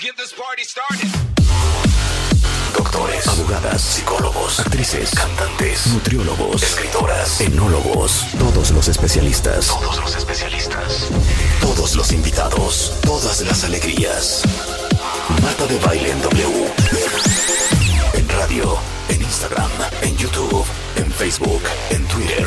Get this party started. Doctores, abogadas, psicólogos, actrices, cantantes, nutriólogos, escritoras, enólogos, todos los especialistas. Todos los especialistas. Todos los invitados, todas las alegrías. Marta de Baile en W. En radio, en Instagram, en YouTube, en Facebook, en Twitter,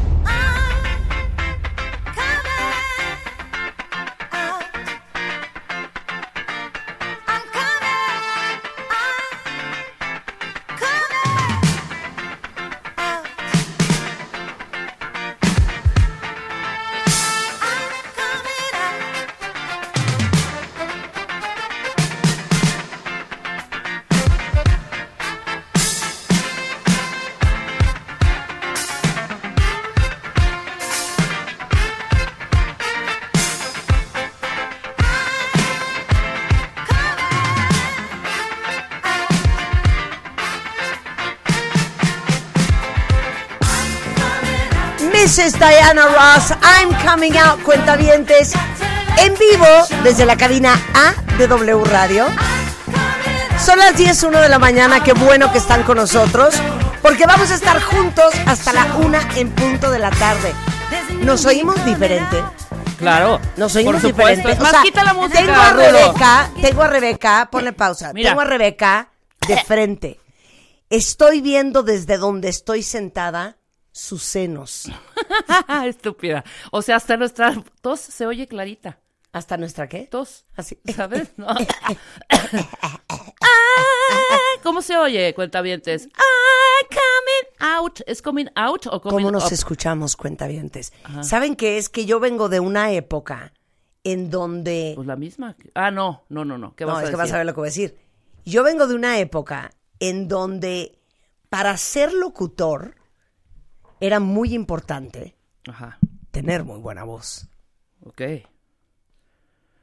Diana Ross, I'm coming out, cuentavientes, en vivo desde la cabina A de W Radio. Son las 10.01 de la mañana, qué bueno que están con nosotros, porque vamos a estar juntos hasta la una en punto de la tarde. Nos oímos diferente. Claro. Nos oímos por supuesto. diferente. Es más, quita la música. Tengo a. Rebeca, tengo a Rebeca, ponle pausa. Mira. Tengo a Rebeca de frente. Estoy viendo desde donde estoy sentada sus senos. Estúpida. O sea, hasta nuestra tos se oye clarita. ¿Hasta nuestra qué? Tos. Así. ¿Sabes? No. Ay, ¿Cómo se oye, cuentavientes? I'm coming out. ¿Es coming out o coming ¿Cómo nos up? escuchamos, cuentavientes? ¿Saben qué es? Que yo vengo de una época en donde... Pues la misma. Ah, no, no, no, no. ¿Qué vas no, a es que decir? vas a ver lo que voy a decir. Yo vengo de una época en donde para ser locutor era muy importante Ajá, tener muy buena voz. ok.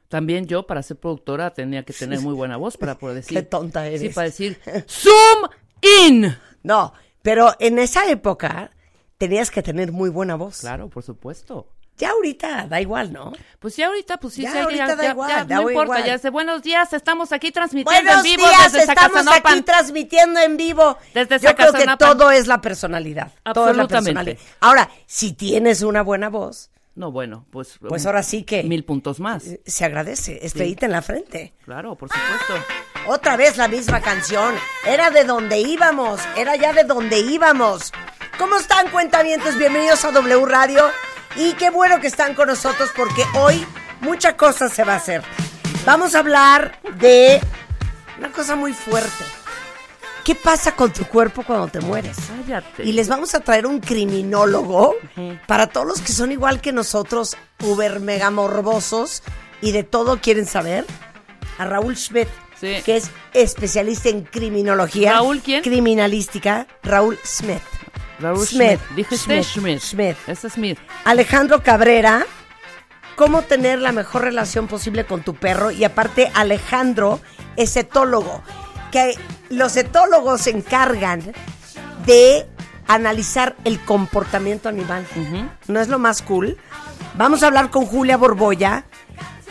También yo, para ser productora, tenía que tener muy buena voz para poder decir... Qué tonta eres. Sí, para decir... ¡Zoom in! No, pero en esa época tenías que tener muy buena voz. Claro, por supuesto. Ya ahorita da igual, ¿no? Pues ya ahorita, pues sí, Ya que- ahorita da igual, da no importa, igual. ya dice, buenos días, estamos aquí transmitiendo Buenos en vivo días, desde estamos aquí transmitiendo en vivo. Desde Yo creo que todo es la personalidad. Todo es la Absolutamente. personalidad. Ahora, si tienes una buena voz, No, bueno, pues... Pues ahora sí que- Mil puntos más. eh, se agradece. Estrellita en la frente. Claro, por supuesto. Otra vez la misma canción. Era de donde íbamos. Era ya de donde íbamos. ¿Cómo están, cuentavientes? Bienvenidos a W Radio. Y qué bueno que están con nosotros porque hoy mucha cosa se va a hacer. Vamos a hablar de una cosa muy fuerte. ¿Qué pasa con tu cuerpo cuando te mueres? Cállate. Y les vamos a traer un criminólogo para todos los que son igual que nosotros, uber mega morbosos y de todo quieren saber. A Raúl Schmidt, Sí. que es especialista en criminología. ¿Raúl quién? Criminalística. Raúl Smith. Raúl Smith. Schmidt. Dijiste Schmidt. Schmidt. Schmidt. Es Smith. Alejandro Cabrera. Cómo tener la mejor relación posible con tu perro. Y aparte, Alejandro es etólogo. Que los etólogos se encargan de analizar el comportamiento animal. ¿No es lo más cool? Vamos a hablar con Julia Borboya.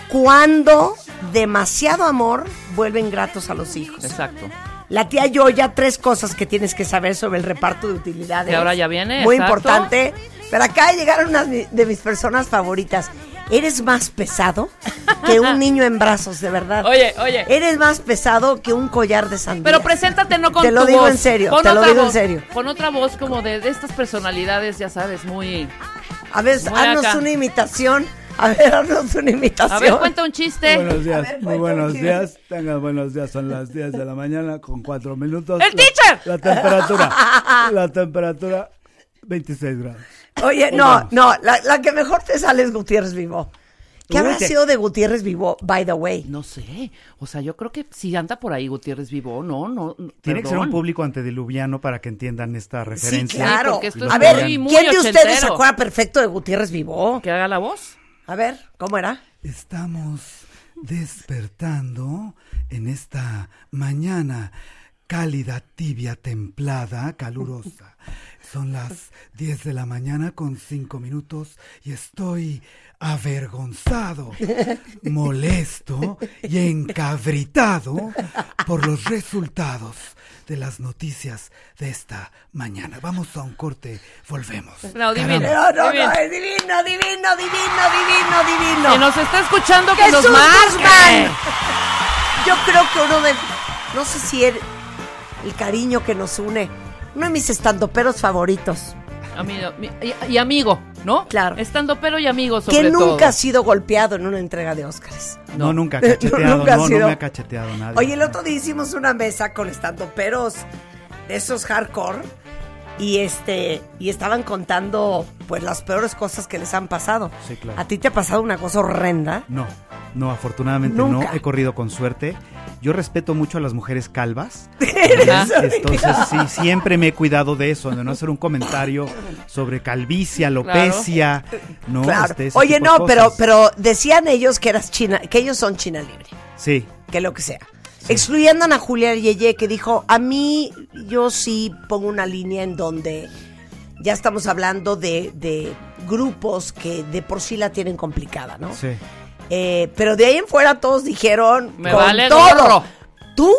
Cuando demasiado amor vuelve ingratos a los hijos. Exacto. La tía Yoya, tres cosas que tienes que saber sobre el reparto de utilidades. Que ahora ya viene, Muy exacto. importante. Pero acá llegaron unas de mis personas favoritas. Eres más pesado que un niño en brazos, de verdad. Oye, oye. Eres más pesado que un collar de sandía. Pero preséntate no con Te lo tu digo voz. en serio, Con te lo digo en serio. Con otra voz como de, de estas personalidades, ya sabes, muy... A ver, Muy haznos acá. una imitación. A ver, haznos una imitación. A ver, cuenta un chiste. Buenos días, ver, muy buenos días. Tengan buenos días, son las 10 de la mañana con 4 minutos. ¡El La- teacher! La temperatura, la temperatura 26 grados. Oye, no, no, la, la que mejor te sale es Gutiérrez Vivo. ¿Qué Uy, habrá que- sido de Gutiérrez Vivo, by the way? No sé. O sea, yo creo que si anda por ahí Gutiérrez Vivo, no, no. no, Tiene que ser un público antediluviano para que entiendan esta Sí, referencia. claro. porque esto es a ver, muy, muy ¿quién de ustedes se acuerda perfecto de Gutiérrez Vivo? Que haga la voz. A ver, ¿cómo era? Estamos despertando en esta mañana cálida, tibia, templada, calurosa. Son las 10 de la mañana con 5 minutos y estoy avergonzado, molesto y encabritado por los resultados de las noticias de esta mañana. Vamos a un corte, volvemos. No, divino. No, no, Divino. no, es divino, divino, divino, divino, divino. Que nos está escuchando, que Jesús nos marque. Guzmán. Yo creo que uno de, no sé si el, el cariño que nos une, uno de mis estandoperos favoritos, Amigo, mi- y, y amigo, ¿no? Claro. Estando pero y amigo sobre que todo. nunca ha sido golpeado en una entrega de Óscares. No, nunca cacheteado, Nunca ha no, no sido. me ha cacheteado nadie. Oye, el otro día hicimos una mesa con estandoperos de esos hardcore y este y estaban contando pues las peores cosas que les han pasado. Sí, claro. ¿A ti te ha pasado una cosa horrenda? No, no, afortunadamente Nunca. no. He corrido con suerte. Yo respeto mucho a las mujeres calvas. Entonces, sí, siempre me he cuidado de eso, de no hacer un comentario sobre calvicie, alopecia, ¿no? Claro. Este, Oye, no, pero pero decían ellos que eras China, que ellos son China libre, Sí, que lo que sea. Excluyendo a Julia Yeye que dijo, a mí yo sí pongo una línea en donde ya estamos hablando de, de grupos que de por sí la tienen complicada, ¿no? sí. Eh, pero de ahí en fuera todos dijeron Me con vale todo. gorro. ¿Tú?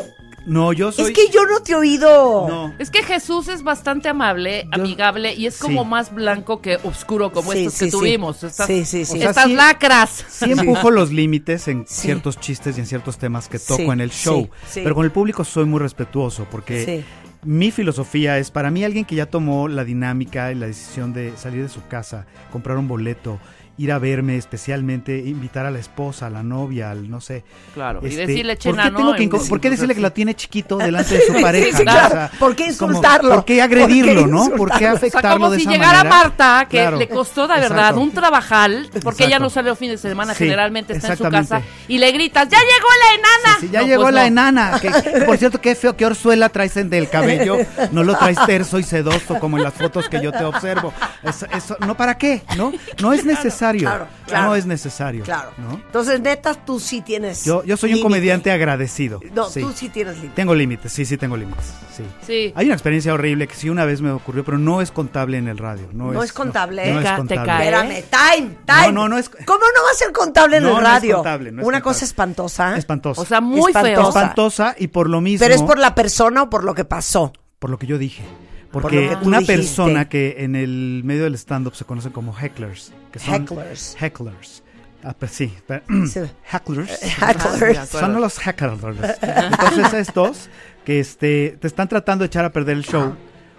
No, yo soy... Es que yo no te he oído. No, Es que Jesús es bastante amable, Yo- amigable y es como Sí. más blanco que oscuro como Sí, estos sí, que sí. tuvimos. Estas, Sí, sí, sí. O sea, estas sí- lacras. sí empujo los límites en Sí. ciertos chistes y en ciertos temas que toco Sí, en el show. sí, sí. Pero con el público soy muy respetuoso porque Sí. mi filosofía es, para mí alguien que ya tomó la dinámica y la decisión de salir de su casa, comprar un boleto, ir a verme especialmente, invitar a la esposa, a la novia, al no sé. Claro, y este, decirle ¿por qué, tengo que ¿Por qué decirle que lo tiene chiquito delante de su pareja? sí, claro. ¿Por qué como, insultarlo? ¿Por qué agredirlo, ¿Por qué no? ¿Por qué insultarlo? O sea, afectarlo como de si esa llegara manera? Marta, que Claro. le costó de verdad Exacto. un trabajal, porque ella no sale los fines de semana, Sí, generalmente está en su casa, y le gritas, ¡ya llegó la enana! Ya No, llegó pues la no. enana. Que, por cierto, qué feo, qué orzuela traes en del cabello. No lo traes terso y sedoso como en las fotos que yo te observo. Es- eso, no, ¿para qué? No, no es necesario. Claro, claro. No es necesario. Claro. ¿no? Entonces, neta, tú sí tienes. Yo, yo soy un comediante agradecido. No, sí. tú sí tienes límite. Tengo límites, sí, sí tengo límites. Sí. Sí. Hay una experiencia horrible que sí una vez me ocurrió, pero no es contable en el radio. No, No es contable. No, es te contable. cae. Espérame, time, time. No, no, no es- ¿Cómo no va a ser contable en No, el no es radio? contable, no es Una contable. cosa espantosa. Espantosa. O sea, muy feo. Espantosa. espantosa y por lo mismo. Pero es por la persona o por lo que pasó. por lo que yo dije. Por Porque una dijiste. persona que en el medio del stand-up se conocen como hecklers. Que son Hecklers. Hecklers. Ah, pues sí. pero- Sí. hecklers. Hecklers. Son los hecklers. Entonces estos que este, te están tratando de echar a perder el show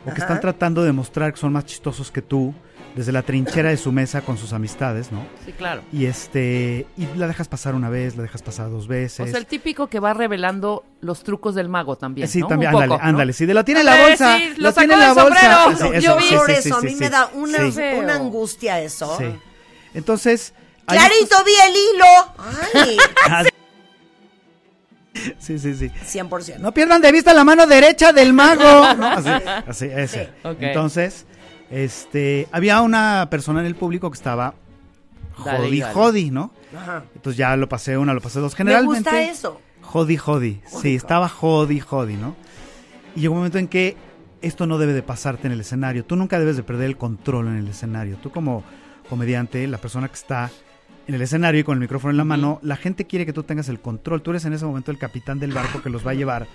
o que están tratando de mostrar que son más chistosos que tú desde la trinchera de su mesa con sus amistades, ¿no? Sí, claro. Y este y la dejas pasar una vez, la dejas pasar dos veces. O sea, el típico que va revelando los trucos del mago también. Sí, ¿no? también, Un ándale, poco, ¿no? ándale. Si de lo tiene en la bolsa, sí, lo lo tiene en la bolsa. sombrero. Sí, Yo vi sí, por sí, eso, sí, a sí, mí sí. me da una, Sí. una angustia eso. Sí. Entonces. hay Clarito vi el hilo. Ay, estos- Sí, sí, sí. 100%. No pierdan de vista la mano derecha del mago. ¿no? Así, así, ese. Entonces, este, había una persona en el público que estaba Dale, jodi, dale. jodi, ¿no? Ajá. Entonces ya lo pasé una, lo pasé dos. Me Generalmente. gusta eso. Jodi, jodi. Sí, estaba jodi, jodi, ¿no? Y llegó un momento en que esto no debe de pasarte en el escenario. Tú nunca debes de perder el control en el escenario. Tú como comediante, la persona que está en el escenario y con el micrófono en la mano, la gente quiere que tú tengas el control. Tú eres en ese momento el capitán del barco que los va a llevar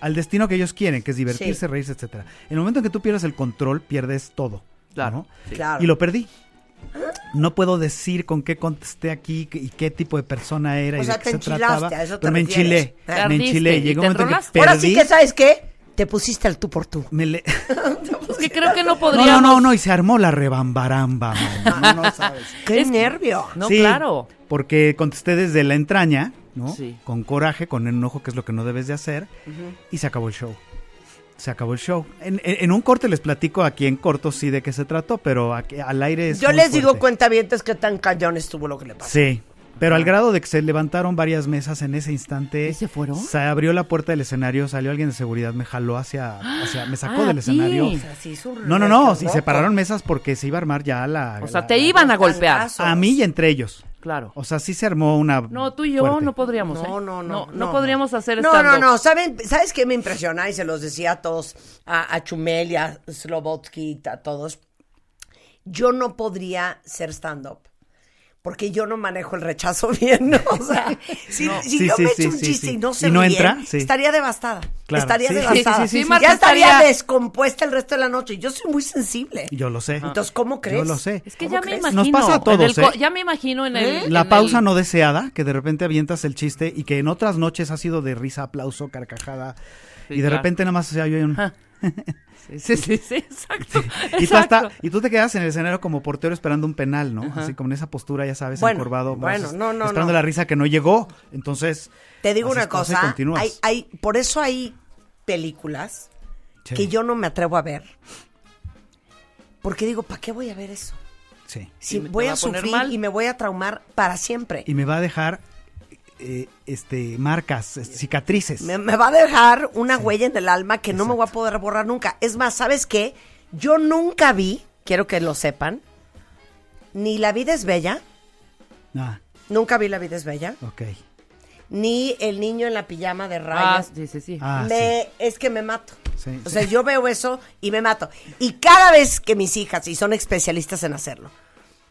al destino que ellos quieren, que es divertirse, Sí. reírse, etcétera. En el momento en que tú pierdes el control, pierdes todo. Claro. ¿no? Sí. Claro. Y lo perdí. No puedo decir con qué contesté aquí y qué tipo de persona era O y sea, de qué te se enchilaste, trataba. a eso te pero me enchilé, me enchilé. y Llegó un momento en que enrolaste. perdí. Ahora sí que, ¿sabes qué? Te pusiste al tú por tú. me le- Es que creo que no No, podríamos. no, no, no, y se armó la rebambaramba. man. No, no sabes. ¡Qué Es- nervio! No, Sí, claro. Porque contesté desde la entraña, ¿no? Sí. Con coraje, con enojo, que es lo que no debes de hacer. Y se acabó el show. Se acabó el show. En, un corte les platico aquí en corto sí de qué se trató, pero aquí- al aire es Yo muy les digo fuerte. cuentavientes que tan cañón estuvo lo que le pasó. Sí, pero al grado de que se levantaron varias mesas en ese instante. ¿Y se fueron? Se abrió la puerta del escenario, salió alguien de seguridad, me jaló hacia, hacia me sacó Ah, del escenario. O sea, sí hizo un No, no, no, si loco. separaron mesas porque se iba a armar ya la... O sea, la- te iban a golpear. A mí y entre ellos. Claro. O sea, sí se armó una. No, tú y yo fuerte. no podríamos. No, ¿eh? no, no, No, no, podríamos hacer No, no, no. ¿Saben, ¿Sabes qué me impresiona? Y se los decía a todos, a, a Chumel y a Slobotsky, a todos. Yo no podría ser stand-up. Porque yo no manejo el rechazo bien, ¿no? O sea, si, No. si Sí, yo sí, me sí, echo un chiste sí. y no se ¿Y no entra? Sí. estaría devastada. Claro. Estaría Sí, sí, devastada. sí, sí, sí. Marta ya estaría estaría- descompuesta el resto de la noche. Yo soy muy sensible. Yo lo sé. Entonces, ¿cómo crees? Yo lo sé. Es que ¿Cómo ya me imagino. Nos pasa a todos, el ¿eh? Ya me imagino en el. La en pausa el- no deseada, que de repente avientas el chiste y que en otras noches ha sido de risa, aplauso, carcajada. Sí, y de claro. repente nada más se oye un... Sí, sí, sí, exacto. Y tú, exacto. hasta, y tú te quedas en el escenario como portero esperando un penal, ¿no? Así como en esa postura, ya sabes, Bueno, encorvado. bueno, no, no, Esperando no. la risa que no llegó. Entonces... Te digo una cosa, hay, hay, por eso hay películas Sí, que yo no me atrevo a ver. Porque digo, ¿para qué voy a ver eso? sí. Si voy a sufrir mal. y me voy a traumar para siempre. Y me va a dejar eh, este marcas, eh, cicatrices. Me, me va a dejar una huella en el alma que no me voy a poder borrar nunca. Es más, ¿sabes qué? Yo nunca vi, quiero que lo sepan, ni La vida es bella, Ah, nunca vi La vida es bella, ok. ni El niño en la pijama de Ah, rayas. sí, sí, sí. Ah, me, Es que me mato. Sí, o sí. sea, yo veo eso y me mato. Y cada vez que mis hijas, y son especialistas en hacerlo,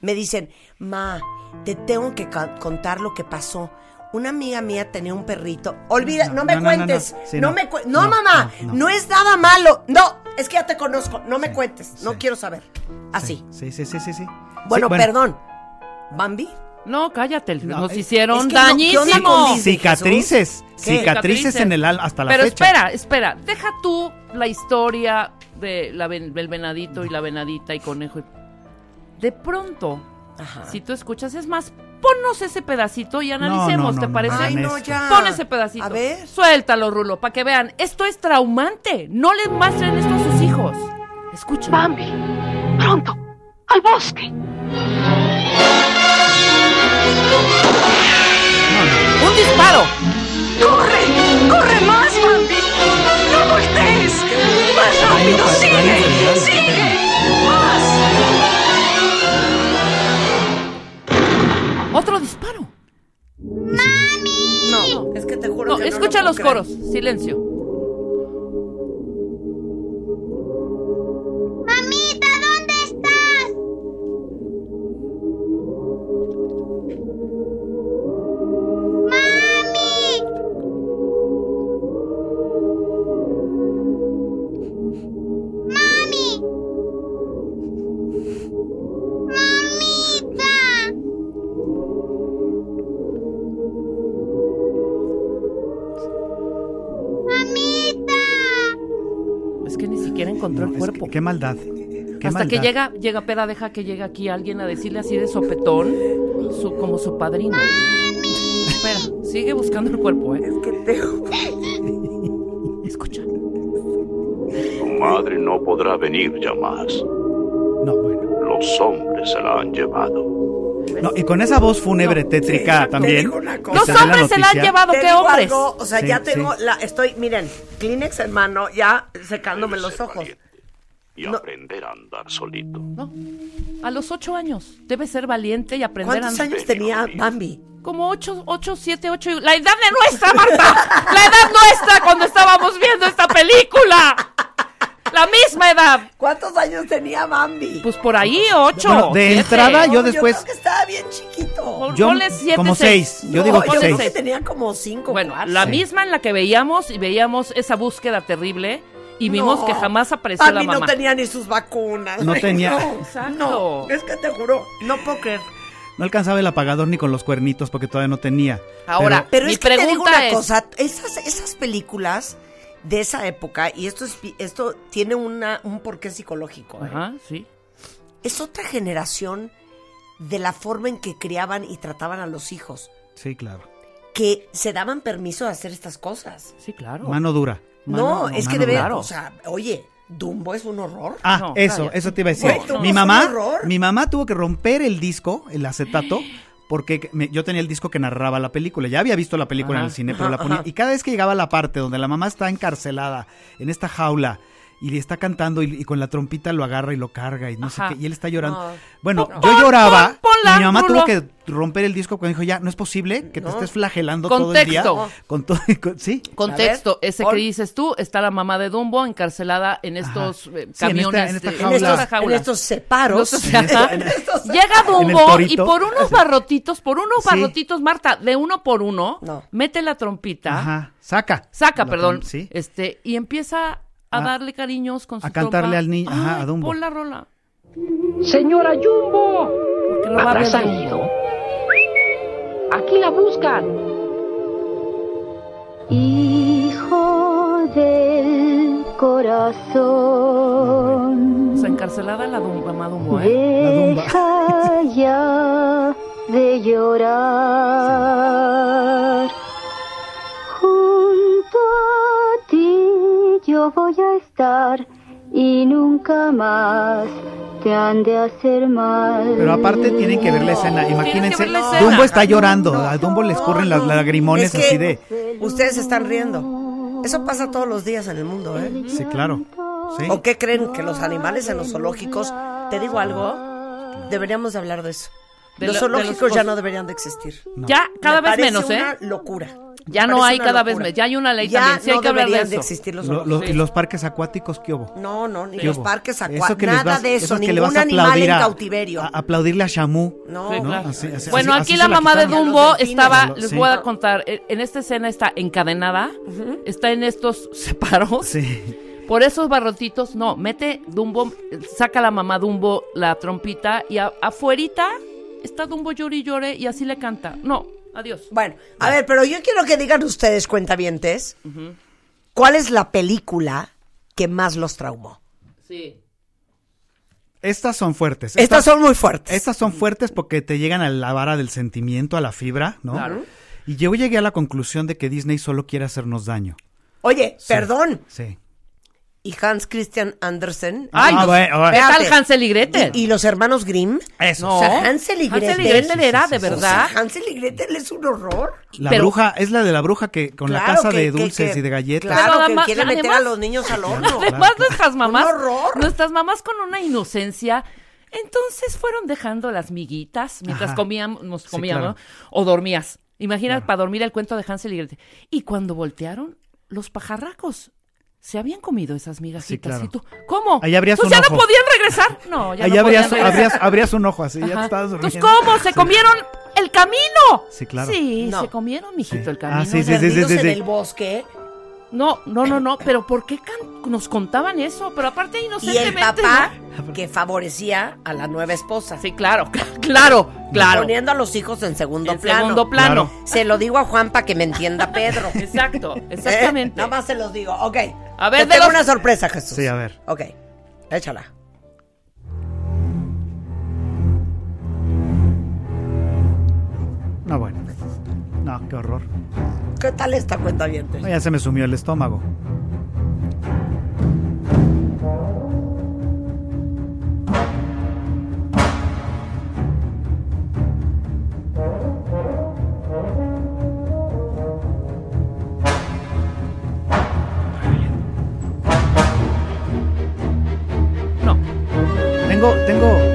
me dicen, ma, te tengo que contar lo que pasó. Una amiga mía tenía un perrito. Olvida, no, No, me no, no, no, cuentes. no. No, Sí, no. me cu- no, No, mamá, no, no, no. es nada malo. No, es que ya te conozco. No me Sí, cuentes. No quiero saber. Así. Sí, sí, sí, sí, sí. Bueno, Sí, perdón. ¿Bambi? No, cállate. No, Nos hicieron es. Cicatrices, ¿Qué? cicatrices en el alma hasta la Pero fecha. espera, espera. Deja tú la historia de la ven- del venadito y la venadita y conejo. De pronto, Ajá. si tú escuchas, es más, ponnos ese pedacito y analicemos, no, ¿te no, parece? Ay, no, ya. Pon ese pedacito. A ver. Suéltalo, Rulo, para que vean. Esto es traumante. No les muestren esto a sus hijos. Escuchen. Bambi, pronto, al bosque. Un disparo. ¡Corre! ¡Corre más, Bambi! ¡No voltees! ¡Más rápido! ¡Sigue! ¡Sigue! Otro disparo. No, es que te juro No, que no escucha lo los coros. Silencio. Siquiera encontró No, el es cuerpo. que- qué maldad. qué Hasta que llega, llega Peda, deja que llegue aquí alguien a decirle así de sopetón, su, como su padrino. Espera, sigue buscando el cuerpo, ¿eh? Escucha. Tu madre no podrá venir ya más. No, bueno. Los hombres se la han llevado. No, y con esa voz fúnebre tétrica Te también. Los dé la hombres se la han llevado, ¿qué hombres? algo, o sea, Sí, ya tengo sí. la, estoy, miren, Kleenex en mano, ya secándome los ojos. Y No. aprender a andar solito. ¿No? A los ocho años. Debe ser valiente y aprender a ¿Cuántos andar. años tenía Bambi? Como ocho, ocho, siete, ocho. La edad de nuestra, Marta. La edad nuestra cuando estábamos viendo esta película. La misma edad. ¿Cuántos años tenía Bambi? Pues por ahí, ocho. Bueno, de siete. entrada, yo después- Yo creo que estaba bien chiquito. Yo, siete, como seis. Yo No, digo yo que creo seis. que tenía como cinco. Bueno, cuatro. la Sí. misma en la que veíamos y veíamos esa búsqueda terrible y vimos No, que jamás apareció Bambi la mamá. no tenía ni sus vacunas. No tenía- No, Exacto. no, es que te juro, no puedo creer. No alcanzaba el apagador ni con los cuernitos porque todavía no tenía. Ahora, Pero mi es que te digo pregunta una es, cosa, esas, esas películas de esa época, y esto, es, esto tiene una, un porqué psicológico, ¿eh? Ajá, sí. es otra generación de la forma en que criaban y trataban a los hijos, Sí, claro. que se daban permiso de hacer estas cosas. Sí, claro. Mano dura. no, es que de dura. verdad, Claro. o sea, oye, Dumbo es un horror. Ah, No, eso, eso te iba a decir. Mi mamá, mi mamá tuvo que romper el disco, el acetato, porque me- yo tenía el disco que narraba la película. Ya había visto la película Ajá, en el cine, pero ajá, la ponía. ajá. Y cada vez que llegaba la parte donde la mamá está encarcelada en esta jaula y le está cantando y, y con la trompita lo agarra y lo carga y no Ajá. sé qué, y él está llorando. No. Bueno, yo lloraba pon- ponla, y mi mamá tuvo que romper el disco cuando dijo, ya, no es posible que te No. estés flagelando todo el día. Con todo, con- sí. Contexto, ver, ese que dices tú, está la mamá de Dumbo encarcelada en estos eh, Sí, en esta- camiones. en esta. En estos, jaula. en estos separos. Estos- Llega Dumbo y por unos barrotitos, por unos Sí. barrotitos, Marta, de uno por uno, No. mete la trompita, Ajá, saca. saca, La perdón, Sí. este, y empieza a A- darle cariños con su a cantarle trompa. al niño, ajá, a Dumbo. Pon la rola. Señora Jumbo, no ¿habrá salido? Aquí la buscan. Hijo del corazón. O sea, encarcelada la Dumbo, mamá Dumbo, ¿eh? Deja ya de llorar. Voy a estar y nunca más te han de hacer mal. Pero aparte tienen que ver la escena. Imagínense, la escena. Dumbo está llorando. A Dumbo le escurren las no. lagrimones Es que así de. Ustedes están riendo. Eso pasa todos los días en el mundo, ¿eh? Sí, claro. Sí. ¿O qué creen que los animales en los zoológicos, te digo algo, deberíamos de hablar de eso. De los lo- de los zoológicos ya no deberían de existir. Ya, cada Me vez menos, ¿eh? una locura. Ya no hay una cada vez locura. menos. Ya hay una ley Ya también. Sí hay no que hablar de deberían de eso. existir los Lo- y los parques acuáticos, ¿qué hubo? No, no, ni ¿Qué los hubo? parques Eso acuáticos, que nada vas- de eso, que ningún vas a animal aplaudir en a- cautiverio. A, aplaudirle a Shamu. No, Sí, ¿no? claro. Así- así- Bueno, así aquí la la mamá de. Dumbo estaba, Lo- les sí. voy a contar, en en esta escena está encadenada, está en estos separos, Sí. por esos barrotitos, no, mete Dumbo, saca la mamá Dumbo la trompita y a- afuerita está Dumbo llore y llore y así le canta. No, adiós. Bueno, a ver, pero yo quiero que digan ustedes, cuentavientes, ¿cuál es la película que más los traumó? Sí. Estas son fuertes. Estas son muy fuertes. Estas son fuertes porque te llegan a la vara del sentimiento, a la fibra, ¿no? Claro. Y yo llegué a la conclusión de que Disney solo quiere hacernos daño. Oye, perdón. Sí. Y Hans Christian Andersen. Ay, Ah, no. bueno, bueno. ¿Qué tal Espérate. Hansel y Gretel? Y, y los hermanos Grimm. Eso. No. O sea, Hansel y Gretel. Hansel y Gretel era de O sea, verdad. Hansel y Gretel es un horror. La Pero- bruja, es la de la bruja que con la casa que- de dulces que- y de galletas. Claro, Pero que además- quiere meter a además- los niños al horno. Además, nuestras mamás, Un horror. nuestras mamás con una inocencia, entonces fueron dejando las miguitas mientras Ajá. comíamos, nos Sí, comíamos, o dormías. Imagina para dormir el cuento de Hansel y Gretel. Y cuando voltearon, los pajarracos se habían comido esas migajitas. claro. ¿Y tú? ¿Cómo? Ahí abrías ¿Pues un ya no ojo. podían regresar? No, ya Ahí no abrías, podían regresar. abrías, abrías un ojo así, ya te Ajá. estabas Entonces, durmiendo. ¿cómo? ¿Se Sí. comieron el camino? Sí, claro. Sí, No. se comieron, mijito, Sí. el camino. Ah, sí, sí, sí, Perdidos sí, en sí. el bosque. No, no, no, no, pero ¿por qué can- nos contaban eso? Pero aparte Y el inocentemente. papá ¿no? que favorecía a la nueva esposa. Sí, claro, claro, claro. Poniendo a los hijos en segundo En plano. segundo plano. Se lo digo a Juan para que me entienda Pedro. Exacto, ¿Eh? exactamente. Nada más se los digo. Ok. A ver, Te de tengo los- una sorpresa, Jesús. Sí, a ver. Ok. Échala. No, bueno. No, qué horror. ¿Qué tal esta cuenta bien? Ya se me sumió el estómago. No. Tengo, tengo.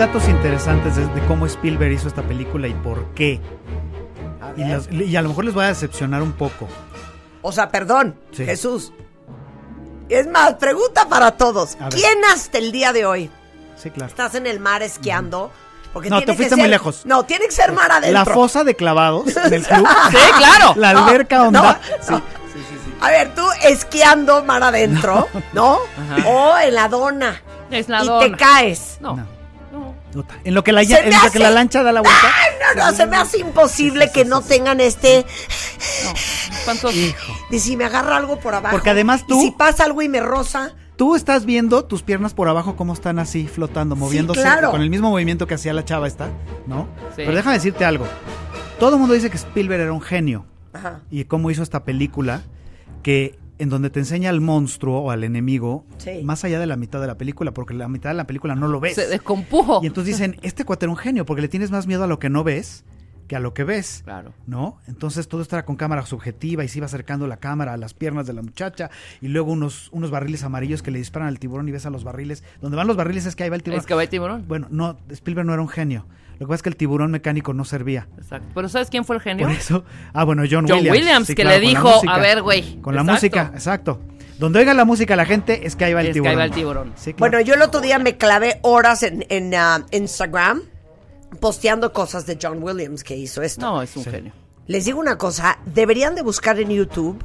Datos interesantes de, de cómo Spielberg hizo esta película y por qué. A Y, ver. las- y a lo mejor les voy a decepcionar un poco. O sea, perdón, Sí. Jesús. Es más, pregunta para todos. ¿Quién hasta el día de hoy Sí, claro. estás en el mar esquiando? Porque No, te fuiste ser- muy lejos. No, tiene que ser mar adentro. La fosa de clavados en el club. Sí, claro. La No, alberca onda. no, Sí. no. A ver, tú esquiando mar adentro, ¿no? O en la dona. Es la y dona. te caes. No. No. no. Puta. En lo que la, en lo que la lancha da la vuelta. Ay, no, no, se me hace imposible que no tengan este. ¿Cuántos? De si me agarra algo por abajo. Porque además tú- Y si pasa algo y me roza. Tú estás viendo tus piernas por abajo cómo están así flotando, moviéndose claro. con el mismo movimiento que hacía la chava esta, ¿no? Sí. Pero déjame decirte algo. Todo el mundo dice que Spielberg era un genio Ajá. y cómo hizo esta película que en donde te enseña al monstruo o al enemigo Sí. más allá de la mitad de la película, porque la mitad de la película no lo ves. Se descompujo. Y entonces dicen, este cuate era un genio porque le tienes más miedo a lo que no ves que a lo que ves. Claro. ¿No? Entonces todo esto era con cámara subjetiva y se iba acercando la cámara a las piernas de la muchacha y luego unos, unos barriles amarillos que le disparan al tiburón y ves a los barriles. Donde van los barriles es que ahí va el tiburón. Es que va el tiburón. Bueno, no, Spielberg no era un genio. Lo que pasa es que el tiburón mecánico no servía. Exacto. Pero ¿sabes quién fue el genio? Por eso. Ah, bueno, John, John Williams. Williams, Sí, que claro, le con la dijo, música. a ver, güey. Con la Exacto. música, exacto. Donde oiga la música la gente es que ahí va el Es que ahí tiburón. va el tiburón. Sí, claro. Bueno, yo el otro día me clavé horas en, en, ah, Instagram posteando cosas de John Williams que hizo esto. No, es un genio. Les digo una cosa, deberían de buscar en YouTube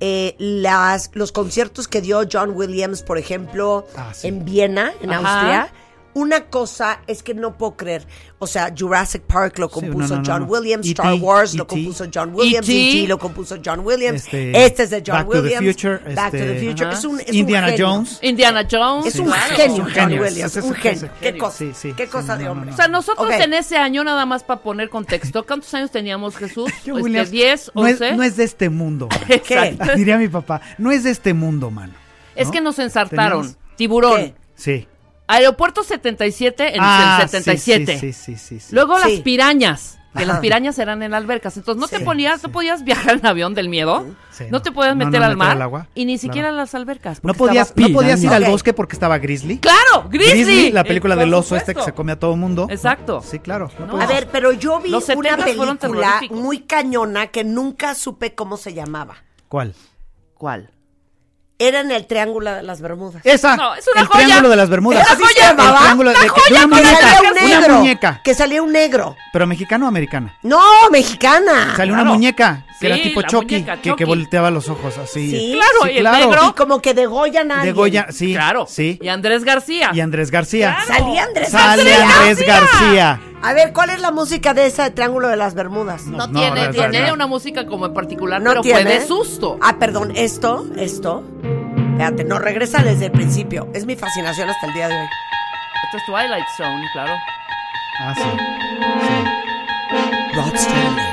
eh, las, los conciertos que dio John Williams, por ejemplo, Ah, sí. en Viena, en Ajá. Austria. Una cosa es que no puedo creer. O sea, Jurassic Park lo Sí, compuso no, no, no, John no. Williams, Star Wars lo compuso John Williams, E.T., lo compuso John Williams. Este, Este, es de John Back to the Williams. Future, Back to the este, Future. Ajá. Es un, es un Indiana genio. Jones. Indiana Jones. Es un claro. genio, Es un John genio. Williams. Es un un genio. genio. ¿Qué cosa? Sí, sí, ¿Qué cosa de no, hombre? no. O sea, nosotros en ese año, nada más para poner contexto, ¿cuántos años teníamos, Jesús? John Este, Williams ¿10, no es, 11? no es de este mundo. Exacto. Diría mi papá, no es de este mundo, mano. Es ¿No? que nos ensartaron. Tiburón. ¿Qué? Sí. Aeropuerto 77 en Ah, el 77. Sí, sí, sí, sí, sí. Luego Sí. las pirañas. Que Ajá. las pirañas eran en albercas. Entonces no te Sí, ponías, no podías viajar en avión del miedo. Sí, no. no. te podías No, meter no, al meter mar. al agua. Y ni siquiera Claro. las albercas. No podías, no podías ir al bosque porque estaba Grizzly. ¡Claro! ¡Grizzly! la película Eh, del oso este que se come a todo mundo. Exacto. Sí, claro. no No. A ver, pero yo vi Los una 70s fueron película muy cañona que nunca supe cómo se llamaba. ¿Cuál? ¿Cuál? Era en el Triángulo de las Bermudas. Esa. No, es una el joya. triángulo de las Bermudas. ¿Así se El llamaba? triángulo de, Una de joya una que salía muñeca. un Una negro. muñeca. Que salía un negro. Pero mexicano o americana. No, mexicana. Salió claro. una muñeca que era tipo Chucky, que, volteaba los ojos así. Sí. Claro, y el negro. Y como que degollan a alguien. De Goya, sí. claro. Sí. Y Andrés García. Y Andrés García. Claro. Salía Andrés Sale García. Andrés García. A ver, ¿cuál es la música de esa de Triángulo de las Bermudas? No, No, tiene, no, tiene una música como en particular, No pero tiene. fue de susto. Ah, perdón, esto, esto. Espérate, no regresa desde el principio. Es mi fascinación hasta el día de hoy. Esto es Twilight Zone, claro. Ah, sí. sí. Rod Stanley.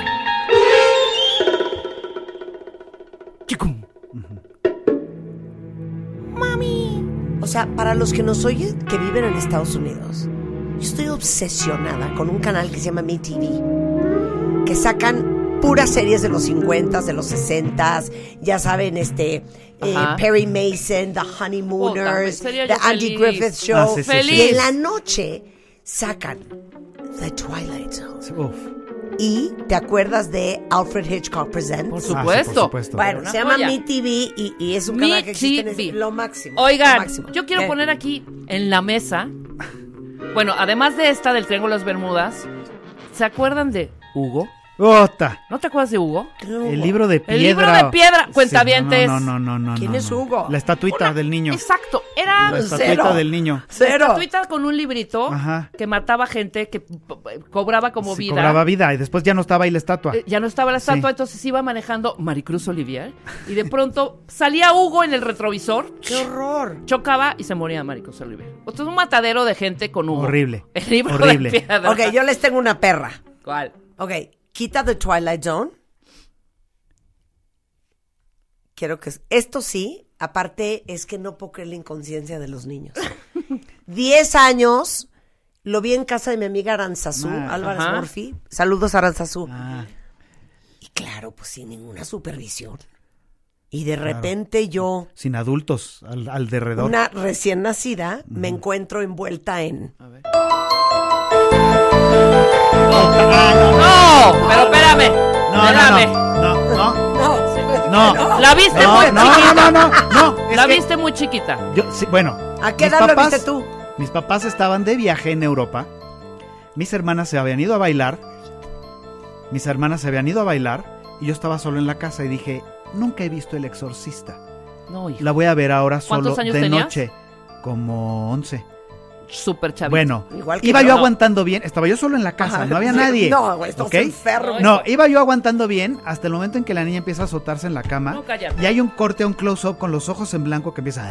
Sea, para los que nos oyen que viven en Estados Unidos, yo estoy obsesionada con un canal que se llama MeTV, que sacan puras series de los 50s, de los 60s, ya saben, este, eh. Perry Mason, The Honeymooners, sería The Andy feliz. Griffith Show. Ah, sí, sí, sí. Y en la noche sacan The Twilight Zone. Sí, uf. Y te acuerdas de Alfred Hitchcock Presents. Por Ah, sí, supuesto. por supuesto. Bueno, se llama. Me TV y, y es un canal que existe en lo máximo. lo Oigan, máximo. yo quiero ¿Qué? poner aquí en la mesa. Bueno, además de esta del Triángulo de las Bermudas, ¿se acuerdan de Hugo? Ota. ¿No te acuerdas de Hugo? El libro de piedra. El libro de piedra, cuentavientes. No, no, no, no, no. ¿Quién no, es. Hugo? La estatuita Una- del niño. Exacto, era La Cero. estatuita del niño. Cero. estatuita con un librito Ajá. que mataba gente, que cobraba como Sí, vida. cobraba vida y después ya no estaba ahí la estatua. Eh, ya no estaba la estatua, Sí. entonces iba manejando Maricruz Olivier y de pronto salía Hugo en el retrovisor, ¡Qué horror! chocaba y se moría Maricruz Olivier. Entonces un matadero de gente con Hugo. Horrible. El libro Horrible. de piedra. Ok, yo les tengo una perra. ¿Cuál? Ok, quita The Twilight Zone. Quiero que... Esto sí, aparte es que no puedo creer la inconsciencia de los niños. Diez años, lo vi en casa de mi amiga Aranzazú, Ah, Álvarez ajá. Murphy. Saludos Aranzazú. Ah, Y claro, pues sin ninguna supervisión. Y de repente yo, sin adultos al, al derredor. una recién nacida, me encuentro envuelta en... No, pero espérame. No, espérame. no, no, no, no, No, no. La viste No, muy no, chiquita. no, no, no, no, es La que viste muy chiquita. yo- sí, bueno, ¿A qué mis edad lo papás- viste tú? Mis papás estaban de viaje en Europa. Mis hermanas se habían ido a bailar. Mis hermanas se habían ido a bailar y yo estaba solo en la casa y dije, nunca he visto El Exorcista. No, hijo. La voy a ver ahora solo ¿Cuántos años de tenías? noche. Como 11. Súper chavito. Bueno, Igual que iba yo. yo aguantando bien. Estaba yo solo en la casa, Ajá, no había nadie. No, güey, estamos ¿ok? enfermos. No, iba yo aguantando bien hasta el momento en que la niña empieza a azotarse en la cama. No, cállate. y hay un corte, un close-up con los ojos en blanco que empieza.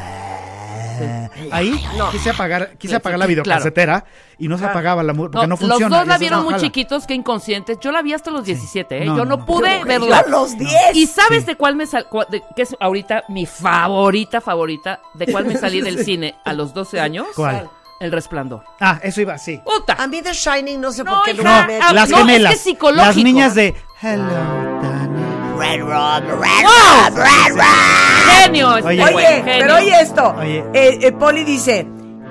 Ahí quise apagar, quise Sí, apagar sí, la claro. videocasetera y no se apagaba la porque no, funciona. Los dos la vieron muy jala. chiquitos, que inconscientes. Yo la vi hasta los 17, ¿eh? No, Yo no, no, no. pude Yo verla. a los 10. ¿Y sabes Sí. de cuál me sal, de- que es ahorita mi favorita, favorita, de cuál me salí del cine a los 12 años? ¿Cuál? El resplandor. Ah, eso iba, sí. ¡Puta! A mí The Shining no sé No, por qué hija, no, me las no, es que gemelas. psicológico. Las niñas de Hello, Danny. Red Rum, Red ¡Wow! Rum, Red Rum. Genio. este Oye, güey, Oye, genio. pero oye esto. Oye. Eh, eh, Poli dice,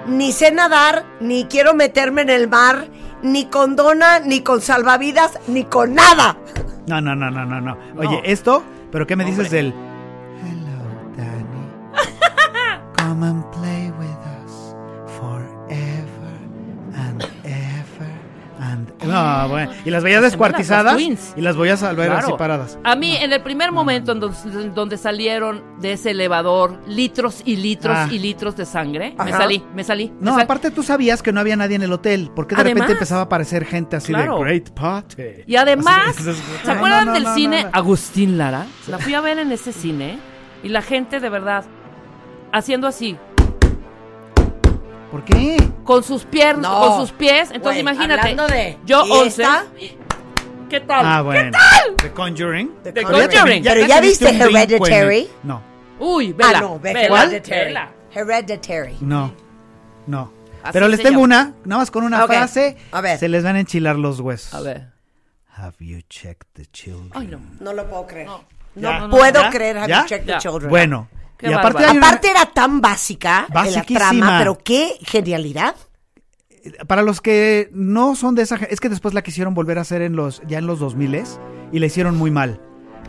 ni sé nadar, ni quiero meterme en el mar, ni con dona, ni con salvavidas, ni con nada. No, no, no, no, no, no. Oye, esto, pero ¿qué me dices del Hello, Danny. Come and No, bueno, y las veías descuartizadas las twins. y las voy a salvar así Claro. paradas. A mí, en el primer momento en donde, en donde salieron de ese elevador litros y litros Ah. y litros de sangre, me salí, me salí. me No, sal- aparte tú sabías que no había nadie en el hotel, porque de Además. repente empezaba a aparecer gente así Claro. de Great Party. Y además, Así de- ¿se acuerdan no, no, del no, cine no, no. Agustín Lara? La fui a ver en ese cine y la gente de verdad haciendo así, ¿Por qué? con sus piernas, No. con sus pies. Entonces Güey, imagínate, de- yo ¿y 11. esta? ¿Qué tal? Ah, bueno. ¿Qué The Conjuring. The The Conjuring. Conjuring. Pero ya viste Hereditary. No, Uy, vela. ah, no, Hereditary. vela. Hereditary. no, no. Así Pero les tengo llama. una, nada más con una frase, a ver. se les van a enchilar los huesos. A ver. Have you checked the children? Ay, no. No lo puedo creer. No, puedo ¿Ya? creer Have ¿Ya? You Checked the. Children. Bueno, Qué y aparte bárbaro. hay una- Aparte era tan básica la trama, pero qué genialidad. para los que no son de esa, es que después la quisieron volver a hacer en los ya en los 2000 y la hicieron muy mal.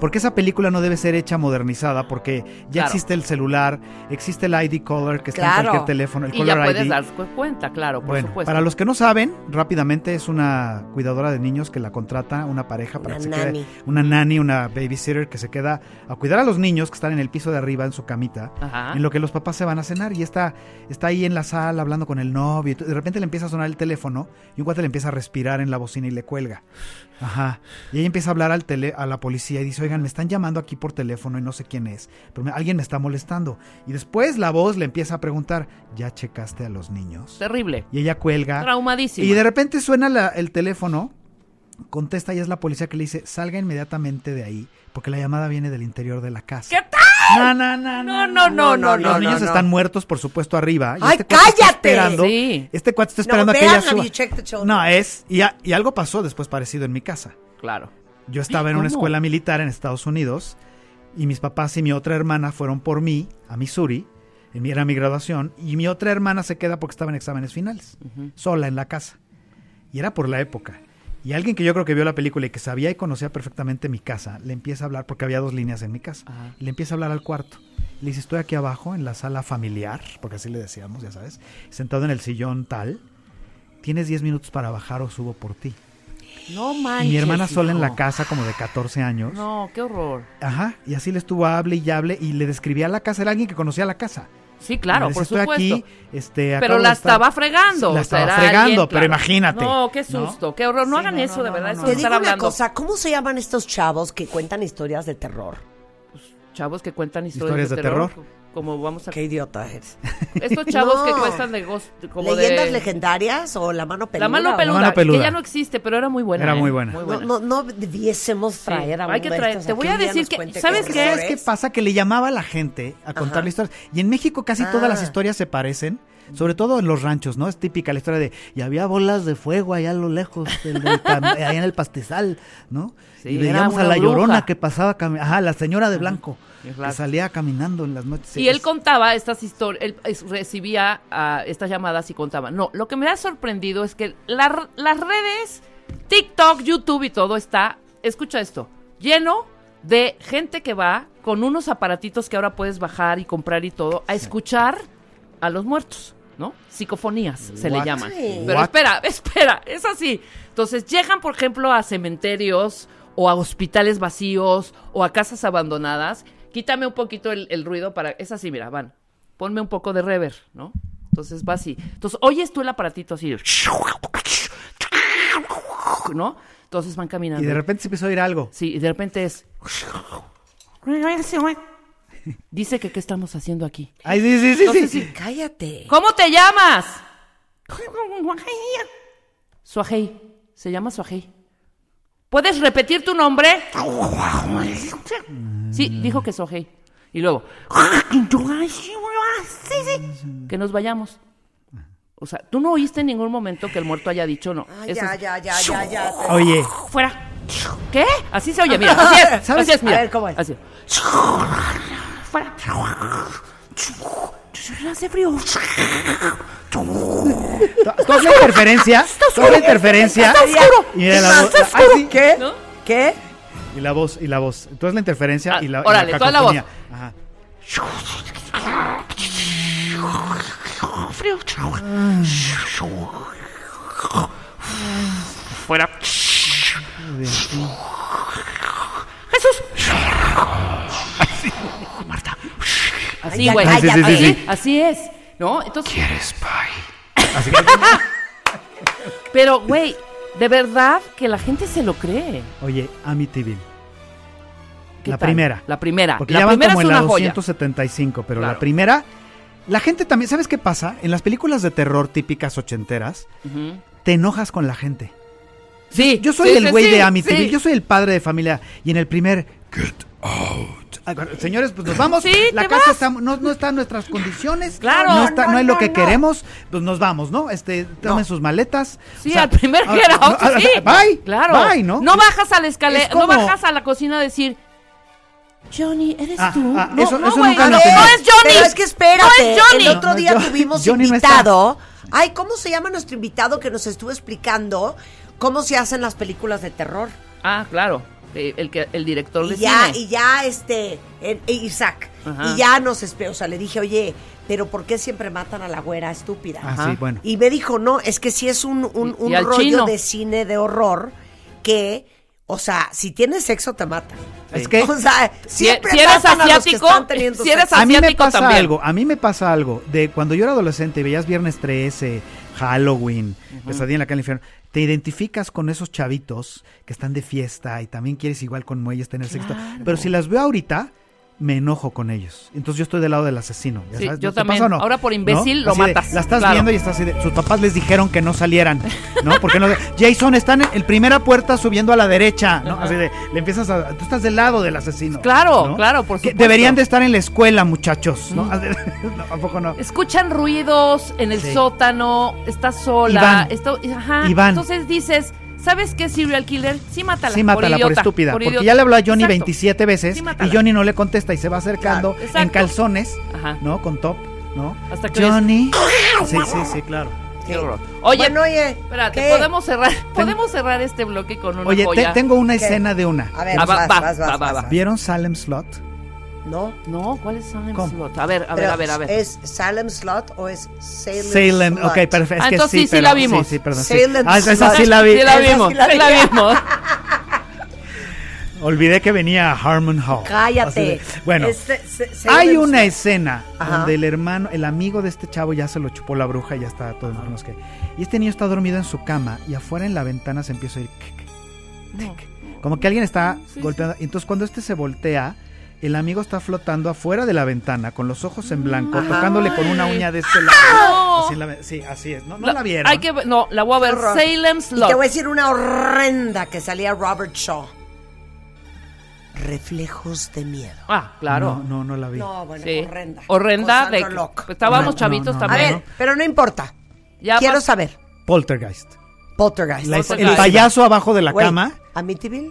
Porque esa película no debe ser hecha modernizada porque ya Claro. existe el celular, existe el ID color que está en cualquier teléfono, el Y ya color puedes ID. dar cu- cuenta, claro, por Bueno, supuesto. para los que no saben, rápidamente es una cuidadora de niños que la contrata una pareja para Una que se quede, nanny. una nanny, una babysitter que se queda a cuidar a los niños que están en el piso de arriba en su camita, Ajá. en lo que los papás se van a cenar y está está ahí en la sala hablando con el novio y de repente le empieza a sonar el teléfono y un cuate le empieza a respirar en la bocina y le cuelga. Ajá. Y ella empieza a hablar al tele, a la policía y dice, oigan, me están llamando aquí por teléfono y no sé quién es, pero me- alguien me está molestando. Y después la voz le empieza a preguntar, ¿ya checaste a los niños? Terrible. Y ella cuelga. Traumadísima. Y de repente suena la- el teléfono, contesta y es la policía que le dice, salga inmediatamente de ahí, porque la llamada viene del interior de la casa. ¿Qué tal? No, no, no, No, no, no, no, Los no, niños no. están muertos, por supuesto, arriba. y ¡Ay, este está cállate! esperando- Sí. Este cuate está No, esperando a que ella suba. You. No, es... Y, a- y algo pasó después parecido en mi casa. Claro. Yo estaba en una escuela militar en Estados Unidos y mis papás y mi otra hermana fueron por mí a Missouri. Era mi graduación. Y mi otra hermana se queda porque estaba en exámenes finales. Sola en la casa. Y era por la época. Y alguien que yo creo que vio la película y que sabía y conocía perfectamente mi casa, le empieza a hablar, porque había dos líneas en mi casa. Ajá. Le empieza a hablar al cuarto. Le dice, estoy aquí abajo en la sala familiar, porque así le decíamos, ya sabes, sentado en el sillón tal. Tienes 10 minutos para bajar o subo por ti. No Y manches. mi hermana sola en la casa, como de 14 años. No, qué horror. Ajá, y así le estuvo hable y hable y le describía la casa. Era alguien que conocía la casa. Sí, claro, por "Estoy supuesto. aquí, este, pero de la estar-". estaba fregando. La o sea, estaba fregando, alguien, pero imagínate. No, qué ¿no? susto, qué horror. No Sí, hagan no, eso, no, de verdad. no, eso de Te digo una hablando. cosa, ¿cómo se llaman estos chavos que cuentan historias de terror? Chavos que cuentan historias, Historias de terror. Como vamos a... Qué idiota eres. Estos chavos No. que cuentan de ghost, como ¿Leyendas de... legendarias o La mano peluda? La mano peluda, La mano peluda. que ya no existe, pero era muy buena. Era ¿eh? muy buena. No, buena. no, no debiésemos Sí, traer a hay que traer. Te voy a decir que- ¿sabes qué? ¿Sabes qué pasa? Que le llamaba a la gente a contar historias. Y en México casi todas Ah. las historias se parecen. Sobre todo en los ranchos, ¿no? Es típica la historia de, y había bolas de fuego allá a lo lejos, del- del cam- allá en el pastizal, ¿no? Sí, y veíamos a la bruja. llorona que pasaba, ajá, la señora de blanco, Exacto. que salía caminando en las noches. Y él contaba estas historias, él recibía estas llamadas y contaba. No, lo que me ha sorprendido es que la- las redes, TikTok, YouTube y todo está, escucha esto, lleno de gente que va con unos aparatitos que ahora puedes bajar y comprar y todo, a escuchar a los muertos, ¿no? Psicofonías se le llaman. Pero What? espera, espera, es así. Entonces llegan, por ejemplo, a cementerios o a hospitales vacíos o a casas abandonadas. Quítame un poquito el, el ruido para... Es así, mira, van. Ponme un poco de rever, ¿no? Entonces va así. Entonces oyes tú el aparatito así. ¿No? Entonces van caminando. Y de repente se empezó a oír algo. Sí, y de repente es... Dice que qué estamos haciendo aquí. Ay, sí, sí, sí, Entonces, sí. sí. Cállate. ¿Cómo te llamas? Suajei. Se llama Suajei. ¿Puedes repetir tu nombre? Sí, dijo que Suajei. Y luego. Que nos vayamos. O sea, tú no oíste en ningún momento que el muerto haya dicho no. Ay, Eso ya, es- ya, ya, ya, ya. Oye, Fuera. ¿Qué? Así se oye, mira. Así es. ¿Sabes? Así es, mira. A ver, ¿cómo es? Así. Fuera. Hace frío. haz la interferencia. Haz la interferencia. Y mira la voz. Ay, sí. ¿Qué? ¿No? ¿Qué? Y la voz, y la voz. Tú haz la interferencia Ah, y la, y órale, la haz la voz. Ajá. Frío. Fuera. Jesús. Así, güey. cállate. Sí, sí, sí, sí. Así es. ¿No? Entonces. ¿Quieres pie? Así que- Pero, güey, de verdad que la gente se lo cree. Oye, Amityville. ¿Qué La tal? primera. La primera. Porque la ya van primera como es en la una joya. 275, pero Claro. la primera. La gente también, ¿sabes qué pasa? En las películas de terror típicas ochenteras, te enojas con la gente. Sí. Yo soy sí, el sí, güey sí, de Amityville, sí. yo soy el padre de familia. Y en el primer, get out. Ah, Señores, pues nos vamos. Sí, la casa vas. está, no, no está en nuestras condiciones. Claro. No, está, No, no, es no, lo que no. queremos. Pues nos vamos, ¿no? Este, tomen sus maletas. Sí, O sea, al primer ah, Out, no, ah, sí. Bye. Claro. Bye, ¿no? bajas a la escalera, como- no bajas a la cocina a decir, Johnny, ¿eres Ah, tú? ah, no, eso- no, eso nunca no, lo no es Johnny. Pero es que espérate. No es Johnny. El otro No, día yo- tuvimos Johnny no invitado. Ay, ¿cómo se llama nuestro invitado que nos estuvo explicando cómo se hacen las películas de terror? Ah, claro. Eh, El, que, el director de Y ya, cine. y ya, este, e- Isaac. Ajá. Y ya nos espe- o sea, le dije, oye, pero ¿por qué siempre matan a la güera estúpida? Ah, Ajá. sí, bueno. Y me dijo, no, es que si es un, un, rollo chino. de cine de horror que, o sea, si tienes sexo te matan. Es que O sea, Si, siempre si eres matan a los que asiático, están teniendo si eres sexo. a mí me asiático pasa también. algo, a mí me pasa algo. De cuando yo era adolescente, veías Viernes 13, Halloween, Pesadilla en la calle infierno, te identificas con esos chavitos que están de fiesta y también quieres igual con muelles tener sexo. Pero si las veo ahorita, me enojo con ellos. Entonces yo estoy del lado del asesino. ¿ya Sí, sabes? yo ¿Te también. pasa o no? Ahora por imbécil lo de, matas, la estás claro. viendo y estás así de, sus papás les dijeron que no salieran, ¿no? Porque no Jason está en, en primera puerta subiendo a la derecha, ¿no? Ajá. Así de, le empiezas a tú estás del lado del asesino. Claro, ¿no? claro, por Que supuesto. deberían de estar en la escuela, muchachos, ¿no? No, ¿A poco no? Escuchan ruidos en el Sí. sótano, está sola, Iván. esto, ajá. Iván. Entonces dices, ¿sabes qué serial killer? Sí mátala. Sí, mátala por, idiota, estúpida. porque ya le habló a Johnny Exacto. 27 veces Sí, y. Johnny no le contesta y se va acercando Claro, en calzones, Ajá. ¿no? Con top, ¿no? Hasta que Johnny. Sí, sí, sí, claro. Horror. Oye, Bueno, oye, espérate, ¿qué? podemos cerrar, podemos cerrar este bloque con una Oye, te- tengo una ¿Qué? escena de una. A ver, Ah, va, vas, va, vas, va, vas, va, vas. va. ¿Vieron Salem Slot? No. No, ¿cuál es Salem ¿Cómo? Slot? A ver, a ver, Pero, a ver, a ver. ¿Es Salem Slot o es Salem Salem, Slut? ok, perfecto. Es Ah, que entonces sí, sí, sí pero- la vimos. Sí, sí, perdón. sí. Salem Ah, esa Slot. sí la vi. Sí la Esa vimos, sí la sí la vi. vimos. Olvidé que venía Harmon Hall. Cállate. de- bueno, Este, se- hay una Slot. escena Ajá. donde el hermano, el amigo de este chavo ya se lo chupó la bruja, ya está todo sé qué. Y este niño está dormido en su cama y afuera en la ventana se empieza a oír tic, No. como que alguien está Sí, golpeando. Y Entonces cuando este se voltea, el amigo está flotando afuera de la ventana con los ojos en blanco, Ajá. tocándole con una uña de este lado. No. Así en la- sí, así es. No, no La- la, vieron. Hay que, no, la voy a ver. Horror. Salem Y te voy a decir una horrenda que salía Robert Shaw. Reflejos de miedo. Ah, claro. No, no, no la vi. No, bueno, Sí. horrenda. Horrenda. De, estábamos chavitos no, A también. ver, pero no importa. Ya Quiero saber. Poltergeist. Poltergeist. La- Poltergeist. el payaso abajo de la cama. ¿Amityville?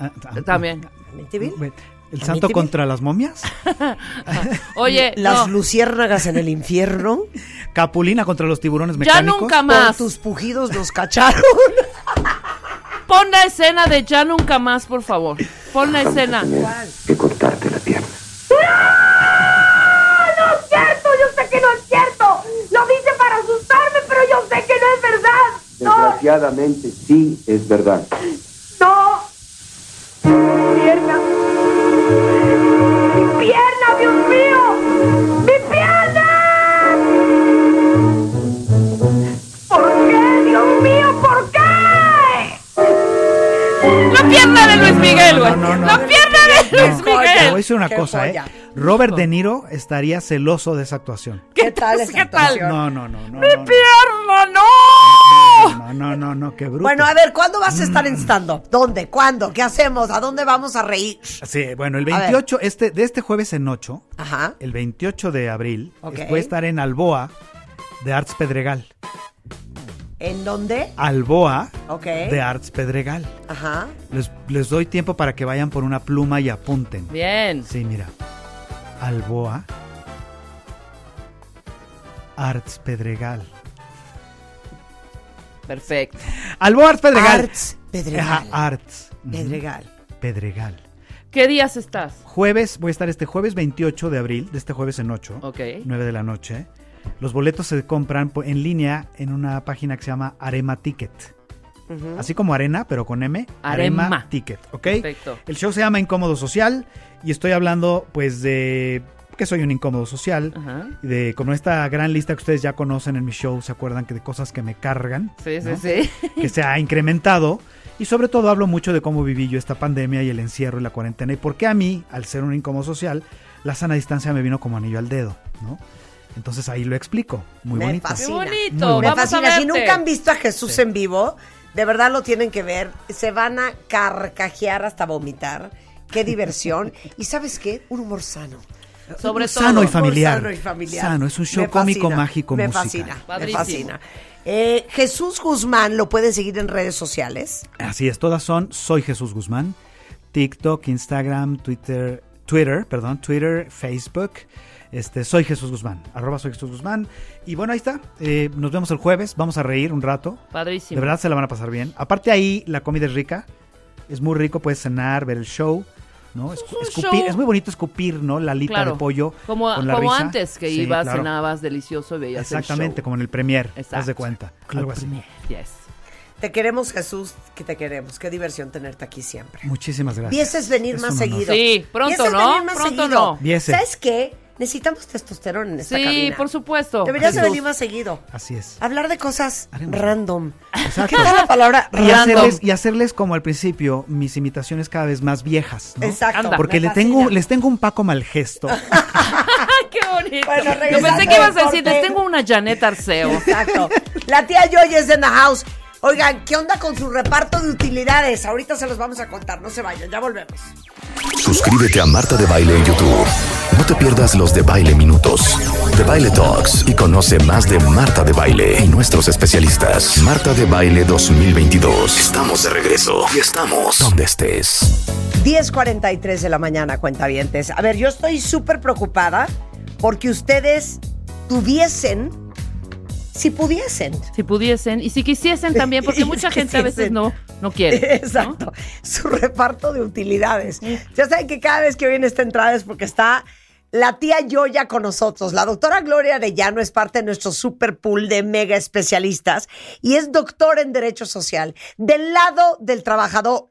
Ah, ah, También. ¿Amityville? ¿El ¿A santo contra las momias? Oye, Las no, luciérnagas en el infierno. Capulina contra los tiburones ya mecánicos. nunca Por más. tus pujidos nos cacharon. Pon la escena de ya nunca más, por favor. Pon la escena. que cortarte la pierna. no es cierto, yo sé que no es cierto. Lo dice para asustarme, pero yo sé que no es verdad. No, Desgraciadamente sí es verdad. no. Pierna. Miguel, güey. No, no, no. La pierna de No, Luis te voy a Miguel. decir una Qué cosa, joya. ¿eh? Robert De Niro estaría celoso de esa actuación. ¿Qué tal esa ¿Qué tal? actuación? No, no, no, no. ¡Mi no, pierna, no! No, no, no, no, qué bruto. Bueno, a ver, ¿cuándo vas a estar Mm. en stand-up? ¿Dónde? ¿Cuándo? ¿Qué hacemos? ¿A dónde vamos a reír? Sí, bueno, el A ver. 28, este, de este jueves en 8, Ajá. el 28 de abril, Ok. voy a estar en Alboa, de Arts Pedregal. ¿En dónde? Alboa Ok. de Arts Pedregal. Ajá. Les, les doy tiempo para que vayan por una pluma y apunten. Bien. Sí, mira. Alboa. Arts Pedregal. Perfecto. Alboa Arts Pedregal. Arts Pedregal. Ajá, Arts. Pedregal. Pedregal. ¿Qué días estás? Jueves, voy a estar este jueves 28 de abril, de este jueves en 8, Ok. 9 de la noche. Los boletos se compran en línea en una página que se llama Arema Ticket. Así como arena, pero con M. Arema. Ticket, ¿ok? Perfecto. El show se llama Incómodo Social y estoy hablando pues de que soy un incómodo social. Ajá. De como esta gran lista que ustedes ya conocen en mi show, se acuerdan que de cosas que me cargan. Sí, sí, ¿no? sí. que se ha incrementado. Y sobre todo hablo mucho de cómo viví yo esta pandemia y el encierro y la cuarentena. Y por qué a mí, al ser un incómodo social, la sana distancia me vino como anillo al dedo, ¿no? Entonces ahí lo explico. Muy Me bonito. fascina. Qué Muy bonito. bonito. Me Vamos fascina. a Si nunca han visto a Jesús en vivo, de verdad lo tienen que ver. Se van a carcajear hasta vomitar. Qué diversión. y ¿sabes qué? Un humor sano. Sobre Un todo. sano y Humor familiar. Sano y familiar. Sano, es un show Me cómico, fascina, mágico, Me musical. fascina, me fascina. Eh, Jesús Guzmán lo pueden seguir en redes sociales. Así es, todas son Soy Jesús Guzmán. TikTok, Instagram, Twitter, Twitter, perdón, Twitter, Facebook. Este, soy Jesús Guzmán, arroba soy Jesús Guzmán. Y bueno, ahí está. Eh, nos vemos el jueves, vamos a reír un rato. Padrísimo. De verdad se la van a pasar bien. Aparte ahí la comida es rica, es muy rico, puedes cenar, ver el show, ¿no? Un escupir, show. es muy bonito escupir, ¿no? La Claro. de pollo Como, con la como risa. antes que Sí, ibas, claro. cenabas delicioso y veías el Exactamente, show. como en el premier, haz Exacto. de cuenta. Algo así. Yes. Te queremos, Jesús, que te queremos. Qué diversión tenerte aquí siempre. Muchísimas gracias. Vieses venir Es más seguido. Sí, pronto, Vieses ¿no? venir más Pronto seguido. no. ¿Sabes qué? Necesitamos testosterona en esta Sí, cabina. por supuesto. Deberías de venir más seguido. Así es. Hablar de cosas Haremos. random. Exacto. ¿Qué tal la palabra Y random? hacerles, y hacerles como al principio mis imitaciones cada vez más viejas, ¿no? Exacto. Anda. Porque le tengo, les tengo un Paco mal gesto. ¡Qué bonito! Bueno, Yo pensé que ibas a decir, les tengo una Janet Arceo. Exacto. La tía Joy es en the house. Oigan, ¿qué onda con su reparto de utilidades? Ahorita se los vamos a contar. No se vayan, ya volvemos. Suscríbete a Marta de Baile en YouTube. No te pierdas los de Baile Minutos, de Baile Talks y conoce más de Marta de Baile y nuestros especialistas. Marta de Baile 2022. Estamos de regreso y estamos donde estés. 10.43 de la mañana, cuentavientes. A ver, yo estoy súper preocupada porque ustedes tuviesen, si pudiesen. Si pudiesen y si quisiesen también, porque mucha gente a veces no, no quiere. ¿no? Exacto. Su reparto de utilidades. Ya saben que cada vez que viene esta entrada es porque está la tía Yoya con nosotros. La doctora Gloria Arellano es parte de nuestro super pool de mega especialistas y es doctora en Derecho Social, del lado del trabajador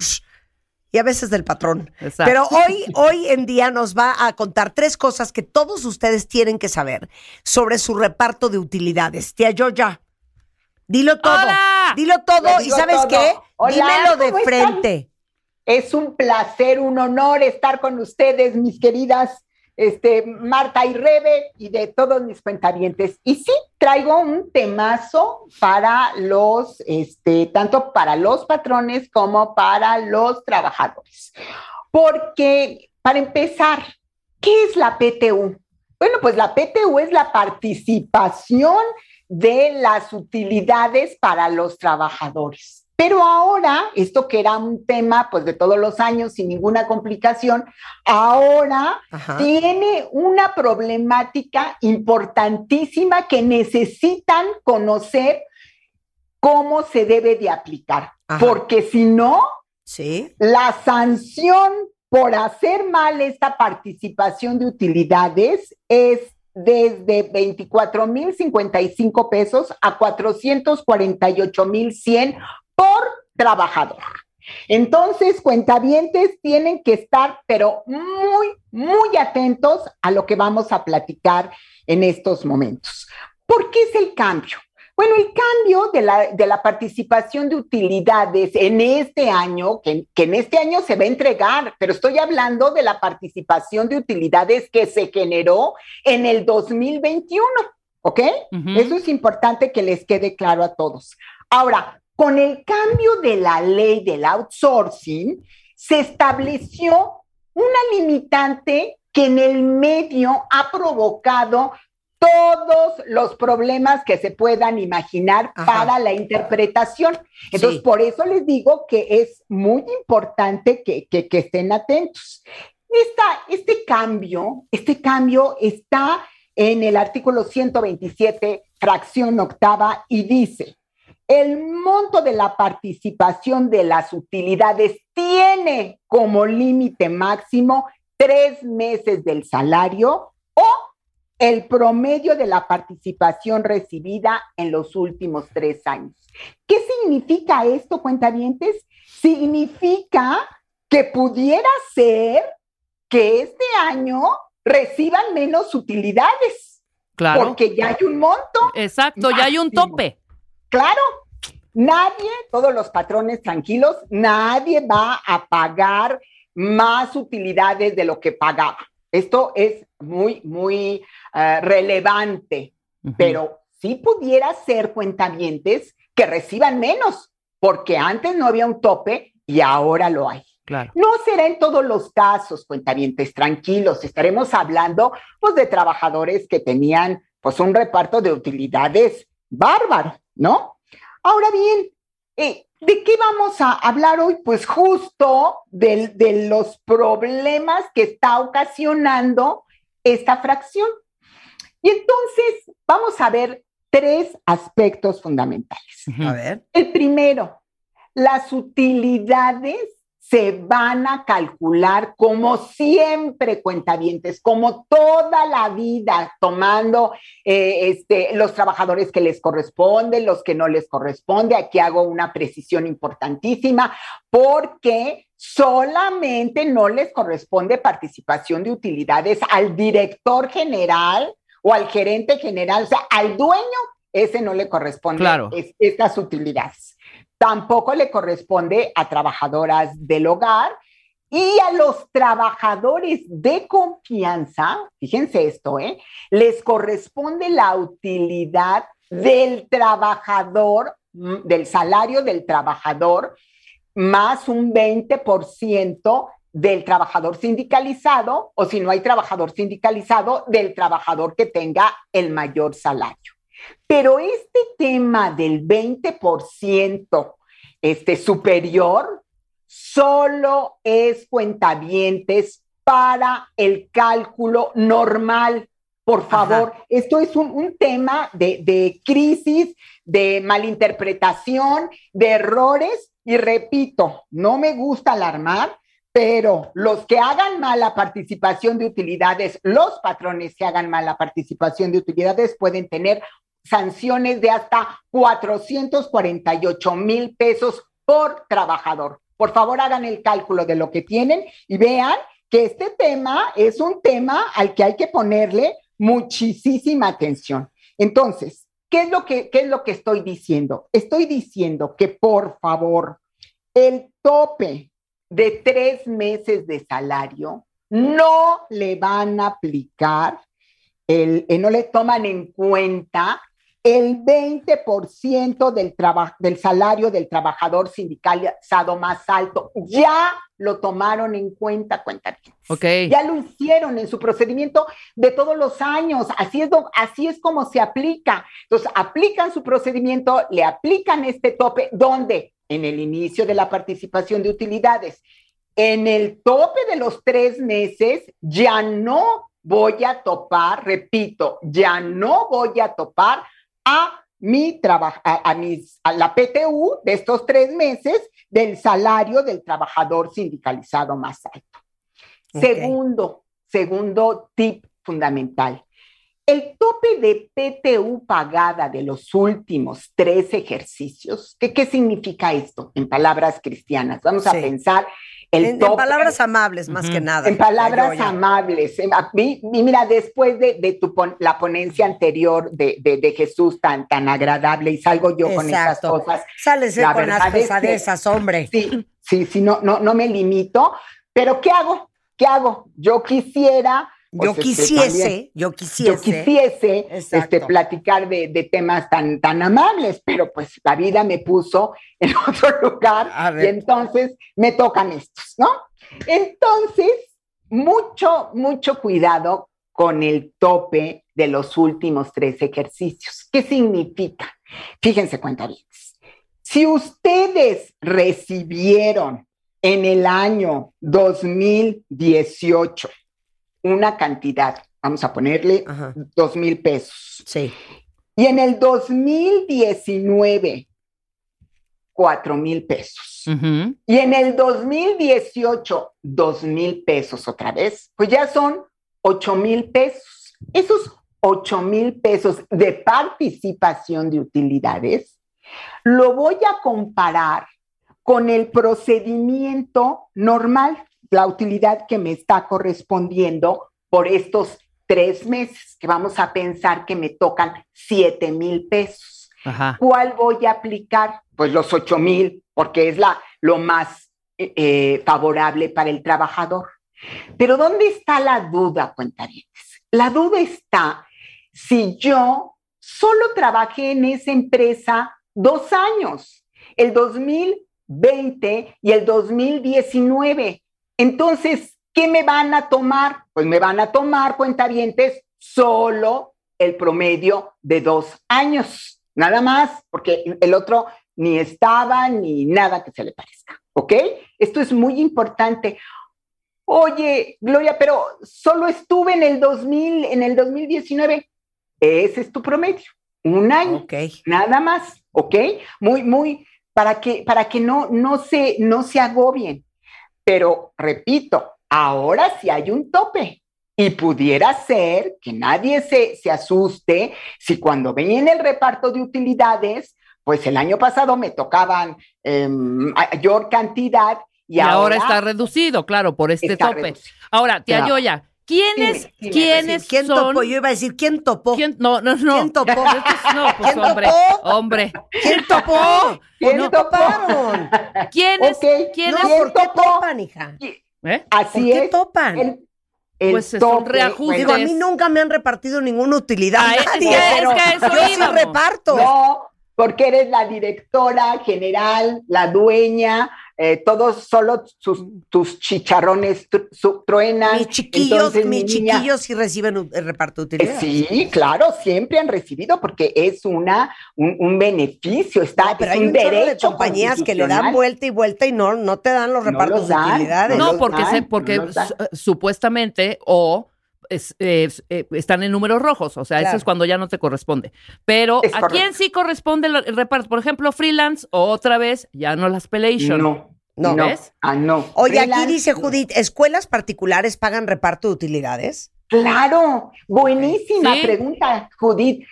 y a veces del patrón. Exacto. Pero hoy, hoy en día nos va a contar tres cosas que todos ustedes tienen que saber sobre su reparto de utilidades. Tía Yoya, dilo todo. ¡Hola! Dilo todo y ¿sabes todo. qué? Hola, Dímelo de frente. Es un placer, un honor estar con ustedes, mis queridas este, Marta y Rebe y de todos mis cuentavientes. Y sí, traigo un temazo para los, este, tanto para los patrones como para los trabajadores. Porque, para empezar, ¿qué es la PTU? Bueno, pues la PTU es la participación de las utilidades para los trabajadores. Pero ahora, esto que era un tema pues de todos los años sin ninguna complicación, ahora Ajá. tiene una problemática importantísima que necesitan conocer cómo se debe de aplicar. Ajá. Porque si no, Sí. la sanción por hacer mal esta participación de utilidades es desde 24.055 pesos a 448.100 por trabajador. Entonces, cuentavientes tienen que estar, pero muy, muy atentos a lo que vamos a platicar en estos momentos. ¿Por qué es el cambio? Bueno, el cambio de la, de la participación de utilidades en este año, que, que en este año se va a entregar, pero estoy hablando de la participación de utilidades que se generó en el 2021, ¿ok? Ujú. Eso es importante que les quede claro a todos. Ahora, con el cambio de la ley del outsourcing, se estableció una limitante que en el medio ha provocado todos los problemas que se puedan imaginar Ajá. para la interpretación. Entonces, Sí. por eso les digo que es muy importante que, que- que estén atentos. Esta- este cambio, este cambio está en el artículo 127, fracción octava, y dice, el monto de la participación de las utilidades tiene como límite máximo tres meses del salario o el promedio de la participación recibida en los últimos tres años. ¿Qué significa esto, cuentavientes? Significa que pudiera ser que este año reciban menos utilidades, Claro. porque ya hay un monto. Exacto, ya hay un tope. Claro, nadie, todos los patrones tranquilos, nadie va a pagar más utilidades de lo que pagaba. Esto es muy, muy eh, relevante, pero sí pudiera ser cuentavientes que reciban menos, porque antes no había un tope y ahora lo hay. Claro. No será en todos los casos, cuentavientes, tranquilos. Estaremos hablando, pues, de trabajadores que tenían, pues, un reparto de utilidades bárbaro, ¿no? Ahora bien, eh, ¿de qué vamos a hablar hoy? Pues justo del- de los problemas que está ocasionando esta fracción. Y entonces vamos a ver tres aspectos fundamentales. A ver. El primero, las utilidades se van a calcular como siempre, cuentavientes, como toda la vida, tomando eh, este, los trabajadores que les corresponden, los que no les corresponde. Aquí hago una precisión importantísima porque solamente no les corresponde participación de utilidades al director general o al gerente general, o sea, al dueño, ese no le corresponde Claro. es- estas utilidades. Tampoco le corresponde a trabajadoras del hogar y a los trabajadores de confianza, fíjense esto, ¿eh? les corresponde la utilidad del trabajador, mm, del salario del trabajador, más un 20% del trabajador sindicalizado, o si no hay trabajador sindicalizado, del trabajador que tenga el mayor salario. Pero este tema del 20% este, superior solo es cuentavientes para el cálculo normal. Por favor, esto es un, un tema de, de crisis, de malinterpretación, de errores. Y repito, no me gusta alarmar, pero los que hagan mal la participación de utilidades, los patrones que hagan mal la participación de utilidades pueden tener sanciones de hasta 448 mil pesos por trabajador. Por favor, hagan el cálculo de lo que tienen y vean que este tema es un tema al que hay que ponerle muchísima atención. Entonces, ¿qué es lo que, qué es lo que estoy diciendo? Estoy diciendo que por favor, el tope de tres meses de salario no le van a aplicar, el, eh, no le toman en cuenta el 20% del, del salario del trabajador sindicalizado más alto. Ya lo tomaron en cuenta, cuenta. Ok. Ya lo hicieron en su procedimiento de todos los años. Así es, así es como se aplica. Entonces, aplican su procedimiento, le aplican este tope, ¿dónde? En el inicio de la participación de utilidades. En el tope de los tres meses, ya no voy a topar, repito, ya no voy a topar a mi trabajo, a, a mis, a la PTU de estos tres meses del salario del trabajador sindicalizado más alto. Segundo, segundo tip fundamental. El tope de PTU pagada de los últimos tres ejercicios, ¿qué, qué significa esto en palabras cristianas? Vamos a pensar el En, palabras amables, más que nada. En palabras amables. A mí- mira, después de, de tu pon- la ponencia anterior de, de- de Jesús tan, tan agradable y salgo yo con esas cosas. Sales La con las es que- pesadezas, hombre. Sí, sí, sí, no, no, no me limito. Pero ¿qué hago? ¿Qué hago? Yo quisiera. Yo pues, este, quisiese, también- yo quisiese. yo quisiese este, platicar de, de temas tan, tan amables, pero pues la vida me puso en otro lugar y entonces me tocan estos, ¿no? Entonces, mucho, mucho cuidado con el tope de los últimos tres ejercicios. ¿Qué significa? Fíjense, cuentavientes. Si ustedes recibieron en el año 2018 una cantidad, vamos a ponerle dos mil pesos. Sí. Y en el 2019, cuatro mil pesos. Y en el 2018, dos mil pesos otra vez. Pues ya son ocho mil pesos. Esos ocho mil pesos de participación de utilidades, lo voy a comparar con el procedimiento normal, la utilidad que me está correspondiendo por estos tres meses, que vamos a pensar que me tocan siete mil pesos. ¿Cuál voy a aplicar? Pues los ocho mil, porque es la, lo más eh, eh, favorable para el trabajador. Pero ¿dónde está la duda, cuentarientes? La duda está si yo solo trabajé en esa empresa dos años, el 2020 y el 2019. Entonces, ¿qué me van a tomar? Pues me van a tomar, cuentavientes, solo el promedio de dos años, nada más, porque el otro ni estaba ni nada que se le parezca, ¿ok? Esto es muy importante. Oye, Gloria, pero solo estuve en el 2000, en el 2019. Ese es tu promedio, un año, nada más, ¿ok? Muy, muy, para que, para que no, no, se, no se agobien. Pero repito, ahora sí hay un tope. Y pudiera ser que nadie se, se asuste si cuando ven el reparto de utilidades, pues el año pasado me tocaban mayor cantidad y, ahora, está reducido, claro, por este tope. Ahora, tía Yoya, ¿quiénes, ¿quiénes ¿Quién son? topó? Yo iba a decir, ¿quién topó? ¿Quién? No, no, no. ¿Quién topó? No, pues ¿Quién hombre, topó? hombre. ¿Quién topó? ¿Quién no topó? toparon. ¿Quiénes? Ok, ¿Quiénes? No, ¿por qué topó? topan, hija? ¿Eh? Así ¿Por qué es. topan? El, el Pues son tope, reajustes. Digo, a mí nunca me han repartido ninguna utilidad. Ah, es nadie, que- es pero que a eso yo sí íbamos. reparto. No, porque eres la directora general, la dueña, eh, todos solo sus, tus chicharrones tru- su- truenan. Mis chiquillos, Entonces, mis mi niña- chiquillos sí reciben el reparto de Eh, utilidades. Sí, claro, siempre han recibido porque es una un, un beneficio, está, No, pero es hay un un chorro de derecho compañías que le dan vuelta y vuelta y no, no te dan los No repartos los de dan, utilidades. no No, los porque, dan, se, porque no los supuestamente o es- es- eh, están en números rojos, o sea, eso Claro. es cuando ya no te corresponde. Pero Es ¿a correcto. quién sí corresponde el, reparto? Por ejemplo, freelance o otra vez, ya no las pelation. No, No. no, ¿Ves? ah, no. Oye, aquí dice. Judith, ¿escuelas particulares pagan reparto de utilidades? Claro, buenísima Sí. pregunta, Judith.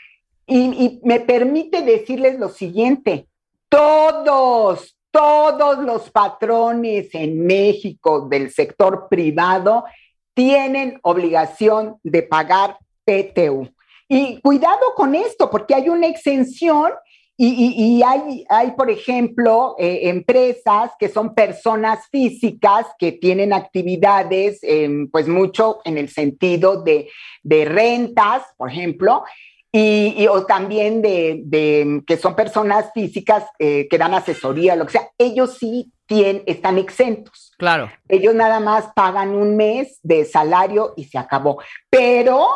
Y, y me permite decirles lo siguiente, todos, todos los patrones en México del sector privado tienen obligación de pagar PTU. Y cuidado con esto, porque hay una exención y, hay, hay, por ejemplo, eh, empresas que son personas físicas que tienen actividades, em, pues mucho en el sentido de, de rentas, por ejemplo, y, y- o también de, de que son personas físicas eh, que dan asesoría, lo que sea. Ellos sí tienen, están exentos. Claro. Ellos nada más pagan un mes de salario y se acabó. Pero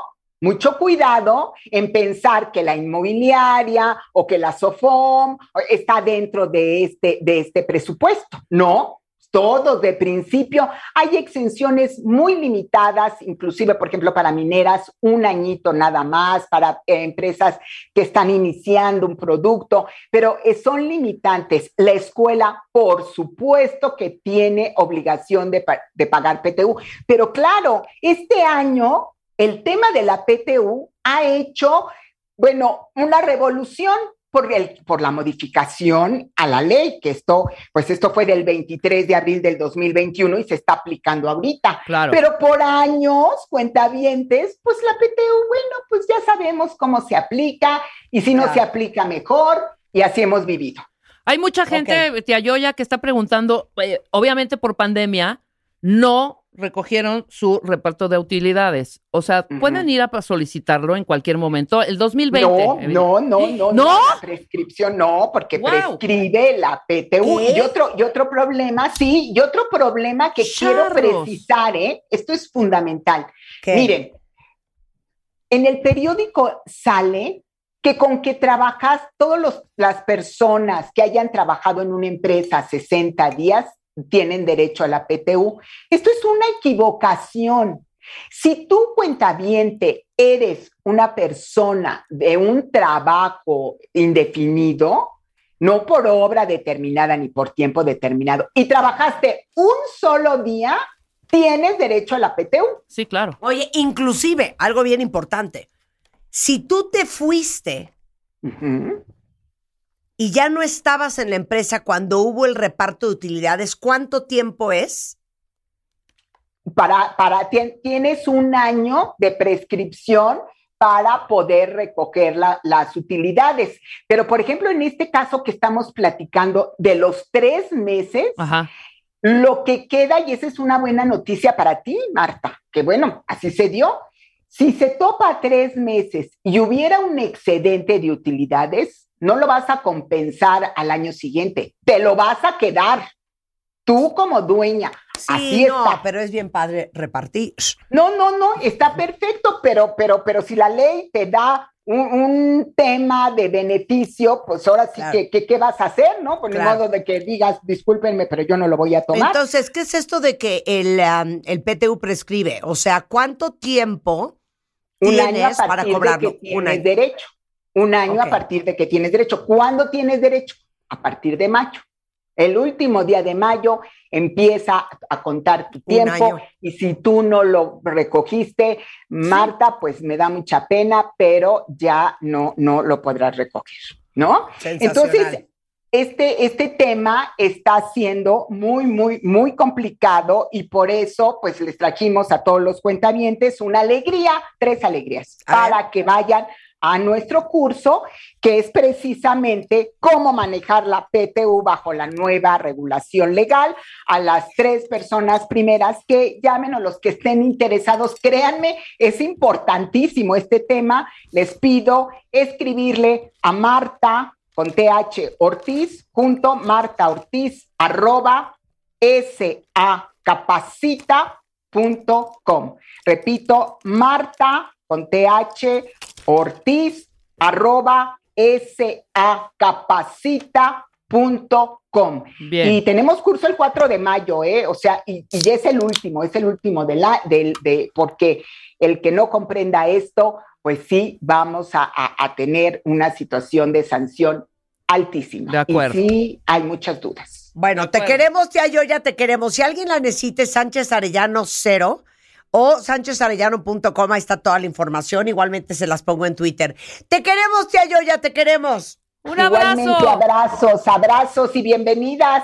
mucho cuidado en pensar que la inmobiliaria o que la SOFOM está dentro de este, de este presupuesto. No, todos de principio. Hay exenciones muy limitadas, inclusive, por ejemplo, para mineras, un añito nada más, para eh, empresas que están iniciando un producto, pero eh, son limitantes. La escuela, por supuesto que tiene obligación de, de pagar PTU, pero claro, este año el tema de la PTU ha hecho, bueno, una revolución por, el, por la modificación a la ley, que esto, pues esto fue del 23 de abril del 2021 y se está aplicando ahorita. Claro. Pero por años, cuentavientes, pues la PTU, bueno, pues ya sabemos cómo se aplica y si no se aplica mejor y así hemos vivido. Hay mucha gente, tía Yoya, que está preguntando, eh, obviamente por pandemia, no recogieron su reparto de utilidades. O sea, pueden ir a solicitarlo en cualquier momento. El 2020. No, no, no, no, ¿No? La prescripción no, porque prescribe la PTU. ¿Qué? Y otro, y otro problema, sí, y otro problema que quiero precisar, ¿eh? Esto es fundamental. ¿Qué? Miren, en el periódico sale que con que trabajas, todas las personas que hayan trabajado en una empresa 60 días tienen derecho a la PTU. Esto es una equivocación. Si tú, cuentaviente, eres una persona de un trabajo indefinido, no por obra determinada ni por tiempo determinado, y trabajaste un solo día, tienes derecho a la PTU. Sí, claro. Oye, inclusive, algo bien importante, si tú te fuiste y ya no estabas en la empresa cuando hubo el reparto de utilidades, ¿cuánto tiempo es? Para, para, tienes un año de prescripción para poder recoger las utilidades. Pero, por ejemplo, en este caso que estamos platicando de los tres meses, lo que queda, y esa es una buena noticia para ti, Marta, que bueno, así se dio. Si se topa tres meses y hubiera un excedente de utilidades, no lo vas a compensar al año siguiente, te lo vas a quedar tú como dueña. Sí, Así no, está. pero es bien padre repartir. No, no, no, está perfecto, pero, pero, pero si la ley te da un, un tema de beneficio, pues ahora sí Claro. que, que- ¿qué vas a hacer, no? Por Claro. el modo de que digas, discúlpenme, pero yo no lo voy a tomar. Entonces, ¿qué es esto de que el, um, el PTU prescribe? O sea, ¿cuánto tiempo un año tienes para cobrarlo? Un año. derecho. Un año a partir de que tienes derecho. ¿Cuándo tienes derecho? A partir de mayo. El último día de mayo empieza a contar tu tiempo y si tú no lo recogiste, Marta, pues me da mucha pena, pero ya no, no lo podrás recoger, ¿no? Entonces, este, este tema está siendo muy, muy, muy complicado y por eso, pues les trajimos a todos los cuentavientes una alegría, tres alegrías, A ver. para que vayan a nuestro curso, que es precisamente cómo manejar la PTU bajo la nueva regulación legal. A las tres personas primeras que llamen o los que estén interesados, créanme, es importantísimo este tema. Les pido escribirle a Marta con TH Ortiz, junto Marta Ortiz, arroba sacapacita.com. Repito, Marta con TH Ortiz, arroba sacapacita.com. Bien. Y tenemos curso el 4 de mayo, ¿eh? O sea, y, es el último, es el último de la, del, de, porque el que no comprenda esto, pues sí, vamos a, a- a tener una situación de sanción altísima. De acuerdo. Y sí, hay muchas dudas. Bueno, te queremos, tía yo ya te queremos. Si alguien la necesite, Sánchez Arellano cero o sánchezarellano.com, ahí está toda la información. Igualmente se las pongo en Twitter. Te queremos, tía yo ya te queremos. Un Igualmente, abrazo. abrazos, abrazos y bienvenidas.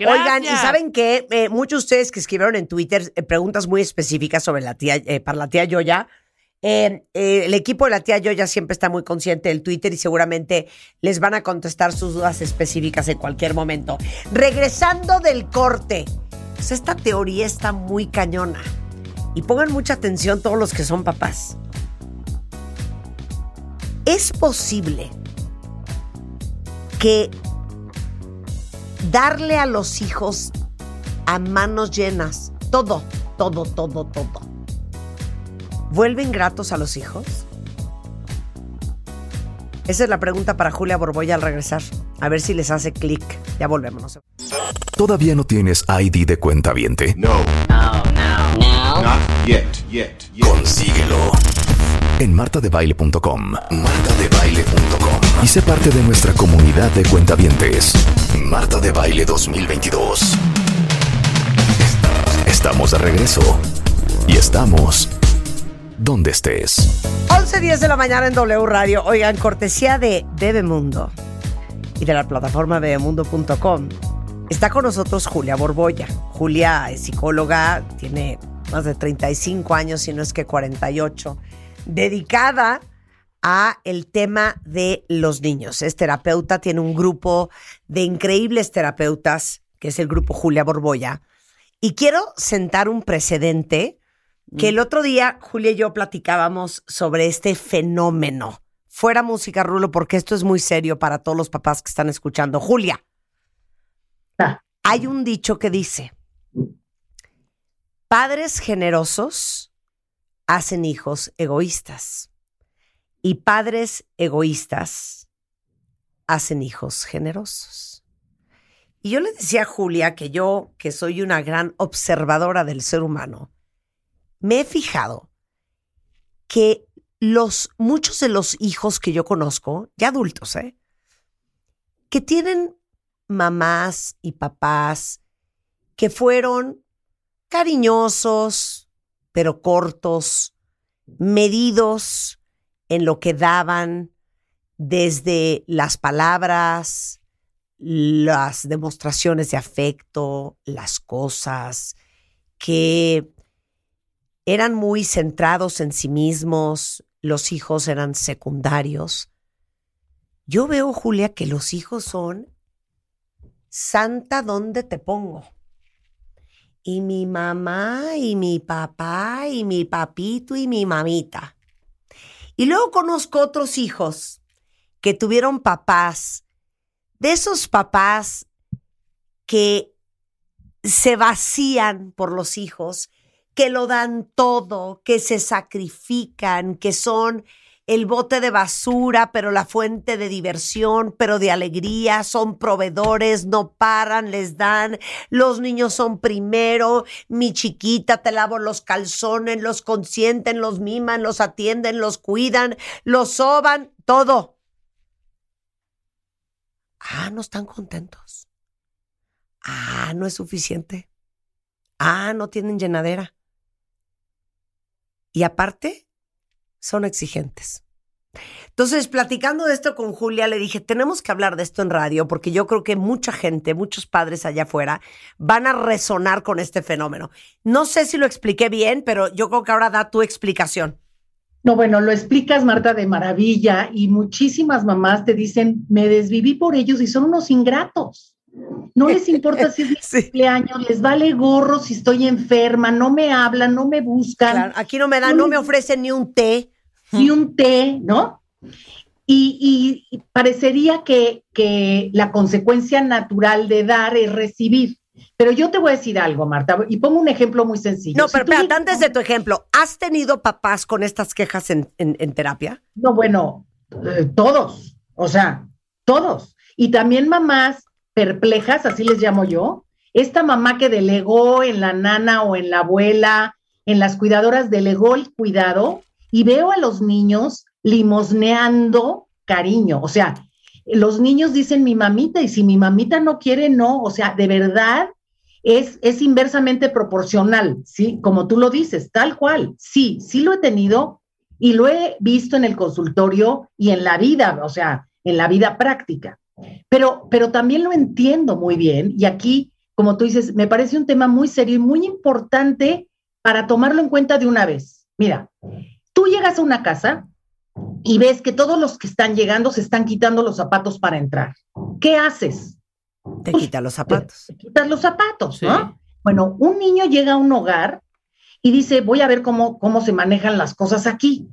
Oigan, y saben que muchos de ustedes que escribieron en Twitter eh, preguntas muy específicas sobre la tía, eh, para la tía Yoya. eh, eh, el equipo de la tía Yoya siempre está muy consciente del Twitter y seguramente les van a contestar sus dudas específicas en cualquier momento. Regresando del corte, pues esta teoría está muy cañona. Y pongan mucha atención todos los que son papás. Es posible que darle a los hijos a manos llenas, todo, todo, todo, todo, ¿vuelven gratos a los hijos? Esa es la pregunta para Julia Borboya al regresar. A ver si les hace clic. Ya volvemos. ¿Todavía no tienes ID de cuenta viente? No. No, no, yet, yet, yet. Consíguelo en martadebaile.com. Martadebaile.com. Y sé parte de nuestra comunidad de cuentavientes. Marta de Baile 2022. Estamos de regreso. Y estamos donde estés. 11.10 de la mañana en W Radio. Oigan, cortesía de Bebemundo y de la plataforma bebemundo.com. Está con nosotros Julia Borboya. Julia es psicóloga, tiene más de 35 años, si no es que 48, dedicada a el tema de los niños. Es terapeuta, tiene un grupo de increíbles terapeutas, que es el grupo Julia Borboya. Y quiero sentar un precedente que el otro día Julia y yo platicábamos sobre este fenómeno. Fuera música, Rulo, porque esto es muy serio para todos los papás que están escuchando. Julia, hay un dicho que dice, padres generosos hacen hijos egoístas. y padres egoístas hacen hijos generosos. Y yo le decía a Julia que yo, que soy una gran observadora del ser humano, me he fijado que los muchos de los hijos que yo conozco, ya adultos, ¿eh? que tienen mamás y papás que fueron cariñosos, pero cortos, medidos en lo que daban desde las palabras, las demostraciones de afecto, las cosas, que eran muy centrados en sí mismos, los hijos eran secundarios. Yo veo, Julia, que los hijos son Santa, ¿dónde te pongo? Y mi mamá y mi papá y mi papito y mi mamita. Y luego conozco otros hijos que tuvieron papás, de esos papás que se vacían por los hijos, que lo dan todo, que se sacrifican, que son el bote de basura, pero la fuente de diversión, pero de alegría, son proveedores, no paran, les dan, los niños son primero, mi chiquita te lavo los calzones, los consienten, los miman, los atienden, los cuidan, los soban, todo. Ah, no están contentos. Ah, no es suficiente. Ah, no tienen llenadera. Y aparte, son exigentes. Entonces, platicando de esto con Julia, le dije, tenemos que hablar de esto en radio porque yo creo que mucha gente, muchos padres allá afuera van a resonar con este fenómeno. No sé si lo expliqué bien, pero yo creo que ahora da tu explicación. No, bueno, lo explicas, Marta, de maravilla y muchísimas mamás te dicen, me desviví por ellos y son unos ingratos. No les importa si es mi cumpleaños, les vale gorro si estoy enferma, no me hablan, no me buscan. aquí no me dan, no me ofrecen ni un té y un té, ¿no? Y, parecería que, que, la consecuencia natural de dar es recibir. Pero yo te voy a decir algo, Marta, y pongo un ejemplo muy sencillo. No, pero espérate, antes de tu ejemplo, ¿has tenido papás con estas quejas en, terapia? No, bueno, eh, todos, o sea, todos. Y también mamás perplejas, así les llamo yo. Esta mamá que delegó en la nana o en la abuela, en las cuidadoras, delegó el cuidado y veo a los niños limosneando cariño. O sea, los niños dicen mi mamita y si mi mamita no quiere, no. O sea, de verdad es, es inversamente proporcional, ¿sí? Como tú lo dices, tal cual. Sí, sí lo he tenido y lo he visto en el consultorio y en la vida, o sea, en la vida práctica. Pero, pero también lo entiendo muy bien y aquí, como tú dices, me parece un tema muy serio y muy importante para tomarlo en cuenta de una vez. Mira, Tú llegas a una casa y ves que todos los que están llegando se están quitando los zapatos para entrar. ¿Qué haces? Te pues, quitas los zapatos. Te, quitas los zapatos, ¿no? Bueno, un niño llega a un hogar y dice, voy a ver cómo, cómo se manejan las cosas aquí.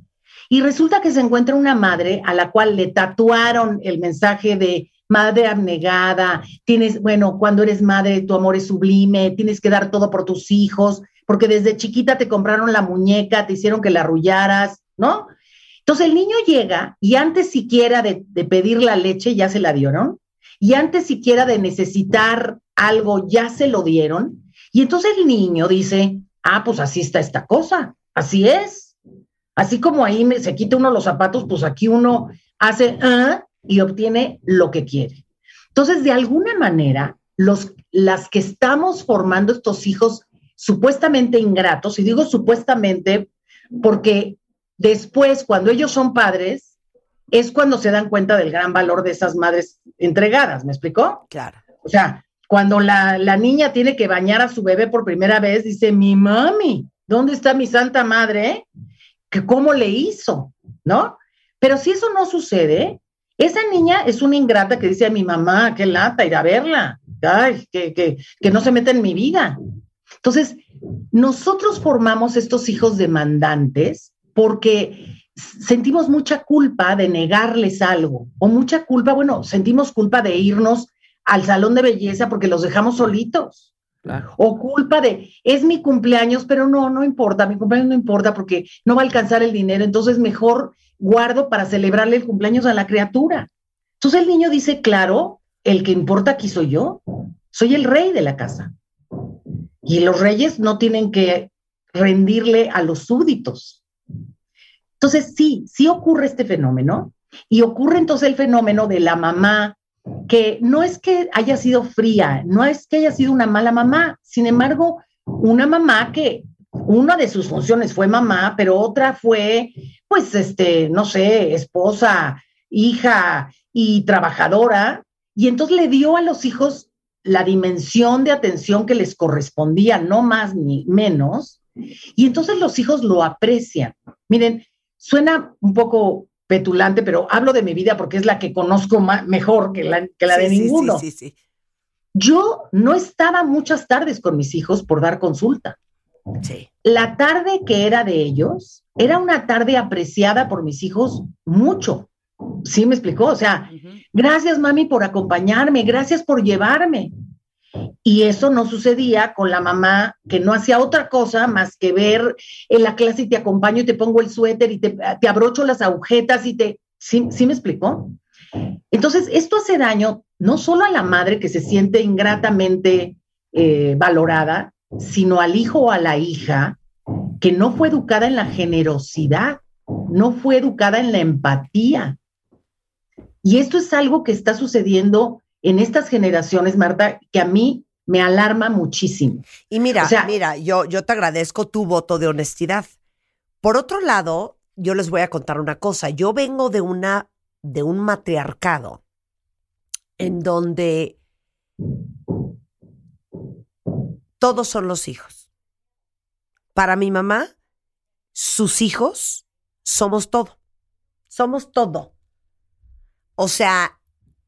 Y resulta que se encuentra una madre a la cual le tatuaron el mensaje de madre abnegada, tienes, bueno, cuando eres madre, tu amor es sublime, tienes que dar todo por tus hijos, porque desde chiquita te compraron la muñeca, te hicieron que la arrullaras, ¿no? Entonces el niño llega y antes siquiera de, pedir la leche ya se la dieron, y antes siquiera de necesitar algo ya se lo dieron, y entonces el niño dice, ah, pues así está esta cosa, así es. Así como ahí se quita uno los zapatos, pues aquí uno hace ah, y obtiene lo que quiere. Entonces, de alguna manera, los, las que estamos formando estos hijos supuestamente ingratos, y digo supuestamente porque después, cuando ellos son padres, es cuando se dan cuenta del gran valor de esas madres entregadas, ¿me explicó? Claro. O sea, cuando la, la niña tiene que bañar a su bebé por primera vez, dice, mi mami, ¿dónde está mi santa madre? ¿Que ¿Cómo le hizo? ¿No? Pero si eso no sucede, esa niña es una ingrata que dice a mi mamá, qué lata, ir a verla, ay, que, que, que no se meta en mi vida. Entonces, nosotros formamos estos hijos demandantes porque sentimos mucha culpa de negarles algo o mucha culpa, bueno, sentimos culpa de irnos al salón de belleza porque los dejamos solitos O culpa de, es mi cumpleaños, pero no, no importa, mi cumpleaños no importa porque no va a alcanzar el dinero, entonces mejor guardo para celebrarle el cumpleaños a la criatura. Entonces el niño dice, claro, el que importa aquí soy yo, soy el rey de la casa. Y los reyes no tienen que rendirle a los súbditos. Entonces sí, sí ocurre este fenómeno y ocurre entonces el fenómeno de la mamá que no es que haya sido fría, no es que haya sido una mala mamá, sin embargo, una mamá que una de sus funciones fue mamá, pero otra fue, pues, este, no sé, esposa, hija y trabajadora, y entonces le dio a los hijos la dimensión de atención que les correspondía, no más ni menos, y entonces los hijos lo aprecian. Miren, suena un poco petulante, pero hablo de mi vida porque es la que conozco mejor que la, que la de ninguno. Sí, sí, Yo no estaba muchas tardes con mis hijos por dar consulta. La tarde que era de ellos era una tarde apreciada por mis hijos mucho. ¿Sí me explicó? O sea, gracias mami por acompañarme, gracias por llevarme. Y eso no sucedía con la mamá que no hacía otra cosa más que ver en la clase y te acompaño y te pongo el suéter y te, abrocho las agujetas y te... ¿Sí, ¿Sí me explicó? Entonces, esto hace daño no solo a la madre que se siente ingratamente eh, valorada, sino al hijo o a la hija que no fue educada en la generosidad, no fue educada en la empatía. Y esto es algo que está sucediendo en estas generaciones, Marta, que a mí me alarma muchísimo. Y mira, mira, yo, yo te agradezco tu voto de honestidad. Por otro lado, yo les voy a contar una cosa. Yo vengo de una, de un matriarcado en donde todos son los hijos. Para mi mamá, sus hijos somos todo. Somos todo. O sea,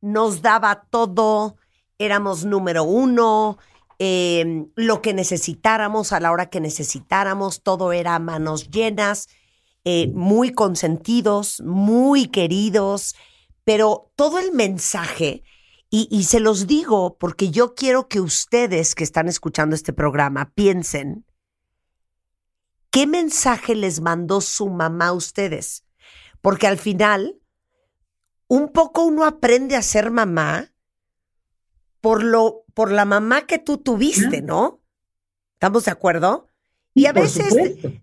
nos daba todo, éramos número uno, em, lo que necesitáramos a la hora que necesitáramos, todo era manos llenas, eh, muy consentidos, muy queridos, pero todo el mensaje, y, y se los digo porque yo quiero que ustedes que están escuchando este programa piensen, ¿qué mensaje les mandó su mamá a ustedes? Porque al final, un poco uno aprende a ser mamá por lo, por la mamá que tú tuviste, ¿no? ¿Estamos de acuerdo? Y a veces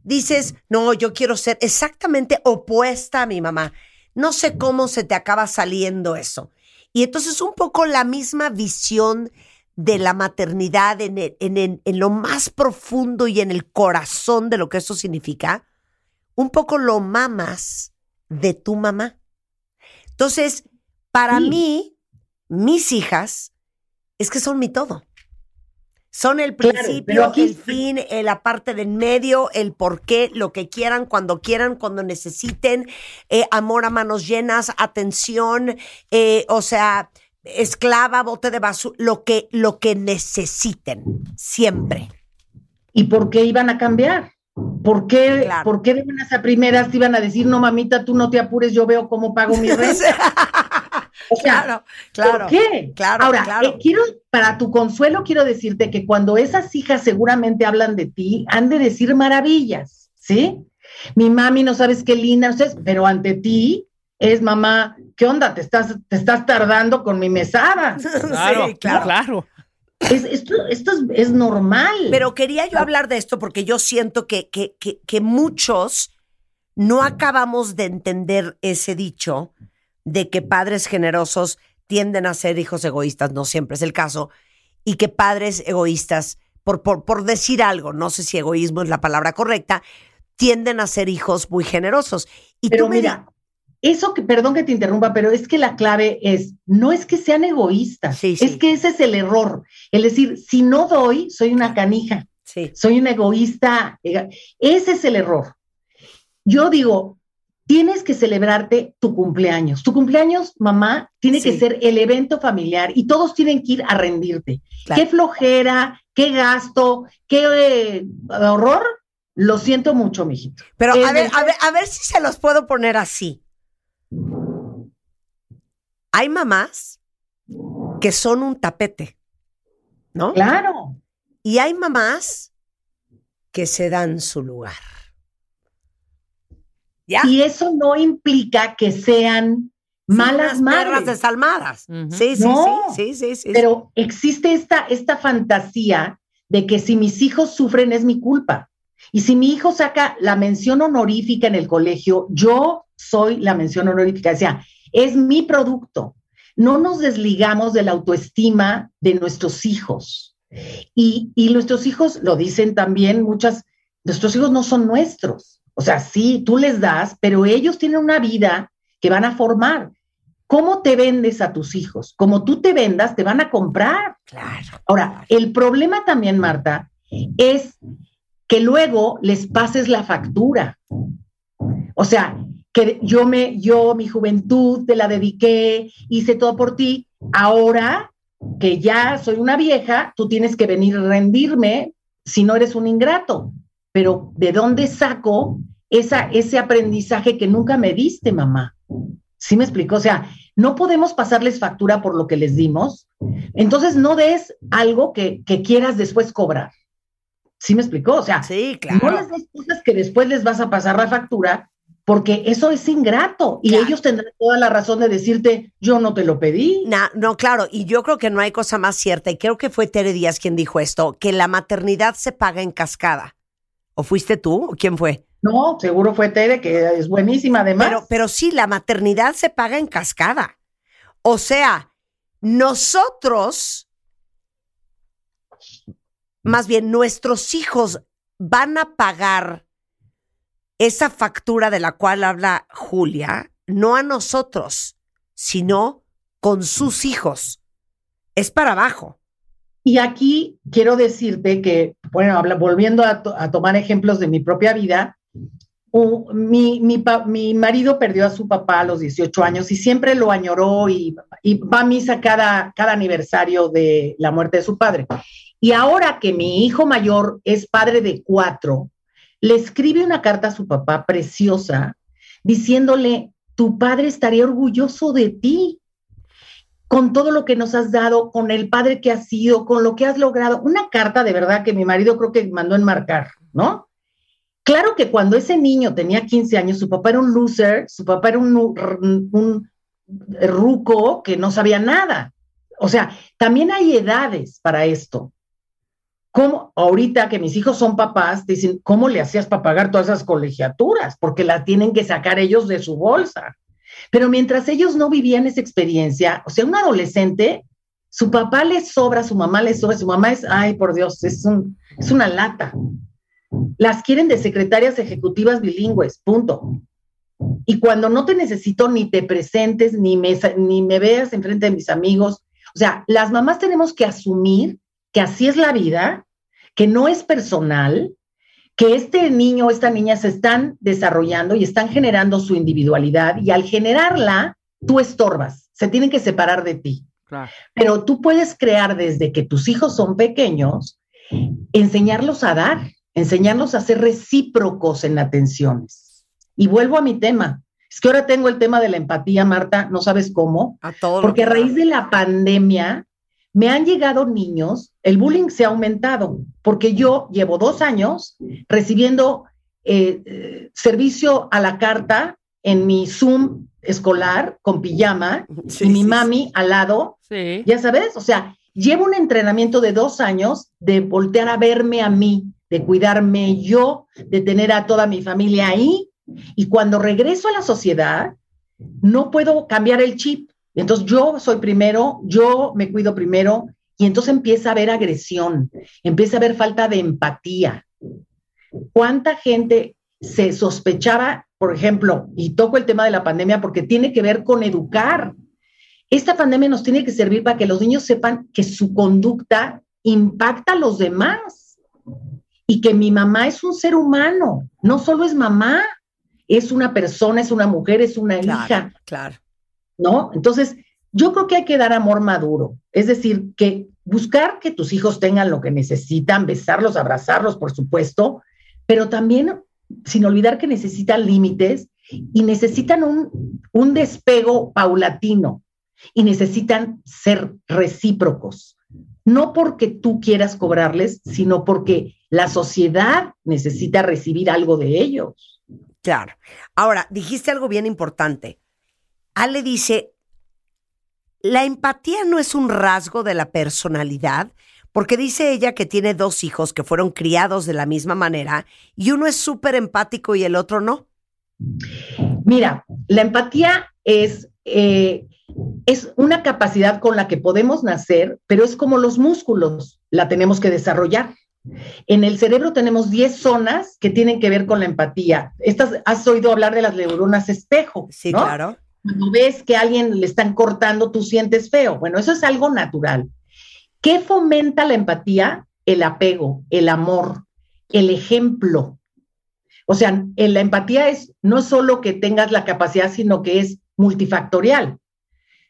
dices, no, yo quiero ser exactamente opuesta a mi mamá. No sé cómo se te acaba saliendo eso. Y entonces un poco la misma visión de la maternidad en, en, en, lo más profundo y en el corazón de lo que eso significa, un poco lo mamas de tu mamá. Entonces, para mí, mis hijas, es que son mi todo. Son el principio, el fin, la parte del medio, el por qué, lo que quieran, cuando quieran, cuando necesiten, eh, amor a manos llenas, atención, eh, o sea, esclava, bote de basura, lo que, lo que necesiten, siempre. ¿Y por qué iban a cambiar? ¿Por qué, ¿Por qué de buenas a primeras te iban a decir, no, mamita, tú no te apures, yo veo cómo pago mi renta? o sea, claro, claro, ¿por qué? Claro, Ahora, eh, quiero, para tu consuelo, quiero decirte que cuando esas hijas seguramente hablan de ti, han de decir maravillas, ¿sí? Mi mami no sabes qué linda, pero ante ti es mamá, ¿qué onda? Te estás, te estás tardando con mi mesada. Claro, claro. claro. Es, esto, esto es, normal. Pero quería yo hablar de esto porque yo siento que, que, que, muchos no acabamos de entender ese dicho de que padres generosos tienden a ser hijos egoístas, no siempre es el caso, y que padres egoístas, por, por, por decir algo, no sé si egoísmo es la palabra correcta, tienden a ser hijos muy generosos. Y Pero mira, eso que, perdón que te interrumpa, pero es que la clave es, no es que sean egoístas, es que ese es el error. Es decir, si no doy, soy una canija, soy un egoísta. Ese es el error. Yo digo, tienes que celebrarte tu cumpleaños. Tu cumpleaños, mamá, tiene que ser el evento familiar y todos tienen que ir a rendirte. Qué flojera, qué gasto, qué eh, horror. Lo siento mucho, mijito. Pero a ver, a ver, a ver si se los puedo poner así. Hay mamás que son un tapete, ¿no? Claro. Y hay mamás que se dan su lugar. ¿Ya? Y eso no implica que sean malas perras madres. desalmadas. Sí, sí, No, sí, sí, sí, sí. Pero existe esta, esta fantasía de que si mis hijos sufren es mi culpa. Y si mi hijo saca la mención honorífica en el colegio, yo soy la mención honorífica. O sea, es mi producto. No nos desligamos de la autoestima de nuestros hijos. Y, y nuestros hijos, lo dicen también muchas, nuestros hijos no son nuestros. O sea, sí, tú les das, pero ellos tienen una vida que van a formar. ¿Cómo te vendes a tus hijos? Como tú te vendas, te van a comprar. Claro. Ahora, el problema también, Marta, es que luego les pases la factura. O sea, que yo me, yo mi juventud te la dediqué, hice todo por ti. Ahora que ya soy una vieja, tú tienes que venir a rendirme si no eres un ingrato. Pero ¿de dónde saco esa, ese aprendizaje que nunca me diste, mamá? ¿Sí me explicó? O sea, no podemos pasarles factura por lo que les dimos. Entonces no des algo que, que quieras después cobrar. ¿Sí me explicó? O sea, sí, no les des cosas que después les vas a pasar la factura porque eso es ingrato y Claro. ellos tendrán toda la razón de decirte, yo no te lo pedí. No, no, claro, y yo creo que no hay cosa más cierta, y creo que fue Tere Díaz quien dijo esto, que la maternidad se paga en cascada. ¿O fuiste tú? ¿O quién fue? No, seguro fue Tere, que es buenísima además. Pero, pero sí, la maternidad se paga en cascada. O sea, nosotros, más bien nuestros hijos van a pagar esa factura de la cual habla Julia, no a nosotros, sino con sus hijos. Es para abajo. Y aquí quiero decirte que, bueno, habla- volviendo a, to- a tomar ejemplos de mi propia vida, mi, mi mi marido perdió a su papá a los 18 años y siempre lo añoró y, y va a misa cada, cada aniversario de la muerte de su padre. Y ahora que mi hijo mayor es padre de cuatro, le escribe una carta a su papá preciosa diciéndole, tu padre estaría orgulloso de ti con todo lo que nos has dado, con el padre que has sido, con lo que has logrado. Una carta de verdad que mi marido creo que mandó enmarcar, ¿no? Claro que cuando ese niño tenía 15 años, su papá era un loser, su papá era un, un ruco que no sabía nada. O sea, también hay edades para esto. ¿Cómo, ahorita que mis hijos son papás, dicen, ¿cómo le hacías para pagar todas esas colegiaturas? Porque las tienen que sacar ellos de su bolsa. Pero mientras ellos no vivían esa experiencia, o sea, un adolescente, su papá le sobra, su mamá le sobra, su mamá es, ay, por Dios, es, un, es una lata. Las quieren de secretarias ejecutivas bilingües, punto. Y cuando no te necesito, ni te presentes, ni me, ni me veas enfrente de mis amigos. O sea, las mamás tenemos que asumir que así es la vida, que no es personal, que este niño o esta niña se están desarrollando y están generando su individualidad y al generarla, tú estorbas, se tienen que separar de ti. Claro. Pero tú puedes crear desde que tus hijos son pequeños, enseñarlos a dar, enseñarlos a ser recíprocos en atenciones. Y vuelvo a mi tema. Es que ahora tengo el tema de la empatía, Marta, no sabes cómo. A todo Porque a raíz de la pandemia me han llegado niños, el bullying se ha aumentado, porque yo llevo dos años recibiendo eh, servicio a la carta en mi Zoom escolar con pijama Sí, y mi sí, mami al lado, Sí. ya sabes, o sea, llevo un entrenamiento de dos años de voltear a verme a mí, de cuidarme yo, de tener a toda mi familia ahí, y cuando regreso a la sociedad, no puedo cambiar el chip. Entonces yo soy primero, yo me cuido primero, y entonces empieza a haber agresión, empieza a haber falta de empatía. ¿Cuánta gente se sospechaba, por ejemplo, y toco el tema de la pandemia porque tiene que ver con educar? Esta pandemia nos tiene que servir para que los niños sepan que su conducta impacta a los demás y que mi mamá es un ser humano, no solo es mamá, es una persona, es una mujer, es una Claro, hija, claro. ¿No? Entonces, yo creo que hay que dar amor maduro, es decir, que buscar que tus hijos tengan lo que necesitan, besarlos, abrazarlos, por supuesto, pero también sin olvidar que necesitan límites y necesitan un, un despego paulatino y necesitan ser recíprocos. no porque tú quieras cobrarles, sino porque la sociedad necesita recibir algo de ellos. Claro. Ahora, dijiste algo bien importante. Ale dice, la empatía no es un rasgo de la personalidad, porque dice ella que tiene dos hijos que fueron criados de la misma manera y uno es súper empático y el otro no. Mira, la empatía es, eh, es una capacidad con la que podemos nacer, pero es como los músculos, la tenemos que desarrollar. En el cerebro tenemos 10 zonas que tienen que ver con la empatía. Estas, has oído hablar de las neuronas espejo. Sí, claro. Cuando ves que a alguien le están cortando, tú sientes feo. Bueno, eso es algo natural. ¿Qué fomenta la empatía? El apego, el amor, el ejemplo. O sea, la empatía es no solo que tengas la capacidad, sino que es multifactorial.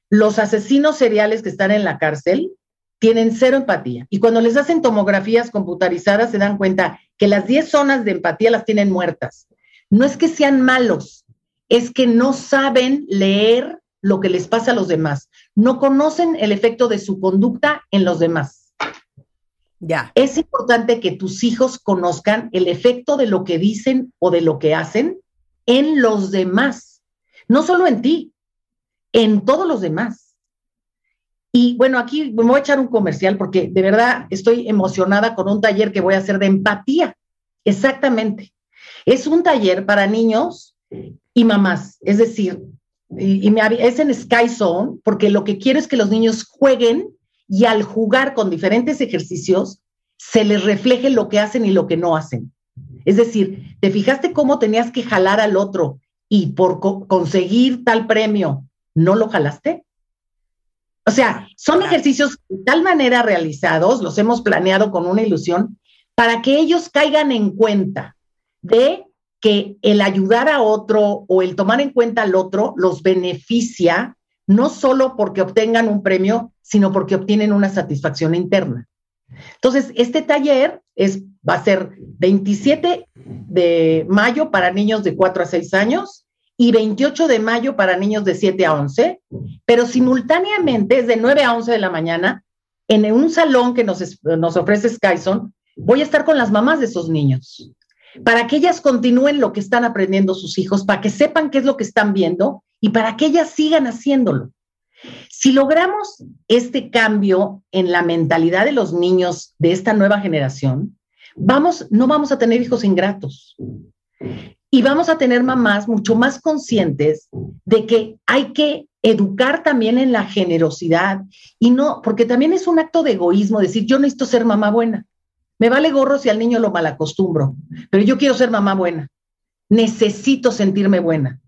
Los asesinos seriales que están en la cárcel tienen cero empatía. Y cuando les hacen tomografías computarizadas se dan cuenta que las 10 zonas de empatía las tienen muertas. No es que sean malos, es que no saben leer lo que les pasa a los demás. No conocen el efecto de su conducta en los demás. Ya. Es importante que tus hijos conozcan el efecto de lo que dicen o de lo que hacen en los demás. No solo en ti, en todos los demás. Y bueno, aquí me voy a echar un comercial porque de verdad estoy emocionada con un taller que voy a hacer de empatía. Exactamente. Es un taller para niños y mamás. Es decir, y, me, es en Sky Zone porque lo que quiero es que los niños jueguen y al jugar con diferentes ejercicios se les refleje lo que hacen y lo que no hacen. Es decir, ¿te fijaste cómo tenías que jalar al otro y por conseguir tal premio no lo jalaste? O sea, son ejercicios de tal manera realizados, los hemos planeado con una ilusión, para que ellos caigan en cuenta de que el ayudar a otro o el tomar en cuenta al otro los beneficia, no solo porque obtengan un premio, sino porque obtienen una satisfacción interna. Entonces, este taller es, va a ser 27 de mayo para niños de 4 a 6 años y 28 de mayo para niños de 7 a 11, pero simultáneamente es de 9 a 11 de la mañana en un salón que nos, nos ofrece Skyson. Voy a estar con las mamás de esos niños para que ellas continúen lo que están aprendiendo sus hijos, para que sepan qué es lo que están viendo y para que ellas sigan haciéndolo. Si logramos este cambio en la mentalidad de los niños de esta nueva generación, vamos, no vamos a tener hijos ingratos. Y vamos a tener mamás mucho más conscientes de que hay que educar también en la generosidad y no, porque también es un acto de egoísmo decir, yo necesito ser mamá buena. Me vale gorro si al niño lo malacostumbro, pero yo quiero ser mamá buena. Necesito sentirme buena.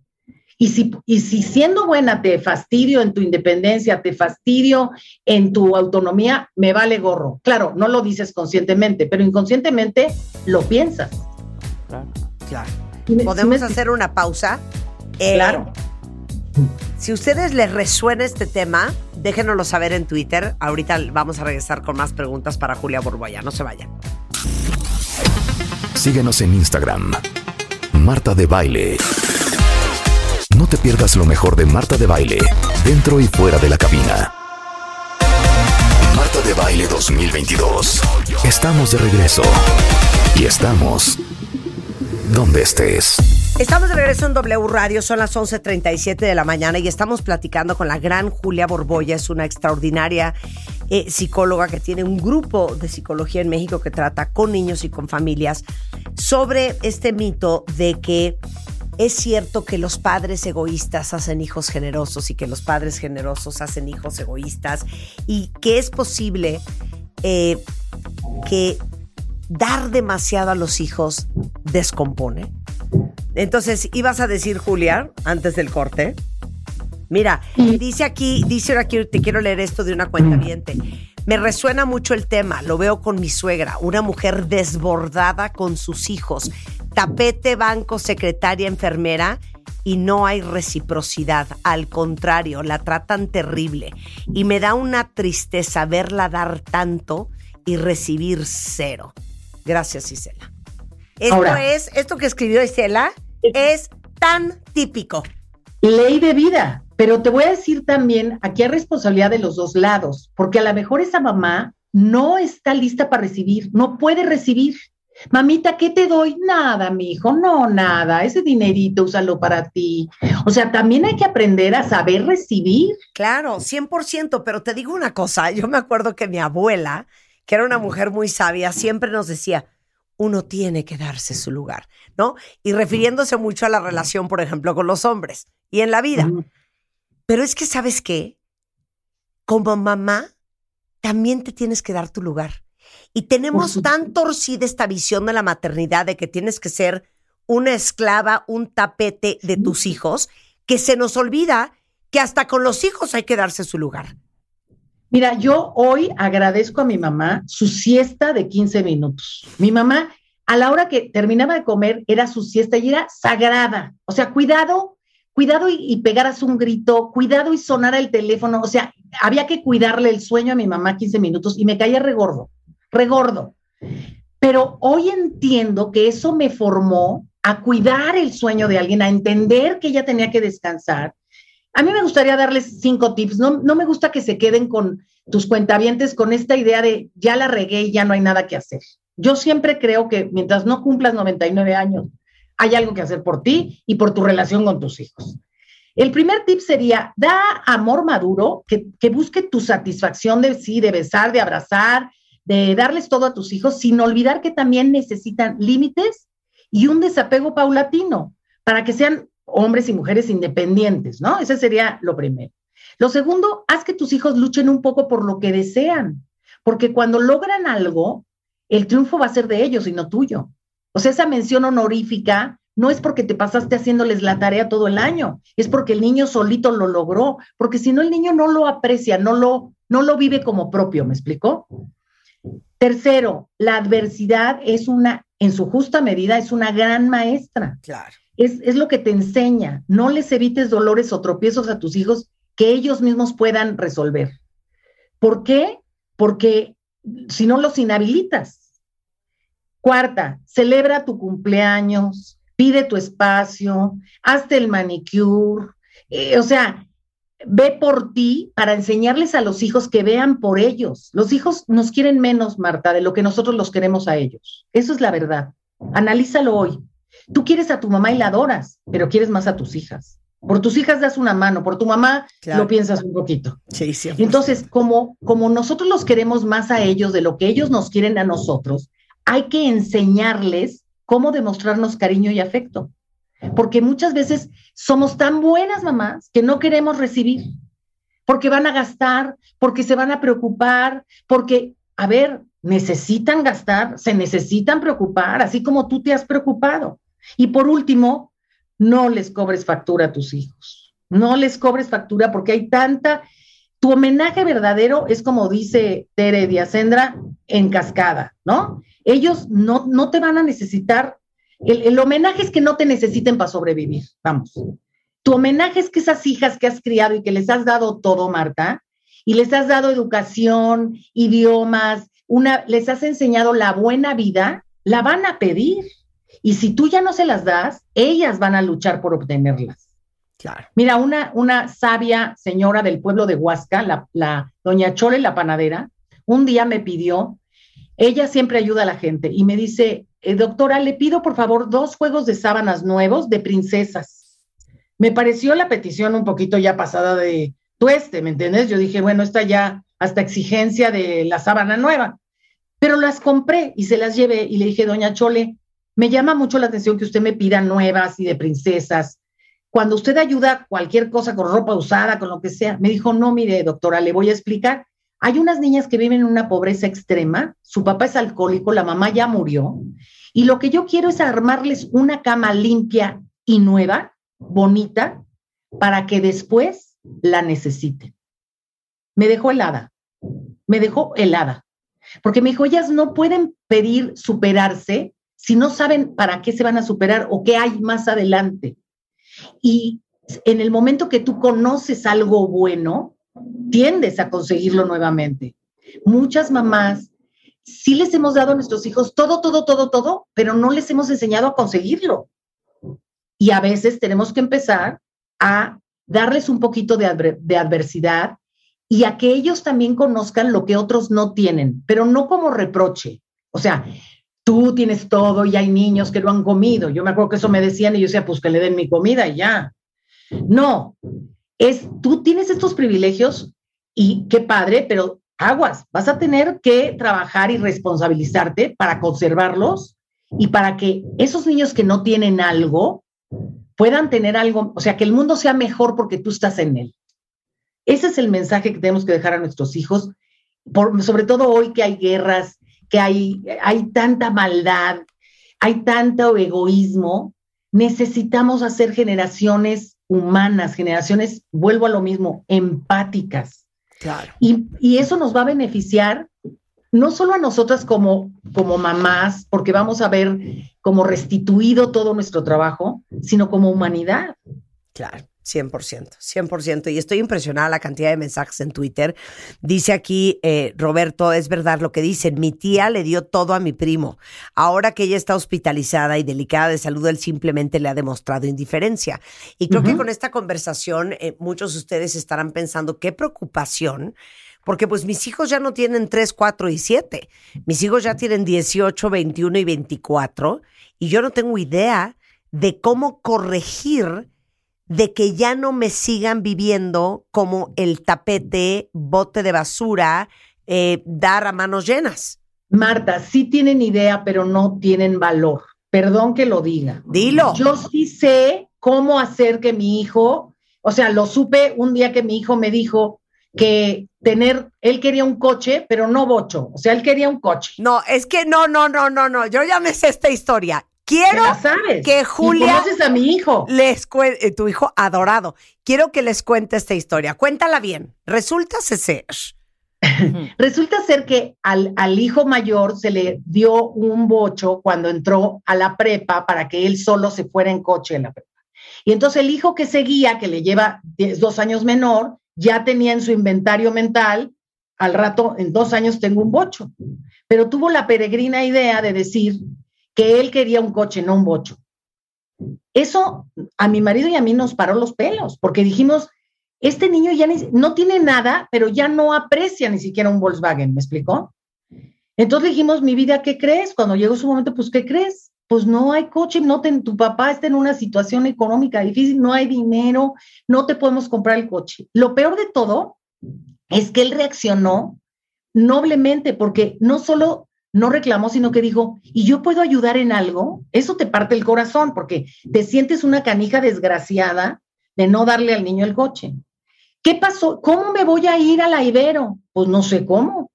Y si, y si siendo buena te fastidio en tu independencia, te fastidio en tu autonomía, me vale gorro. Claro, no lo dices conscientemente, pero inconscientemente lo piensas. Claro. claro. ¿Podemos hacer una pausa? Eh, claro. Si a ustedes les resuena este tema, déjenoslo saber en Twitter. Ahorita vamos a regresar con más preguntas para Julia Borboya. No se vayan. Síguenos en Instagram. Marta de Baile. No te pierdas lo mejor de Marta de Baile, dentro y fuera de la cabina. Marta de Baile 2022. Estamos de regreso. Y estamos donde estés. Estamos de regreso en W Radio, son las 11.37 de la mañana y estamos platicando con la gran Julia Borboya, es una extraordinaria eh, psicóloga que tiene un grupo de psicología en México que trata con niños y con familias sobre este mito de que es cierto que los padres egoístas hacen hijos generosos y que los padres generosos hacen hijos egoístas y que es posible eh, que dar demasiado a los hijos descompone. Entonces, ibas a decir, Julia, antes del corte. Mira, dice aquí, dice aquí, te quiero leer esto de una cuenta viente. Me resuena mucho el tema, lo veo con mi suegra, una mujer desbordada con sus hijos, tapete, banco, secretaria, enfermera, y no hay reciprocidad. Al contrario, la tratan terrible. Y me da una tristeza verla dar tanto y recibir cero. Gracias, Isela. Esto es, esto que escribió Isela es tan típico. Ley de vida. Pero te voy a decir también, aquí hay responsabilidad de los dos lados, porque a lo mejor esa mamá no está lista para recibir, no puede recibir. Mamita, ¿qué te doy? Nada, mi hijo, no, nada. Ese dinerito úsalo para ti. O sea, también hay que aprender a saber recibir. Claro, 100%, pero te digo una cosa, yo me acuerdo que mi abuela, que era una mujer muy sabia, siempre nos decía, uno tiene que darse su lugar, ¿no? Y refiriéndose mucho a la relación, por ejemplo, con los hombres y en la vida. Pero es que, ¿sabes qué? Como mamá, también te tienes que dar tu lugar. Y tenemos tan torcida esta visión de la maternidad de que tienes que ser una esclava, un tapete de tus hijos, que se nos olvida que hasta con los hijos hay que darse su lugar. Mira, yo hoy agradezco a mi mamá su siesta de 15 minutos. Mi mamá, a la hora que terminaba de comer, era su siesta y era sagrada. O sea, cuidado, cuidado y, y pegaras un grito, cuidado y sonar el teléfono. O sea, había que cuidarle el sueño a mi mamá 15 minutos y me caía regordo regordo. Pero hoy entiendo que eso me formó a cuidar el sueño de alguien, a entender que ella tenía que descansar. A mí me gustaría darles cinco tips. No, no me gusta que se queden con tus cuentavientes con esta idea de ya la regué y ya no hay nada que hacer. Yo siempre creo que mientras no cumplas 99 años, hay algo que hacer por ti y por tu relación con tus hijos. El primer tip sería, da amor maduro, que, que busque tu satisfacción de sí, de besar, de abrazar, de darles todo a tus hijos, sin olvidar que también necesitan límites y un desapego paulatino para que sean hombres y mujeres independientes, ¿no? Ese sería lo primero. Lo segundo, haz que tus hijos luchen un poco por lo que desean, porque cuando logran algo, el triunfo va a ser de ellos y no tuyo. O sea, esa mención honorífica no es porque te pasaste haciéndoles la tarea todo el año, es porque el niño solito lo logró, porque si no el niño no lo aprecia, no lo, no lo vive como propio, ¿me explicó? Tercero, la adversidad es una, en su justa medida, es una gran maestra. Claro. Es, lo que te enseña. No les evites dolores o tropiezos a tus hijos que ellos mismos puedan resolver. ¿Por qué? Porque si no los inhabilitas. Cuarta, celebra tu cumpleaños, pide tu espacio, hazte el manicure. Eh, o sea, ve por ti para enseñarles a los hijos que vean por ellos. Los hijos nos quieren menos, Marta, de lo que nosotros los queremos a ellos. Eso es la verdad. Analízalo hoy. Tú quieres a tu mamá y la adoras, pero quieres más a tus hijas. Por tus hijas das una mano, por tu mamá lo piensas un poquito. Sí, sí. Entonces, como, como nosotros los queremos más a ellos de lo que ellos nos quieren a nosotros, hay que enseñarles cómo demostrarnos cariño y afecto porque muchas veces somos tan buenas mamás que no queremos recibir, porque van a gastar, porque se van a preocupar, porque, a ver, necesitan gastar, se necesitan preocupar, así como tú te has preocupado. Y por último, no les cobres factura a tus hijos, no les cobres factura porque hay tanta... Tu homenaje verdadero es como dice Tere Diacendra en cascada, ¿no? Ellos no, no te van a necesitar el, homenaje es que no te necesiten para sobrevivir, vamos. Tu homenaje es que esas hijas que has criado y que les has dado todo, Marta, y les has dado educación, idiomas, una, les has enseñado la buena vida, la van a pedir. Y si tú ya no se las das, ellas van a luchar por obtenerlas. Claro. Mira, una, una sabia señora del pueblo de Huasca, la, la doña Chole, la panadera, un día me pidió, ella siempre ayuda a la gente, y me dice, eh, doctora, le pido por favor dos juegos de sábanas nuevos de princesas. Me pareció la petición un poquito ya pasada de tueste, ¿me entiendes? Yo dije, bueno, está ya hasta exigencia de la sábana nueva. Pero las compré y se las llevé y le dije, doña Chole, me llama mucho la atención que usted me pida nuevas y de princesas. Cuando usted ayuda cualquier cosa con ropa usada, con lo que sea, me dijo, no, mire, doctora, le voy a explicar. Hay unas niñas que viven en una pobreza extrema, su papá es alcohólico, la mamá ya murió, y lo que yo quiero es armarles una cama limpia y nueva, bonita, para que después la necesiten. Me dejó helada, me dejó helada, porque me dijo, ellas no pueden pedir superarse si no saben para qué se van a superar o qué hay más adelante. Y en el momento que tú conoces algo bueno, tiendes a conseguirlo nuevamente. Muchas mamás sí les hemos dado a nuestros hijos todo, todo, todo, todo, pero no les hemos enseñado a conseguirlo. Y a veces tenemos que empezar a darles un poquito de, adversidad y a que ellos también conozcan lo que otros no tienen, pero no como reproche. O sea, tú tienes todo y hay niños que lo han comido. Yo me acuerdo que eso me decían y yo decía, pues que le den mi comida y ya. No, es tú tienes estos privilegios y qué padre, pero aguas, vas a tener que trabajar y responsabilizarte para conservarlos y para que esos niños que no tienen algo puedan tener algo, o sea, que el mundo sea mejor porque tú estás en él. Ese es el mensaje que tenemos que dejar a nuestros hijos, sobre todo hoy que hay guerras, que hay, hay tanta maldad, hay tanto egoísmo, necesitamos hacer generaciones humanas, generaciones, vuelvo a lo mismo, empáticas. Claro. Y, y eso nos va a beneficiar no solo a nosotras como, como mamás, porque vamos a ver como restituido todo nuestro trabajo, sino como humanidad. Claro. 100%, 100%. Y estoy impresionada la cantidad de mensajes en Twitter. Dice aquí eh, Roberto, es verdad lo que dicen, mi tía le dio todo a mi primo. Ahora que ella está hospitalizada y delicada de salud, él simplemente le ha demostrado indiferencia. Y creo que con esta conversación eh, muchos de ustedes estarán pensando, qué preocupación. Porque pues mis hijos ya no tienen 3, 4 y 7. Mis hijos ya tienen 18, 21 y 24. Y yo no tengo idea de cómo corregir de que ya no me sigan viviendo como el tapete, bote de basura, eh, dar a manos llenas. Marta, sí tienen idea, pero no tienen valor. Perdón que lo diga. Dilo. Yo sí sé cómo hacer que mi hijo, o sea, lo supe un día que mi hijo me dijo que tener, él quería un coche, pero no bocho, o sea, él quería un coche. No, es que no, no, no, no, no, yo ya me sé esta historia. Quiero que Julia. ¿Y a mi hijo? Les cuente, tu hijo adorado. Quiero que les cuente esta historia. Cuéntala bien. Resulta ser. Resulta ser que al, al, hijo mayor se le dio un bocho cuando entró a la prepa para que él solo se fuera en coche en la prepa. Y entonces el hijo que seguía, que le lleva dos años menor, ya tenía en su inventario mental, al rato, en dos años tengo un bocho. Pero tuvo la peregrina idea de decir, que él quería un coche, no un bocho. Eso a mi marido y a mí nos paró los pelos, porque dijimos, este niño ya no tiene nada, pero ya no aprecia ni siquiera un Volkswagen, ¿me explicó? Entonces dijimos, mi vida, ¿qué crees? Cuando llegó su momento, pues, ¿qué crees? Pues no hay coche, no tu papá está en una situación económica difícil, no hay dinero, no te podemos comprar el coche. Lo peor de todo es que él reaccionó noblemente, porque no solo no reclamó, sino que dijo, ¿y yo puedo ayudar en algo? Eso te parte el corazón porque te sientes una canija desgraciada de no darle al niño el coche. ¿Qué pasó? ¿Cómo me voy a ir a la Ibero? Pues no sé cómo.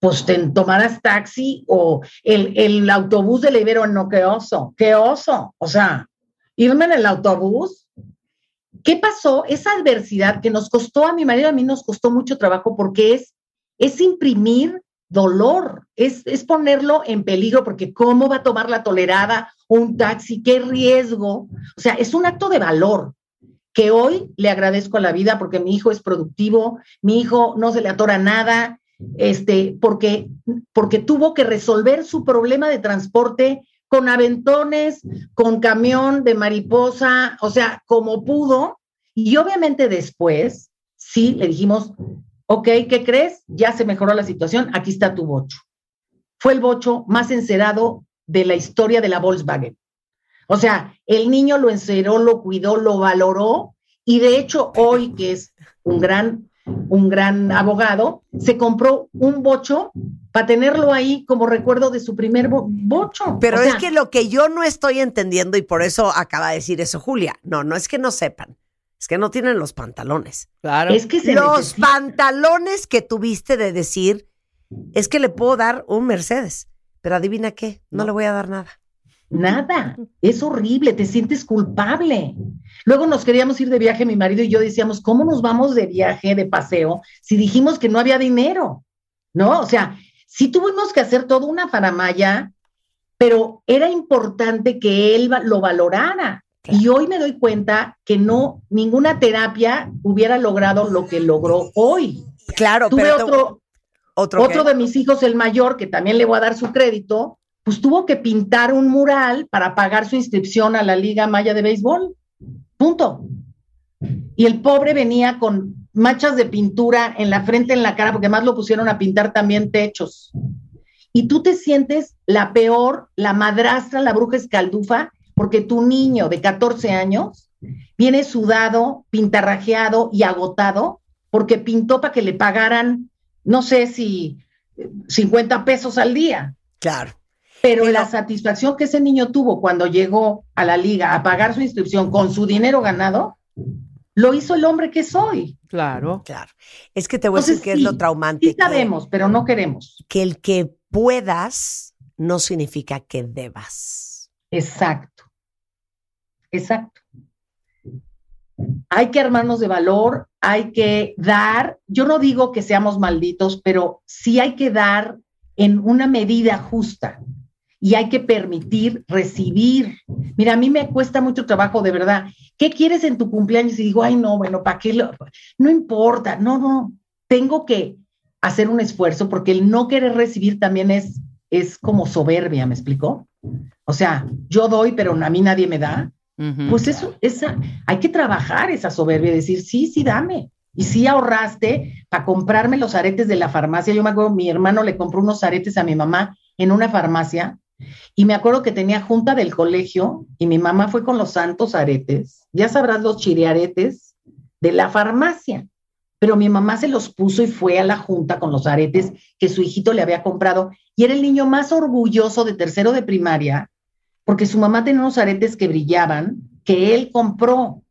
Pues te tomarás taxi o el, el autobús de la Ibero, no, qué oso, qué oso. O sea, irme en el autobús. ¿Qué pasó? Esa adversidad que nos costó a mi marido, a mí nos costó mucho trabajo porque es, es imprimir dolor, es, es, ponerlo en peligro porque cómo va a tomar la tolerada un taxi, qué riesgo. O sea, es un acto de valor que hoy le agradezco a la vida porque mi hijo es productivo, mi hijo no se le atora nada, este, porque, porque tuvo que resolver su problema de transporte con aventones, con camión de mariposa, o sea, como pudo. Y obviamente después, sí, le dijimos, Ok, ¿qué crees? Ya se mejoró la situación, aquí está tu bocho. Fue el bocho más encerado de la historia de la Volkswagen. O sea, el niño lo enceró, lo cuidó, lo valoró y de hecho hoy que es un gran un gran abogado, se compró un bocho para tenerlo ahí como recuerdo de su primer bocho. Pero es que lo que yo no estoy entendiendo y por eso acaba de decir eso Julia, no, no es que no sepan, es que no tienen los pantalones. Claro. Es que los pantalones que tuviste de decir, es que le puedo dar un Mercedes, pero adivina qué, no, le voy a dar nada. Nada, es horrible, te sientes culpable. Luego nos queríamos ir de viaje, mi marido y yo decíamos, ¿cómo nos vamos de viaje, de paseo, si dijimos que no había dinero? ¿No? O sea, sí tuvimos que hacer toda una faramaya, pero era importante que él lo valorara. Y hoy me doy cuenta que no, ninguna terapia hubiera logrado lo que logró hoy. Claro, Tuve pero otro, otro, otro de mis hijos, el mayor, que también le voy a dar su crédito, pues tuvo que pintar un mural para pagar su inscripción a la Liga Maya de Béisbol. Punto. Y el pobre venía con manchas de pintura en la frente, en la cara, porque además lo pusieron a pintar también techos. Y tú te sientes la peor, la madrastra, la bruja escaldufa, porque tu niño de 14 años viene sudado, pintarrajeado y agotado porque pintó para que le pagaran, no sé si 50 pesos al día. Claro. Pero la satisfacción que ese niño tuvo cuando llegó a la liga a pagar su inscripción con su dinero ganado, lo hizo el hombre que soy. Claro. Claro. Es que te voy a decir que es lo traumante. Sí sabemos, pero no queremos. Que el que puedas no significa que debas. Exacto. Exacto. Hay que armarnos de valor, hay que dar. Yo no digo que seamos malditos, pero sí hay que dar en una medida justa y hay que permitir recibir. Mira, a mí me cuesta mucho trabajo, de verdad. ¿Qué quieres en tu cumpleaños? Y digo, ay, no, bueno, ¿para qué? Lo... No importa, no, no. Tengo que hacer un esfuerzo porque el no querer recibir también es, es como soberbia, ¿me explicó? O sea, yo doy, pero a mí nadie me da. Pues eso, esa, hay que trabajar esa soberbia, decir, sí, sí, dame. Y sí ahorraste para comprarme los aretes de la farmacia. Yo me acuerdo, mi hermano le compró unos aretes a mi mamá en una farmacia y me acuerdo que tenía junta del colegio y mi mamá fue con los santos aretes. Ya sabrás los chiriaretes de la farmacia. Pero mi mamá se los puso y fue a la junta con los aretes que su hijito le había comprado. Y era el niño más orgulloso de tercero de primaria porque su mamá tenía unos aretes que brillaban que él compró.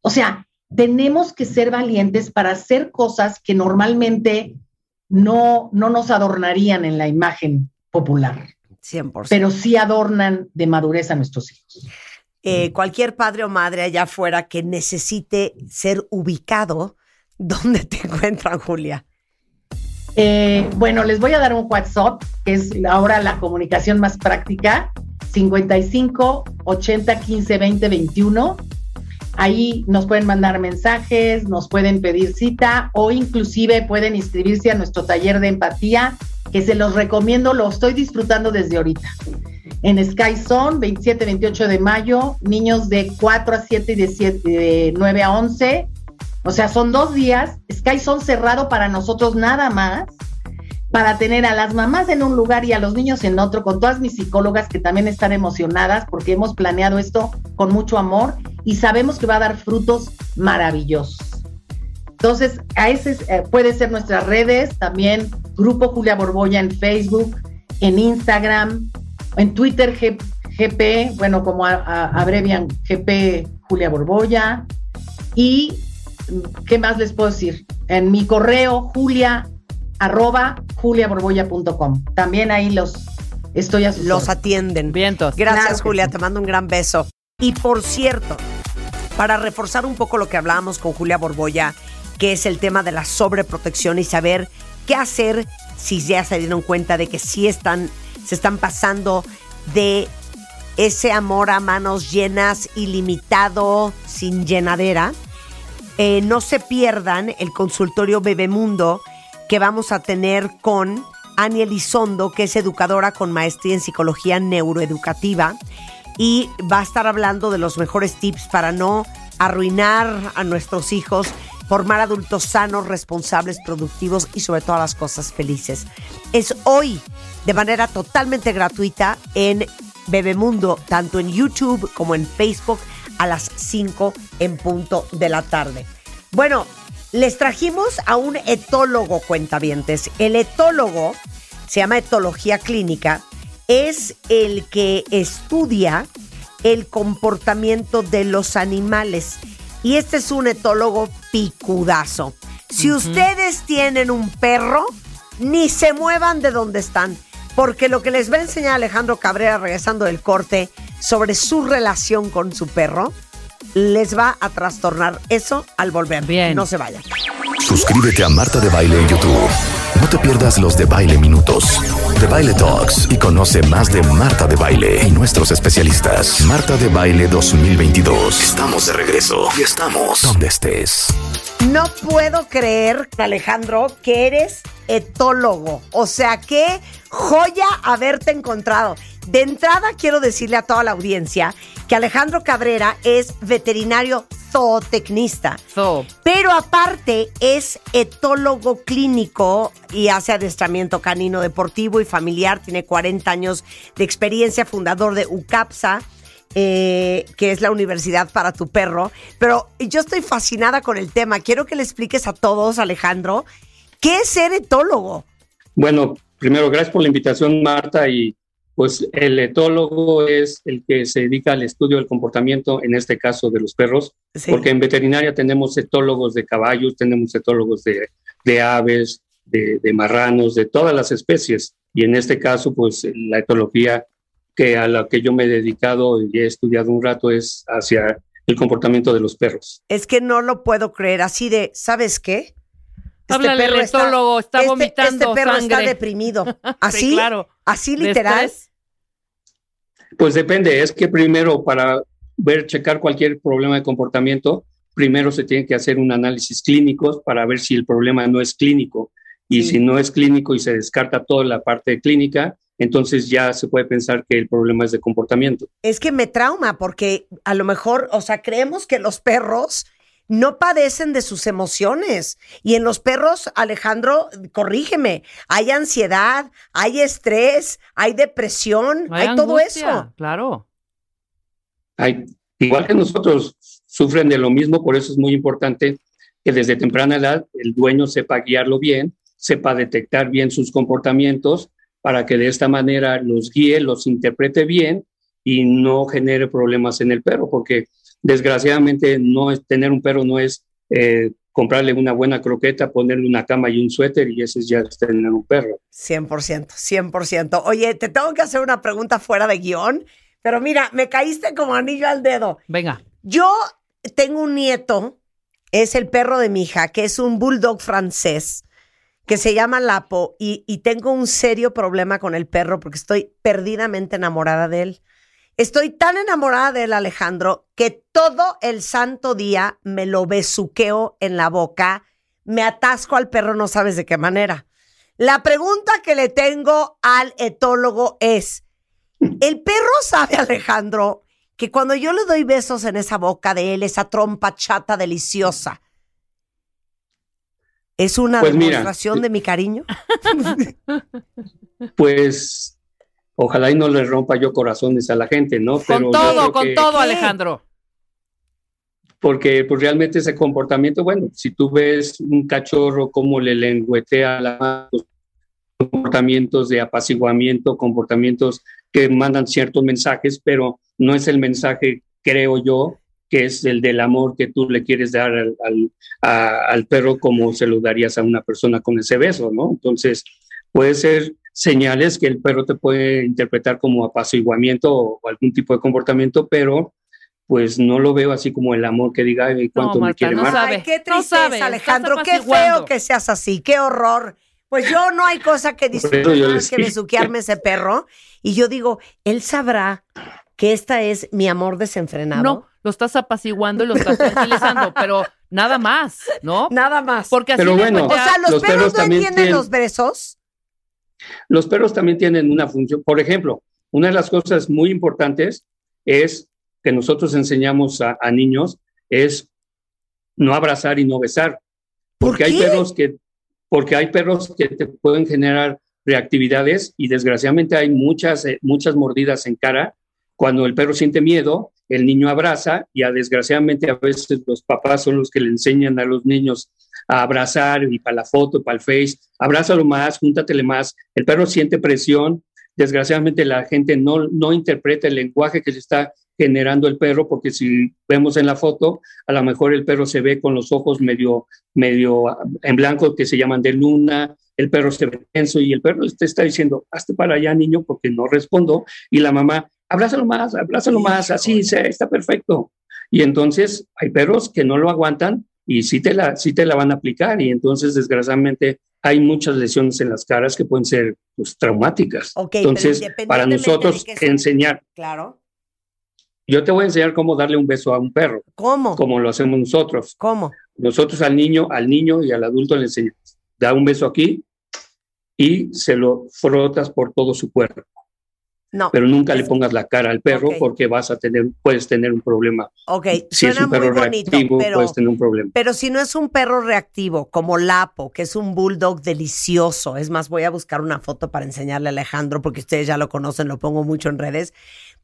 O sea, tenemos que ser valientes para hacer cosas que normalmente no, no nos adornarían en la imagen popular. 100%. Pero sí adornan de madurez a nuestros hijos. Eh, cualquier padre o madre allá afuera que necesite ser ubicado, ¿dónde te encuentran, Julia? Eh, bueno, les voy a dar un WhatsApp, que es ahora la comunicación más práctica, 55 80 15 20 21. Ahí nos pueden mandar mensajes, nos pueden pedir cita o inclusive pueden inscribirse a nuestro taller de empatía, que se los recomiendo, lo estoy disfrutando desde ahorita. En Sky Zone, 27, 28 de mayo, niños de 4 a 7 y de, 7, de 9 a 11. O sea, son dos días. Sky Zone cerrado para nosotros nada más para tener a las mamás en un lugar y a los niños en otro, con todas mis psicólogas que también están emocionadas porque hemos planeado esto con mucho amor y sabemos que va a dar frutos maravillosos. Entonces, a ese eh, puede ser nuestras redes, también Grupo Julia Borbolla en Facebook, en Instagram, en Twitter GP, bueno, como abrevian GP Julia Borbolla. Y, ¿qué más les puedo decir? En mi correo, Julia arroba juliaborboya.com. También ahí los estoy a Los atienden. Vientos. Gracias, Julia. Te mando un gran beso. Y por cierto, para reforzar un poco lo que hablábamos con Julia Borboya, que es el tema de la sobreprotección y saber qué hacer si ya se dieron cuenta de que sí están, se están pasando de ese amor a manos llenas, ilimitado, sin llenadera. Eh, no se pierdan el consultorio Bebemundo que vamos a tener con Ania Elizondo, que es educadora con maestría en psicología neuroeducativa y va a estar hablando de los mejores tips para no arruinar a nuestros hijos, formar adultos sanos, responsables, productivos y sobre todas las cosas felices. Es hoy de manera totalmente gratuita en Bebemundo, tanto en YouTube como en Facebook a las 5 en punto de la tarde. Bueno, les trajimos a un etólogo, cuentavientes. El etólogo se llama etología clínica, es el que estudia el comportamiento de los animales. Y este es un etólogo picudazo. Si ustedes tienen un perro, ni se muevan de donde están, porque lo que les va a enseñar Alejandro Cabrera regresando del corte sobre su relación con su perro les va a trastornar eso al volver. Bien. No se vayan. Suscríbete a Marta de Baile en YouTube. No te pierdas los de Baile Minutos, de Baile Talks y conoce más de Marta de Baile y nuestros especialistas. Marta de Baile 2022. Estamos de regreso y estamos donde estés. No puedo creer, Alejandro, que eres etólogo. O sea, qué joya haberte encontrado. De entrada, quiero decirle a toda la audiencia que Alejandro Cabrera es veterinario zootecnista. Zoo. Pero aparte es etólogo clínico y hace adiestramiento canino deportivo y familiar. Tiene 40 años de experiencia, fundador de UCAPSA, eh, que es la universidad para tu perro. Pero yo estoy fascinada con el tema. Quiero que le expliques a todos, Alejandro, ¿qué es ser etólogo? Bueno, primero, gracias por la invitación, Marta, y pues el etólogo es el que se dedica al estudio del comportamiento, en este caso de los perros, Sí. porque en veterinaria tenemos etólogos de caballos, tenemos etólogos de, de aves, de, de marranos, de todas las especies, y en este caso, pues la etología que a la que yo me he dedicado y he estudiado un rato es hacia el comportamiento de los perros. Es que no lo puedo creer. Así de, ¿sabes qué? Este Háblale al etólogo, está este- vomitando Este perro está deprimido. Sí, Así, claro. así literal. Pues depende, es que primero para ver, checar cualquier problema de comportamiento, primero se tiene que hacer un análisis clínico para ver si el problema no es clínico. Y Sí. si no es clínico y se descarta toda la parte clínica, entonces ya se puede pensar que el problema es de comportamiento. Es que me trauma porque a lo mejor, o sea, creemos que los perros no padecen de sus emociones. Y en los perros, Alejandro, corrígeme, hay ansiedad, hay estrés, hay depresión, hay, Hay todo eso. Claro. Hay, igual que nosotros, sufren de lo mismo, por eso es muy importante que desde temprana edad el dueño sepa guiarlo bien, sepa detectar bien sus comportamientos para que de esta manera los guíe, los interprete bien y no genere problemas en el perro, porque desgraciadamente no es, tener un perro no es eh, comprarle una buena croqueta, ponerle una cama y un suéter y ese es ya es tener un perro. 100%, 100%. Oye, te tengo que hacer una pregunta fuera de guion, pero mira, me caíste como anillo al dedo. Venga. Yo tengo un nieto, es el perro de mi hija, que es un bulldog francés, que se llama Lapo, y, y tengo un serio problema con el perro porque estoy perdidamente enamorada de él. Estoy tan enamorada de él, Alejandro, que todo el santo día me lo besuqueo en la boca, me atasco al perro, no sabes de qué manera. La pregunta que le tengo al etólogo es, ¿el perro sabe, Alejandro, que cuando yo le doy besos en esa boca de él, esa trompa chata deliciosa, es una Pues mira, demostración de mi cariño? Pues ojalá y no le rompa yo corazones a la gente, ¿no? Con todo, con que- todo, Alejandro. porque pues realmente ese comportamiento, bueno, si tú ves un cachorro como le lengüetea la mano, comportamientos de apaciguamiento, comportamientos que mandan ciertos mensajes, pero no es el mensaje, creo yo, que es el del amor que tú le quieres dar al, al, a- al perro como se lo darías a una persona con ese beso, ¿no? Entonces, puede ser señales que el perro te puede interpretar como apaciguamiento o, o algún tipo de comportamiento, pero pues no lo veo así como el amor que diga, ay, cuánto me Marta, quiere no Marta. sabe. Ay, qué no tristeza, estás Alejandro. Qué feo que seas así. Qué horror. Pues yo no hay cosa que disfrute más que besuquearme ese perro. Y yo digo, él sabrá que esta es mi amor desenfrenado. No, lo estás apaciguando y lo estás tranquilizando, pero nada más, ¿no? Nada más. Porque así Pero bueno, O sea, los, los perros, perros no también entienden tienen- los besos. Los perros también tienen una función. Por ejemplo, una de las cosas muy importantes es que nosotros enseñamos a, a niños es no abrazar y no besar. ¿Por Porque hay perros que, porque hay perros que te pueden generar reactividades y desgraciadamente hay muchas, eh, muchas mordidas en cara. Cuando el perro siente miedo, el niño abraza y a, desgraciadamente a veces los papás son los que le enseñan a los niños a abrazar y para la foto, para el face, abrázalo más, júntatele más. El perro siente presión. Desgraciadamente la gente no, no interpreta el lenguaje que se está generando el perro, porque si vemos en la foto, a lo mejor el perro se ve con los ojos medio, medio ah, en blanco que se llaman de luna, el perro se ve tenso y el perro te está diciendo, hazte para allá, niño, porque no respondo. Y la mamá, abrázalo más, abrázalo más, así, se- está perfecto. Y entonces hay perros que no lo aguantan y sí te la, sí te la van a aplicar. Y entonces, desgraciadamente, hay muchas lesiones en las caras que pueden ser pues, traumáticas. Entonces, para nosotros que enseñar, Claro. yo te voy a enseñar cómo darle un beso a un perro, ¿Cómo? como lo hacemos nosotros. ¿Cómo? Nosotros al niño, al niño y al adulto le enseñamos, da un beso aquí y se lo frotas por todo su cuerpo. No. pero nunca le pongas la cara al perro porque vas a tener, puedes tener un problema. Ok, Si es suena un perro muy bonito, reactivo, pero, puedes tener un problema. pero si no es un perro reactivo como Lapo, que es un bulldog delicioso, es más, voy a buscar una foto para enseñarle a Alejandro porque ustedes ya lo conocen, lo pongo mucho en redes.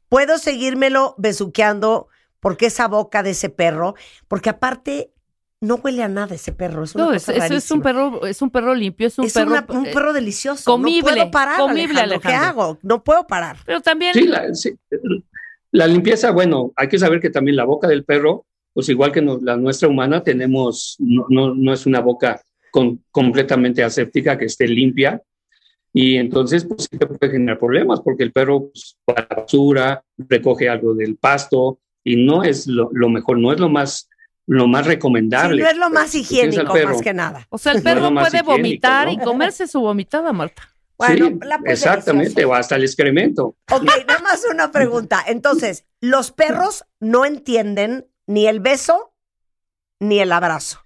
Puedo seguírmelo besuqueando porque esa boca de ese perro, porque aparte no huele a nada ese perro, es una No, es, eso es un perro, es un perro limpio, es un Es perro. una- un eh, perro delicioso. comible, No puedo parar, comible, Alejandro. ¿Qué Alejandro. hago? No puedo parar. Pero también. Sí, la, sí, la limpieza, bueno, hay que saber que también la boca del perro, pues igual que no- la nuestra humana, tenemos, no, no, no es una boca con- completamente aséptica que esté limpia. Y entonces, pues sí te puede generar problemas porque el perro pues, basura, recoge algo del pasto y no es lo, lo mejor, no es lo más, lo más Sí, recomendable. no es lo más higiénico, perro, más que nada. O sea, el perro puede vomitar ¿no? y comerse su vomitada, Marta. Bueno, sí, la pues exactamente, o hasta el excremento. Ok, nada más una pregunta. Entonces, los perros no entienden ni el beso ni el abrazo.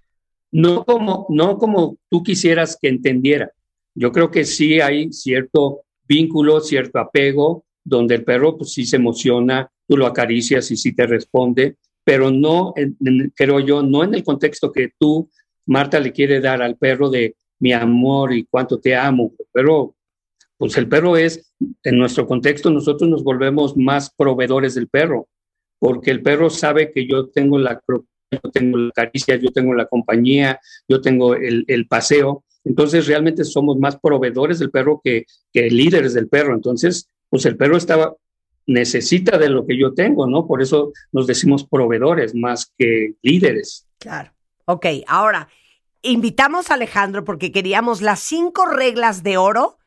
no como, no como tú quisieras que entendiera. Yo creo que sí hay cierto vínculo, cierto apego, donde el perro pues sí se emociona, tú lo acaricias y sí te responde, pero no, en- creo yo, no en el contexto que tú, Marta, le quiere dar al perro de mi amor y cuánto te amo. Pero, pues el perro es, en nuestro contexto, nosotros nos volvemos más proveedores del perro, porque el perro sabe que yo tengo la yo tengo la caricia, yo tengo la compañía, yo tengo el, el paseo. Entonces, realmente somos más proveedores del perro que, que líderes del perro. Entonces, pues el perro estaba, necesita de lo que yo tengo, ¿no? Por eso nos decimos proveedores más que líderes. Claro. Ok, ahora, invitamos a Alejandro porque queríamos las cinco reglas de oro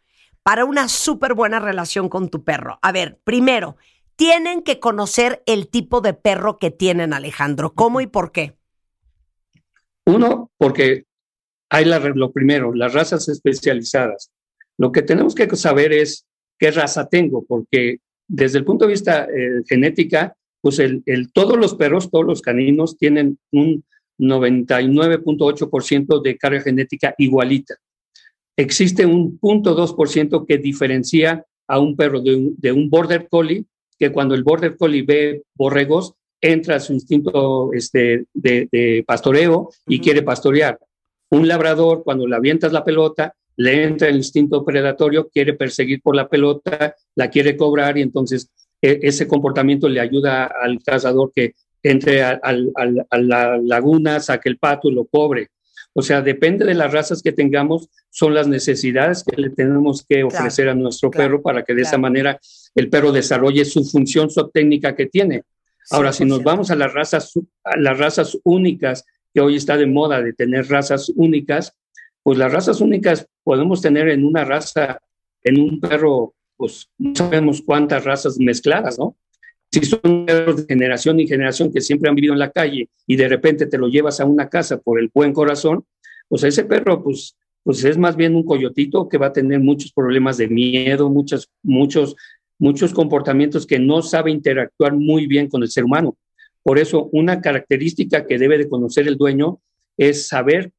para una súper buena relación con tu perro. A ver, primero, tienen que conocer el tipo de perro que tienen, Alejandro. ¿Cómo y por qué? Uno, porque hay la, lo primero, las razas especializadas. Lo que tenemos que saber es qué raza tengo, porque desde el punto de vista eh, genética, pues el, el- todos los perros, todos los caninos tienen un 99.8% de carga genética igualita. Existe un 0.2% que diferencia a un perro de un, de un border collie, que cuando el border collie ve borregos, entra a su instinto este, de, de pastoreo y quiere pastorear. Un labrador, cuando le avientas la pelota, le entra el instinto predatorio, quiere perseguir por la pelota, la quiere cobrar y entonces e- ese comportamiento le ayuda al cazador que entre a, la laguna, saque el pato y lo cobre. O sea, depende de las razas que tengamos, son las necesidades que le tenemos que ofrecer a nuestro perro para que de esa manera el perro desarrolle su función técnica que tiene. Ahora, si nos vamos a las razas, a las razas únicas, que hoy está de moda de tener razas únicas, pues las razas únicas podemos tener en una raza, en un perro, pues no sabemos cuántas razas mezcladas, ¿no? Si son perros de generación y generación que siempre han vivido en la calle y de repente te lo llevas a una casa por el buen corazón, pues ese perro, pues, pues es más bien un coyotito que va a tener muchos problemas de miedo, muchos, muchos, muchos comportamientos que no sabe interactuar muy bien con el ser humano. Por eso, una característica que debe de conocer el dueño es saber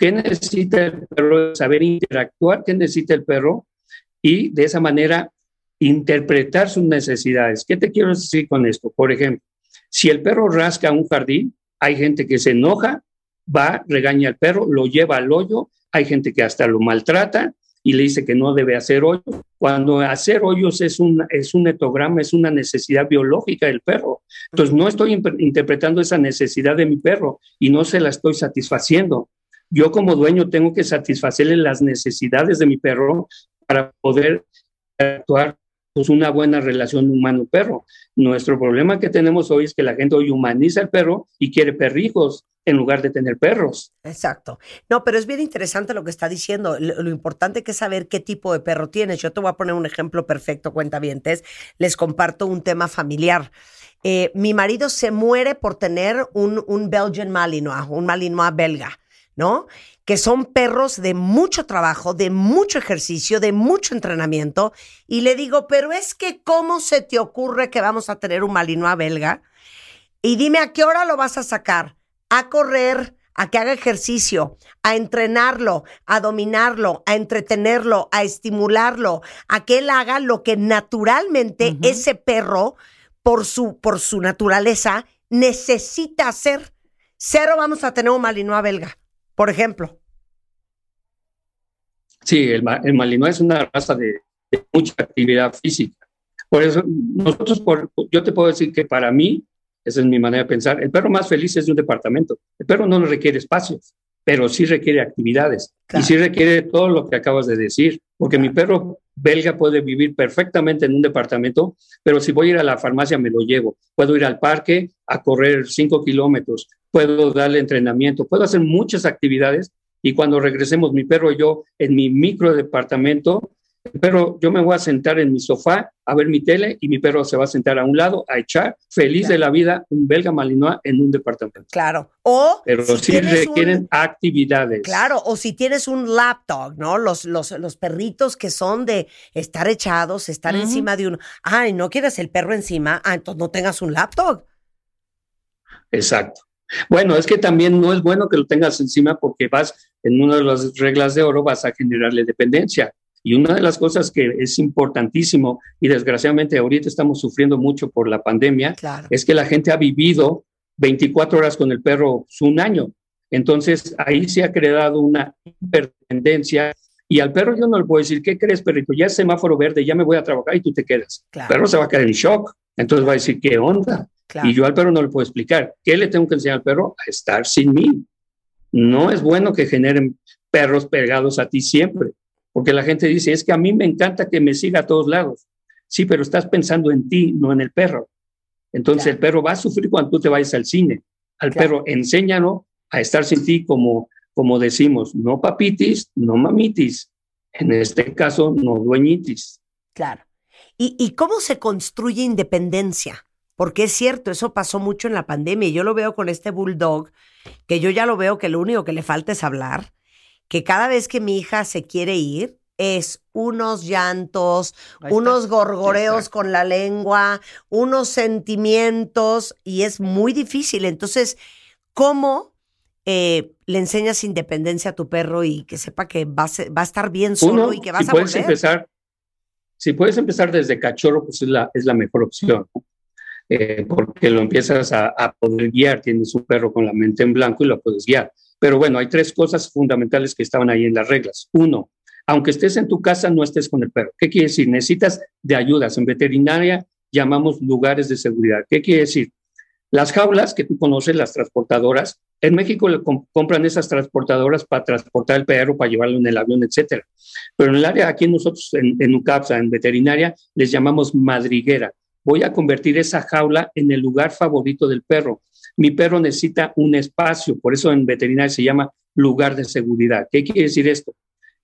qué necesita el perro, saber interactuar, qué necesita el perro y de esa manera interpretar sus necesidades. ¿Qué te quiero decir con esto? Por ejemplo, si el perro rasca un jardín, hay gente que se enoja, va, regaña al perro, lo lleva al hoyo, hay gente que hasta lo maltrata y le dice que no debe hacer hoyos, cuando hacer hoyos es un, es un etograma, es una necesidad biológica del perro. Entonces no estoy interpretando esa necesidad de mi perro y no se la estoy satisfaciendo. Yo como dueño tengo que satisfacerle las necesidades de mi perro para poder actuar pues una buena relación humano-perro. Nuestro problema que tenemos hoy es que la gente hoy humaniza el perro y quiere perrijos en lugar de tener perros. Exacto. No, pero es bien interesante lo que está diciendo. Lo, importante que es saber qué tipo de perro tienes. Yo te voy a poner un ejemplo perfecto, cuentavientes. Les comparto un tema familiar. Eh, mi marido se muere por tener un, un Belgian Malinois, un Malinois belga, ¿no? Que son perros de mucho trabajo, de mucho ejercicio, de mucho entrenamiento. Y le digo, pero es que, ¿cómo se te ocurre que vamos a tener un Malinois belga? Y dime, ¿a qué hora lo vas a sacar? a correr, a que haga ejercicio, a entrenarlo, a dominarlo, a entretenerlo, a estimularlo, a que él haga lo que naturalmente ese perro, por su, por su naturaleza, necesita hacer. Cero vamos a tener un malinois belga, por ejemplo. Sí, el, el Malinois es una raza de, de mucha actividad física. Por eso, nosotros, por, yo te puedo decir que para mí, esa es mi manera de pensar, el perro más feliz es de un departamento. El perro no requiere espacios, pero sí requiere actividades. Y sí requiere todo lo que acabas de decir, porque mi perro belga puede vivir perfectamente en un departamento, pero si voy a ir a la farmacia me lo llevo. Puedo ir al parque a correr cinco kilómetros, puedo darle entrenamiento, puedo hacer muchas actividades y cuando regresemos mi perro y yo en mi micro departamento, el perro, yo me voy a sentar en mi sofá a ver mi tele y mi perro se va a sentar a un lado a echar feliz de la vida un belga malinois en un departamento. Claro. O Pero si sí tienes un- requieren actividades. Claro, o si tienes un lapdog, ¿no? Los, los, los perritos que son de estar echados, estar encima de un. Ay, ¿no quieres el perro encima? Ah, entonces no tengas un lapdog. Exacto. Bueno, es que también no es bueno que lo tengas encima porque vas, en una de las reglas de oro, vas a generarle dependencia. Y una de las cosas que es importantísimo, y desgraciadamente ahorita estamos sufriendo mucho por la pandemia, Claro. es que la gente ha vivido 24 horas con el perro un año. Entonces ahí se ha creado una hiperdependencia. Y al perro yo no le puedo decir, ¿qué crees, perrito? Ya es semáforo verde, ya me voy a trabajar y tú te quedas. Claro. El perro se va a quedar en shock. Entonces va a decir, ¿qué onda? Claro. Y yo al perro no le puedo explicar. ¿Qué le tengo que enseñar al perro? A estar sin mí. No es bueno que generen perros pegados a ti siempre, porque la gente dice, es que a mí me encanta que me siga a todos lados. Sí, pero estás pensando en ti, no en el perro. Entonces el perro va a sufrir cuando tú te vayas al cine. Al perro enséñalo a estar sin ti como, como decimos, no papitis, no mamitis. En este caso, no dueñitis. Claro. ¿Y, ¿Y cómo se construye independencia? Porque es cierto, eso pasó mucho en la pandemia. y Yo lo veo con este bulldog, que yo ya lo veo que lo único que le falta es hablar, que cada vez que mi hija se quiere ir, es unos llantos, unos gorgoreos con la lengua, unos sentimientos, y es muy difícil. Entonces, ¿cómo eh, le enseñas independencia a tu perro y que sepa que va a, ser- va a estar bien solo Uno, y que vas si a puedes volver? empezar, si puedes empezar desde cachorro, pues es la, es la mejor opción. Eh, porque lo empiezas a, a poder guiar, tienes un perro con la mente en blanco y lo puedes guiar. Pero bueno, hay tres cosas fundamentales que estaban ahí en las reglas. Uno, aunque estés en tu casa, no estés con el perro. ¿Qué quiere decir? Necesitas de ayudas. En veterinaria llamamos lugares de seguridad. ¿Qué quiere decir? Las jaulas que tú conoces, las transportadoras, en México le com- compran esas transportadoras para transportar el perro, para llevarlo en el avión, etcétera. Pero en el área, aquí nosotros en, en UCAPSA, en veterinaria, les llamamos madriguera. Voy a convertir esa jaula en el lugar favorito del perro. Mi perro necesita un espacio, por eso en veterinaria se llama lugar de seguridad. ¿Qué quiere decir esto?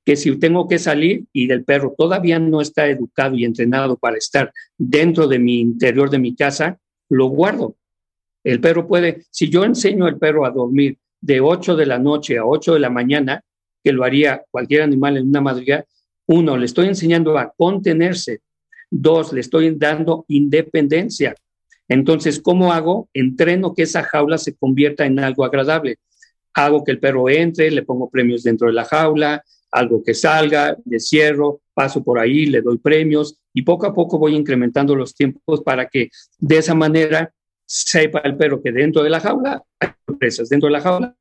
Que si tengo que salir y el perro todavía no está educado y entrenado para estar dentro de mi interior de mi casa, lo guardo. El perro puede, si yo enseño al perro a dormir de 8 de la noche a 8 de la mañana, que lo haría cualquier animal en una madriguera, uno, le estoy enseñando a contenerse. Dos, le estoy dando independencia. Entonces, ¿cómo hago? Entreno que esa jaula se convierta en algo agradable. Hago que el perro entre, le pongo premios dentro de la jaula, algo que salga, le cierro, paso por ahí, le doy premios y poco a poco voy incrementando los tiempos para que de esa manera sepa el perro que dentro de la jaula hay sorpresas, dentro de la jaula,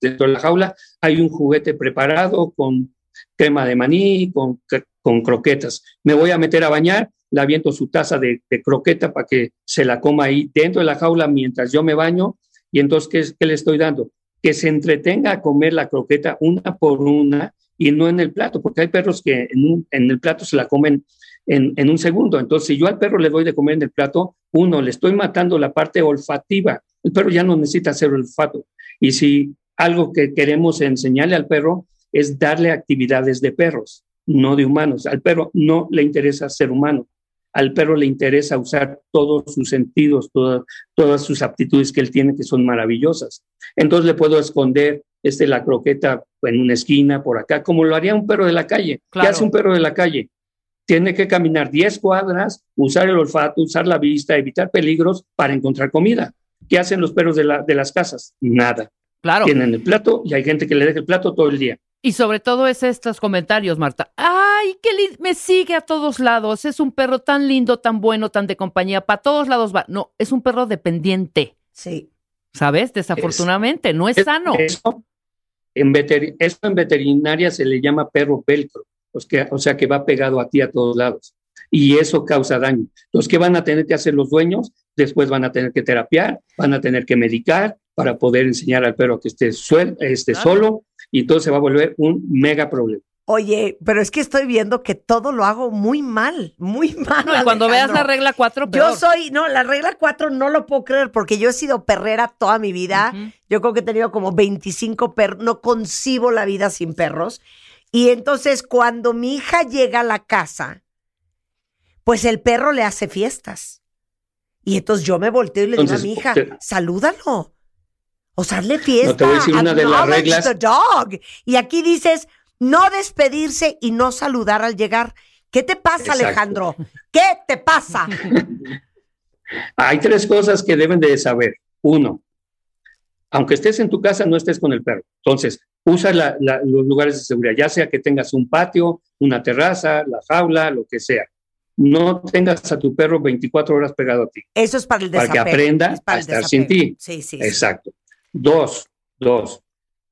dentro de la jaula hay un juguete preparado con crema de maní, con, con croquetas. Me voy a meter a bañar, le aviento su taza de, croqueta para que se la coma ahí dentro de la jaula mientras yo me baño. Y entonces, ¿qué, le estoy dando? Que se entretenga a comer la croqueta una por una y no en el plato, porque hay perros que en, el plato se la comen en, en, un segundo. Entonces, si yo al perro le doy de comer en el plato, uno, le estoy matando la parte olfativa. El perro ya no necesita hacer olfato. Y si algo que queremos enseñarle al perro es darle actividades de perros, no de humanos. Al perro no le interesa ser humano. Al perro le interesa usar todos sus sentidos, todas, todas sus aptitudes que él tiene, que son maravillosas. Entonces le puedo esconder este, la croqueta en una esquina, por acá, como lo haría un perro de la calle. Claro. ¿Qué hace un perro de la calle? Tiene que caminar 10 cuadras, usar el olfato, usar la vista, evitar peligros para encontrar comida. ¿Qué hacen los perros de, la, de las casas? Nada. Claro. Tienen el plato y hay gente que le deja el plato todo el día. Y sobre todo es estos comentarios, Marta. Ay, qué lindo, me sigue a todos lados. Es un perro tan lindo, tan bueno, tan de compañía. Para todos lados va. No, es un perro dependiente. Sí. ¿Sabes? Desafortunadamente, no es, Es- sano. Eso en, veter- esto en veterinaria se le llama perro velcro, pues que- o sea que va pegado a ti a todos lados. Y eso causa daño. Los que van a tener que hacer los dueños, después van a tener que terapiar, van a tener que medicar para poder enseñar al perro que esté, suel- esté Claro. solo y entonces se va a volver un mega problema. Oye, pero es que estoy viendo que todo lo hago muy mal, muy mal. No, y cuando veas la regla 4, Yo soy, no, la regla 4 no lo puedo creer porque yo he sido perrera toda mi vida. Yo creo que he tenido como 25 perros, no concibo la vida sin perros. Y entonces cuando mi hija llega a la casa, pues el perro le hace fiestas. Y entonces yo me volteo y le digo a mi hija, salúdalo. O sea, hazle fiesta. No, te voy a decir una de las reglas. the dog. Y aquí dices, no despedirse y no saludar al llegar. ¿Qué te pasa, Exacto. Alejandro? ¿Qué te pasa? Hay tres cosas que deben de saber. Uno, aunque estés en tu casa, no estés con el perro. Entonces, usa la- la- los lugares de seguridad, ya sea que tengas un patio, una terraza, la jaula, lo que sea. No tengas a tu perro 24 horas pegado a ti, Eso es para el para desapego. que aprenda Es para a estar sin ti. Sí, sí. sí. Dos, dos.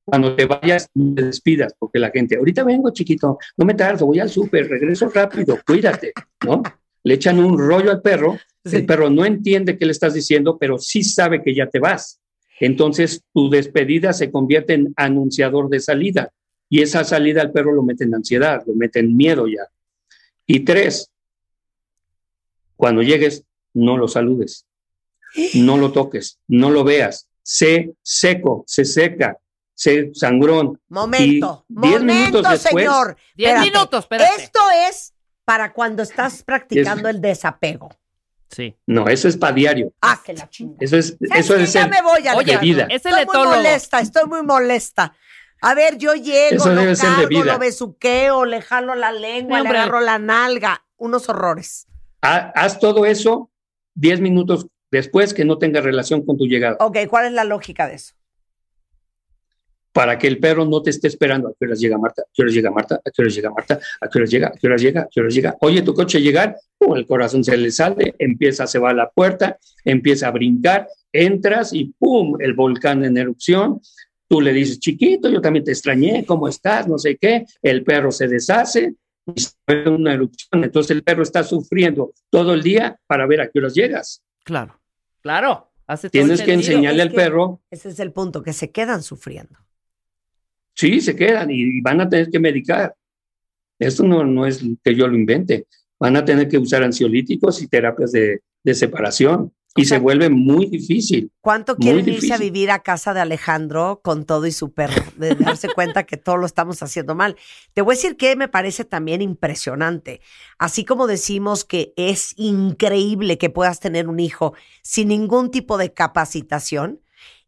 Cuando te vayas, no te despidas, porque la gente, ahorita vengo, chiquito, no me tardo, voy al súper, regreso rápido, cuídate, ¿no? Le echan un rollo al perro, el perro no entiende qué le estás diciendo, pero sí sabe que ya te vas. Entonces, tu despedida se convierte en anunciador de salida, y esa salida al perro lo mete en ansiedad, lo mete en miedo ya. Y tres, cuando llegues, no lo saludes, no lo toques, no lo veas, sé seco, se seca, sé sangrón. Momento, Y diez momento, minutos después, señor. Diez Espérate. minutos, espérate. Esto es para cuando estás practicando el desapego. Sí. No, eso es para diario. Ah, que la chingada. Eso es, ¿Sabes eso es ya el- me voy, de Alejandro. vida. Es el Estoy muy molesta, estoy muy molesta. A ver, yo llego, Eso lo debe ser de cargo, vida. lo besuqueo, le jalo la lengua, Sí, le agarro la nalga. Unos horrores. Ha- Haz todo eso 10 minutos después que no tenga relación con tu llegada, Ok, ¿cuál es la lógica de eso? para que el perro no te esté esperando. ¿A qué horas llega Marta? ¿A qué horas llega Marta? ¿A qué horas llega Marta? ¿A qué horas llega? ¿A qué horas llega? ¿A qué horas llega? Oye, tu coche llegar, ¡pum! el corazón se le sale, empieza, se va a la puerta, empieza a brincar, entras y ¡pum! el volcán en erupción. Tú le dices, chiquito, yo también te extrañé, ¿cómo estás? No sé qué. El perro se deshace y se ve una erupción. Entonces el perro está sufriendo todo el día para ver a qué horas llegas. Claro. Claro. Hace Tienes que enseñarle Es al que- perro Ese es el punto, que se quedan sufriendo. Sí, se quedan y van a tener que medicar. Esto no, no es que yo lo invente. Van a tener que usar ansiolíticos y terapias de, de separación. Y se vuelve muy difícil. ¿Cuánto quieren irse a vivir a casa de Alejandro con todo y su perro? De darse cuenta que todo lo estamos haciendo mal. Te voy a decir que me parece también impresionante. Así como decimos que es increíble que puedas tener un hijo sin ningún tipo de capacitación,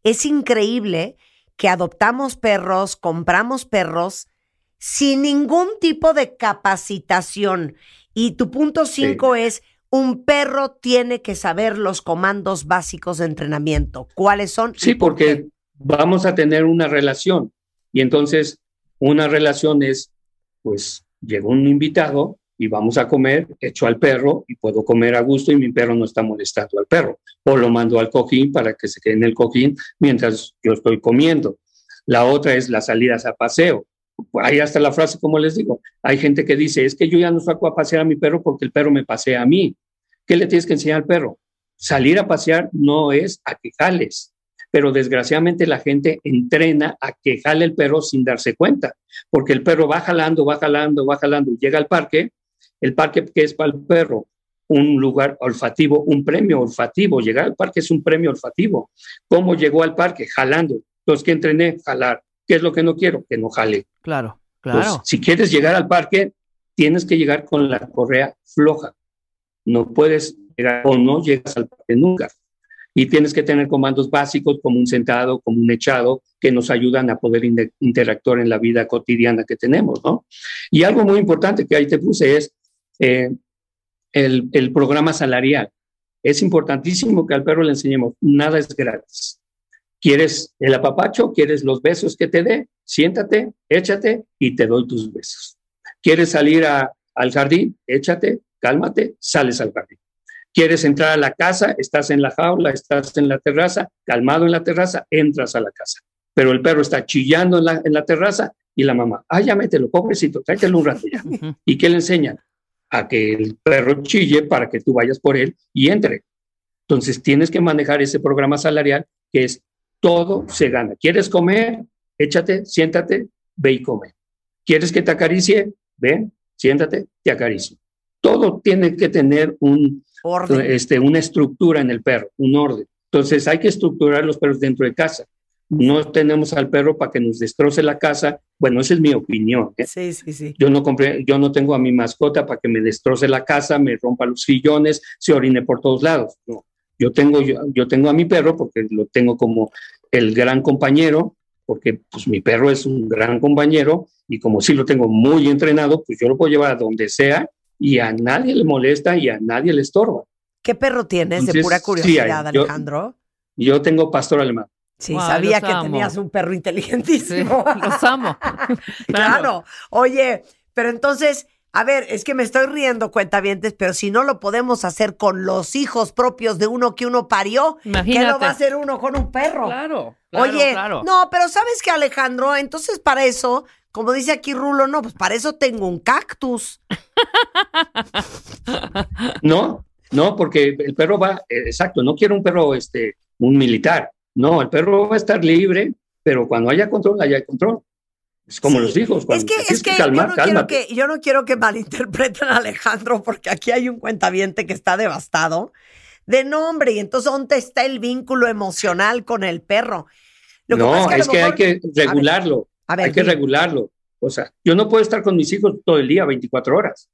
es increíble que adoptamos perros, compramos perros sin ningún tipo de capacitación. Y tu punto cinco es, un perro tiene que saber los comandos básicos de entrenamiento. ¿Cuáles son? Sí, porque vamos a tener una relación. Y entonces, una relación es, pues, llegó un invitado y vamos a comer, echo al perro y puedo comer a gusto y mi perro no está molestando al perro. O lo mando al cojín para que se quede en el cojín mientras yo estoy comiendo. La otra es las salidas a paseo. Ahí hasta la frase, como les digo, hay gente que dice, es que yo ya no saco a pasear a mi perro porque el perro me pasea a mí. ¿Qué le tienes que enseñar al perro? Salir a pasear no es a que jales, pero desgraciadamente la gente entrena a que jale el perro sin darse cuenta, porque el perro va jalando, va jalando, va jalando, y llega al parque, el parque que es para el perro, un lugar olfativo, un premio olfativo, llegar al parque es un premio olfativo. ¿Cómo llegó al parque? Jalando. Entonces, ¿qué entrené? Jalar. ¿Qué es lo que no quiero? Que no jale. Claro, Pues, claro. si quieres llegar al parque, tienes que llegar con la correa floja. No puedes llegar o no llegas al parque nunca. Y tienes que tener comandos básicos como un sentado, como un echado, que nos ayudan a poder in- interactuar en la vida cotidiana que tenemos, ¿no? Y algo muy importante que ahí te puse es eh, el, el programa salarial. Es importantísimo que al perro le enseñemos, nada es gratis. ¿Quieres el apapacho? ¿Quieres los besos que te dé? Siéntate, échate y te doy tus besos. ¿Quieres salir al jardín? Échate, cálmate, sales al jardín. ¿Quieres entrar a la casa? Estás en la jaula, estás en la terraza, calmado en la terraza, entras a la casa. Pero el perro está chillando en la, en la terraza y la mamá, ah, ya mételo, pobrecito, tráetelo un rato ya. ¿Y qué le enseñan? A que el perro chille para que tú vayas por él y entre. Entonces tienes que manejar ese programa salarial que es todo se gana. ¿Quieres comer? Échate, siéntate, ve y come. ¿Quieres que te acaricie? Ven, siéntate, te acaricio. Todo tiene que tener un, Orden. este, una estructura en el perro, un orden. Entonces hay que estructurar los perros dentro de casa. No tenemos al perro para que nos destroce la casa. Bueno, esa es mi opinión. ¿eh? Sí, sí, sí. Yo no compré, yo no tengo a mi mascota para que me destroce la casa, me rompa los sillones, se orine por todos lados. No. Yo tengo, yo, yo tengo a mi perro porque lo tengo como el gran compañero, porque pues mi perro es un gran compañero y como sí lo tengo muy entrenado, pues yo lo puedo llevar a donde sea y a nadie le molesta y a nadie le estorba. ¿Qué perro tienes? de pura sí, curiosidad, yo- Alejandro. Yo tengo pastor alemán. Sí, sabía que amo. tenías un perro inteligentísimo. Los amo. claro. Oye, pero entonces, a ver, es que me estoy riendo, cuentavientes, pero si no lo podemos hacer con los hijos propios de uno que uno parió, ¿qué Imagínate. lo va a hacer uno con un perro? Claro, claro, Oye, claro. no, pero ¿sabes qué, Alejandro? Entonces, para eso, como dice aquí Rulo, no, pues para eso tengo un cactus. No, no, porque el perro va, eh, exacto, no quiero un perro, este, un militar. No, el perro va a estar libre, pero cuando haya control, haya control. Es como los hijos. Es Cuando que, te es que, calmar, yo, no quiero que yo no quiero que malinterpreten a Alejandro, porque aquí hay un cuentaviente que está devastado de nombre, y entonces, ¿dónde está el vínculo emocional con el perro? Lo no, es que hay que regularlo. A ver, hay que regularlo. O sea, yo no puedo estar con mis hijos todo el día, 24 horas.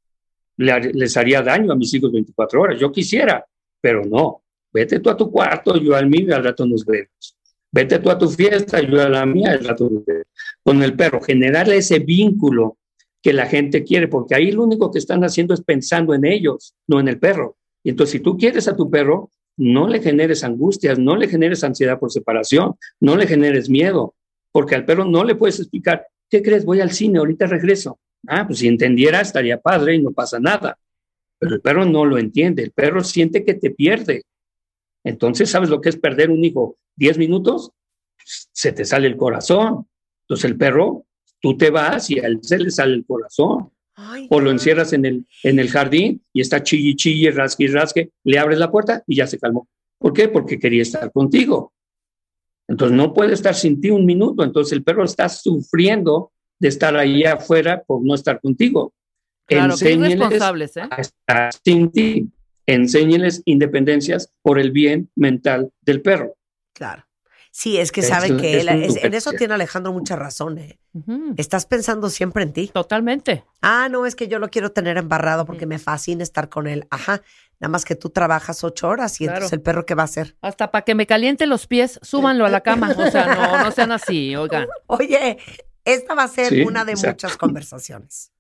Le les haría daño a mis hijos 24 horas. Yo quisiera, pero no. Vete tú a tu cuarto, yo al mío y al rato nos vemos. Vete tú a tu fiesta, yo a la mía, al rato nos vemos. Con el perro, generarle ese vínculo que la gente quiere, porque ahí lo único que están haciendo es pensando en ellos, no en el perro. Y entonces, si tú quieres a tu perro, no le generes angustias, no le generes ansiedad por separación, no le generes miedo, porque al perro no le puedes explicar, ¿qué crees? Voy al cine, ahorita regreso. Ah, pues si entendiera estaría padre y no pasa nada. Pero el perro no lo entiende, el perro siente que te pierde. Entonces, ¿sabes lo que es perder un hijo? ¿Diez minutos? Pues, se te sale el corazón. Entonces el perro, tú te vas y a él se le sale el corazón. o lo encierras en el, en el jardín y está chille, chille, rasque y rasque, le abres la puerta y ya se calmó. ¿Por qué? Porque quería estar contigo. Entonces no puede estar sin ti un minuto. Entonces el perro está sufriendo de estar ahí afuera por no estar contigo. Claro, irresponsables, ¿eh? a estar sin ti. Enséñeles independencias por el bien mental del perro. Claro. Sí, es que Es un- que es él, es- en eso tiene Alejandro mucha razón. ¿eh? Estás pensando siempre en ti. Totalmente. Ah, no, es que yo lo quiero tener embarrado porque me fascina estar con él. Ajá. Nada más que tú trabajas ocho horas y Claro. entonces el perro, ¿qué va a hacer? Hasta para que me caliente los pies, súbanlo a la cama. O sea, no, no sean así, oigan. Oye, esta va a ser Sí, una de exacto. muchas conversaciones.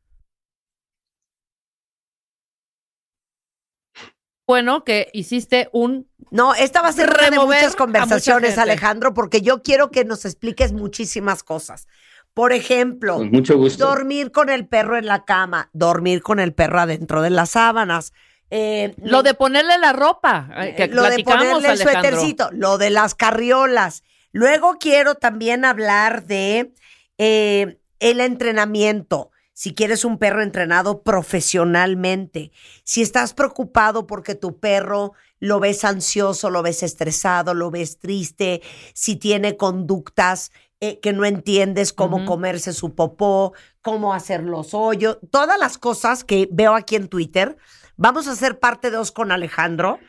Bueno, que hiciste un. No, esta va a ser una de muchas conversaciones, mucha. Alejandro, porque yo quiero que nos expliques muchísimas cosas. Por ejemplo, Con mucho gusto. dormir con el perro en la cama, dormir con el perro adentro de las sábanas. eh, Lo de ponerle la ropa, eh, que lo de ponerle el Alejandro. suétercito, lo de las carriolas. Luego quiero también hablar de eh, el entrenamiento. Si quieres un perro entrenado profesionalmente, si estás preocupado porque tu perro lo ves ansioso, lo ves estresado, lo ves triste, si tiene conductas eh, que no entiendes cómo comerse su popó, cómo hacer los hoyos, todas las cosas que veo aquí en Twitter, vamos a hacer parte dos con Alejandro,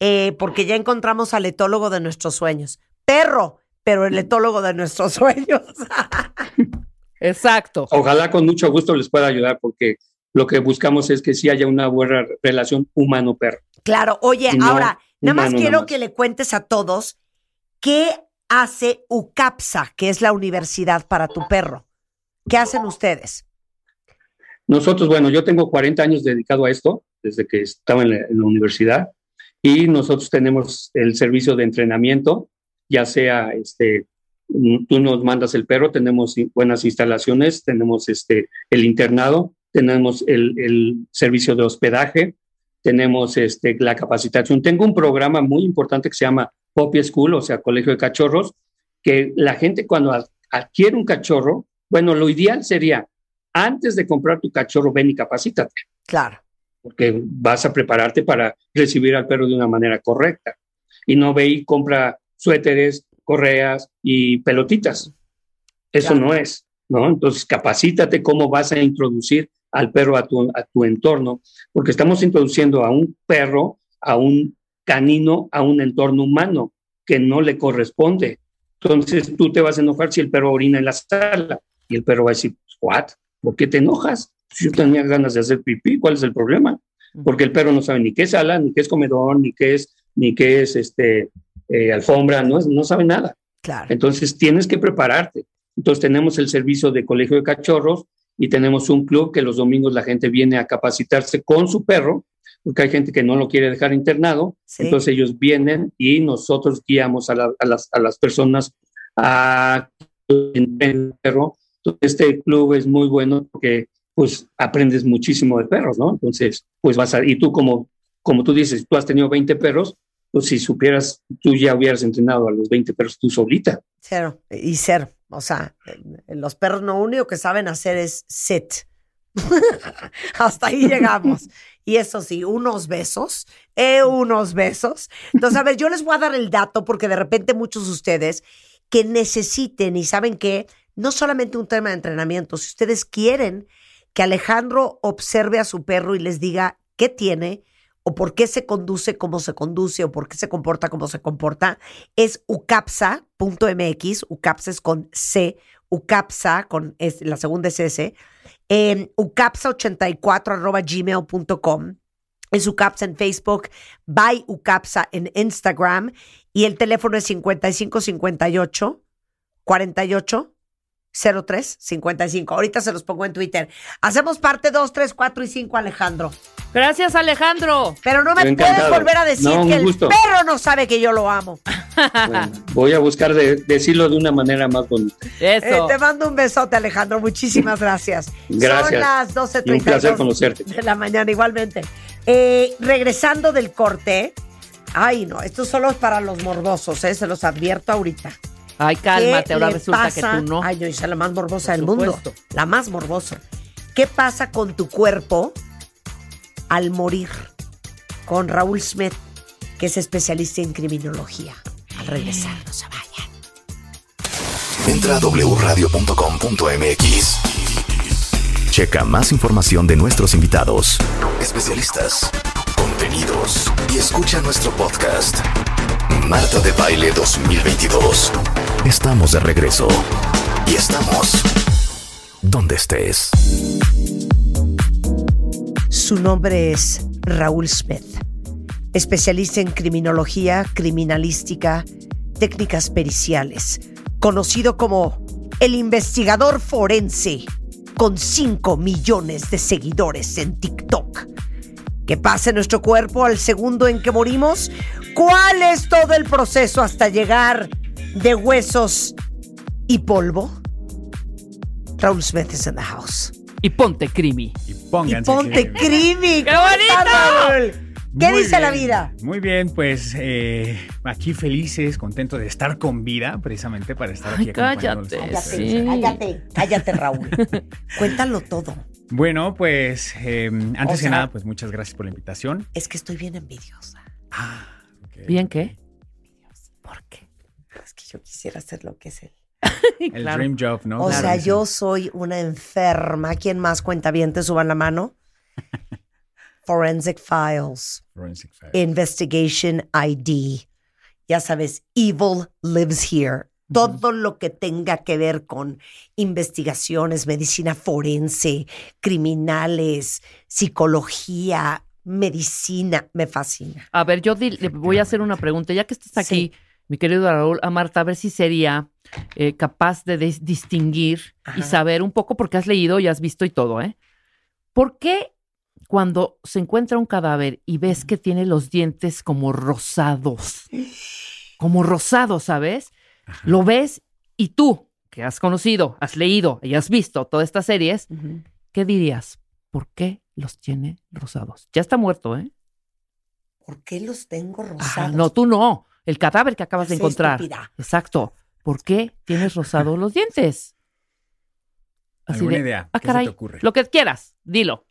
eh, porque ya encontramos al etólogo de nuestros sueños. Perro, pero el etólogo de nuestros sueños. Exacto. Ojalá con mucho gusto les pueda ayudar porque lo que buscamos es que sí haya una buena relación humano-perro. Claro, oye, no ahora, nada más quiero que le cuentes a todos qué hace UCAPSA, que es la universidad para tu perro. ¿Qué hacen ustedes? Nosotros, bueno, yo tengo 40 años dedicado a esto, desde que estaba en la, en la universidad, y nosotros tenemos el servicio de entrenamiento ya sea este, tú nos mandas el perro, tenemos buenas instalaciones, tenemos este, el internado, tenemos el, el servicio de hospedaje, tenemos este, la capacitación. Tengo un programa muy importante que se llama Poppy School, o sea, Colegio de Cachorros, que la gente cuando ad- adquiere un cachorro, bueno, lo ideal sería, antes de comprar tu cachorro, ven y capacítate Claro. porque vas a prepararte para recibir al perro de una manera correcta. Y no ve y compra suéteres, correas y pelotitas. Eso Claro. no es, ¿no? Entonces, capacítate cómo vas a introducir al perro a tu, a tu entorno, porque estamos introduciendo a un perro, a un canino, a un entorno humano que no le corresponde. Entonces, tú te vas a enojar si el perro orina en la sala y el perro va a decir, ¿what? ¿Por qué te enojas? Si yo tenía ganas de hacer pipí, ¿cuál es el problema? Porque el perro no sabe ni qué es sala, ni qué es comedor, ni qué es, ni qué es este, eh, alfombra, no, no sabe nada. Claro. Entonces tienes que prepararte. Entonces tenemos el servicio de colegio de cachorros y tenemos un club que los domingos la gente viene a capacitarse con su perro, porque hay gente que no lo quiere dejar internado. Sí. Entonces ellos vienen y nosotros guiamos a, la- a las, a las personas a el perro. Este club es muy bueno porque pues aprendes muchísimo de perros, ¿no? Entonces, pues vas a, y tú como, como tú dices, tú has tenido 20 perros, pues si supieras, tú ya hubieras entrenado a los 20 perros tú solita. Cero. Y cero. O sea, los perros lo único que saben hacer es sit. Hasta ahí llegamos. Y eso sí, unos besos, eh, unos besos. Entonces, a ver, yo les voy a dar el dato porque de repente muchos de ustedes que necesiten y saben que no solamente un tema de entrenamiento, si ustedes quieren que Alejandro observe a su perro y les diga qué tiene o por qué se conduce como se conduce o por qué se comporta como se comporta, es ucapsa.mx, ucapsa es con C, ucapsa con es, la segunda es S, en ucapsa84 arroba gmail.com. Es Ucapsa en Facebook, by Ucapsa en Instagram y el teléfono es 5558 48 03 55. Ahorita se los pongo en Twitter. Hacemos parte 2, 3, 4 y 5, Alejandro. Gracias, Alejandro. Pero no me puedes volver a decir No, que el gusto. perro no sabe que yo lo amo. Bueno, voy a buscar de- decirlo de una manera más bonita. Eh, te mando un besote, Alejandro. Muchísimas gracias. Gracias. Son las 12.32 Y un placer conocerte. de la mañana, igualmente. Eh, regresando del corte. Ay, no, esto solo es para los morbosos, ¿eh? se los advierto ahorita. Ay, cálmate, ¿Qué ahora resulta pasa? que tú no. Ay, yo soy la más morbosa Por del mundo. La más morbosa. ¿Qué pasa con tu cuerpo al morir? Con Raúl Smith, que es especialista en criminología. Al regresar, no se vayan. Entra a wradio.com.mx. Checa más información de nuestros invitados, especialistas, contenidos y escucha nuestro podcast. Marta de Baile 2022. Estamos de regreso. Y estamos donde estés. Su nombre es Raúl Smith, especialista en criminología, criminalística, técnicas periciales, conocido como el investigador forense, con 5 millones de seguidores en TikTok. ¿Qué pasa en nuestro cuerpo al segundo en que morimos? ¿Cuál es todo el proceso hasta llegar de huesos y polvo? Raúl Smith is in the house. Y ponte crimi. Y ponte crimi. ¡Qué ¿Cómo bonito! ¿Qué Muy dice la vida? Muy bien, pues eh, aquí felices, contentos de estar con vida, precisamente para estar aquí Ay, acompañándolos cállate, Cállate, cállate, cállate, Raúl. Cuéntalo todo. Bueno, pues eh, antes O que nada, pues muchas gracias por la invitación. Es que estoy bien envidiosa. ¿Bien qué? ¿Por qué? Es que yo quisiera hacer lo que es él. El dream job, ¿no? O Claro sea, yo soy una enferma. ¿Quién más cuenta bien? Te suban la mano. Forensic Files. Forensic Files. Investigation ID. Ya sabes, Evil Lives Here. Todo lo que tenga que ver con investigaciones, medicina forense, criminales, psicología, medicina, me fascina. A ver, yo le voy a hacer una pregunta. Ya que estás aquí, mi querido Raúl, a Marta, a ver si sería eh, capaz de dis- distinguir y saber un poco, porque has leído y has visto y todo, ¿eh? ¿Por qué cuando se encuentra un cadáver y ves que tiene los dientes como rosados, como rosado, ¿sabes? Lo ves y tú, que has conocido, has leído y has visto todas estas series, ¿qué dirías? ¿Por qué los tiene rosados? Ya está muerto, ¿eh? ¿Por qué los tengo Ajá, rosados? no, tú no. El cadáver que acabas de encontrar. estúpida. Exacto. ¿Por qué tienes rosados los dientes? Así ¿Alguna de, idea? Ah, ¿Qué se te caray. ocurre? Lo que quieras, dilo.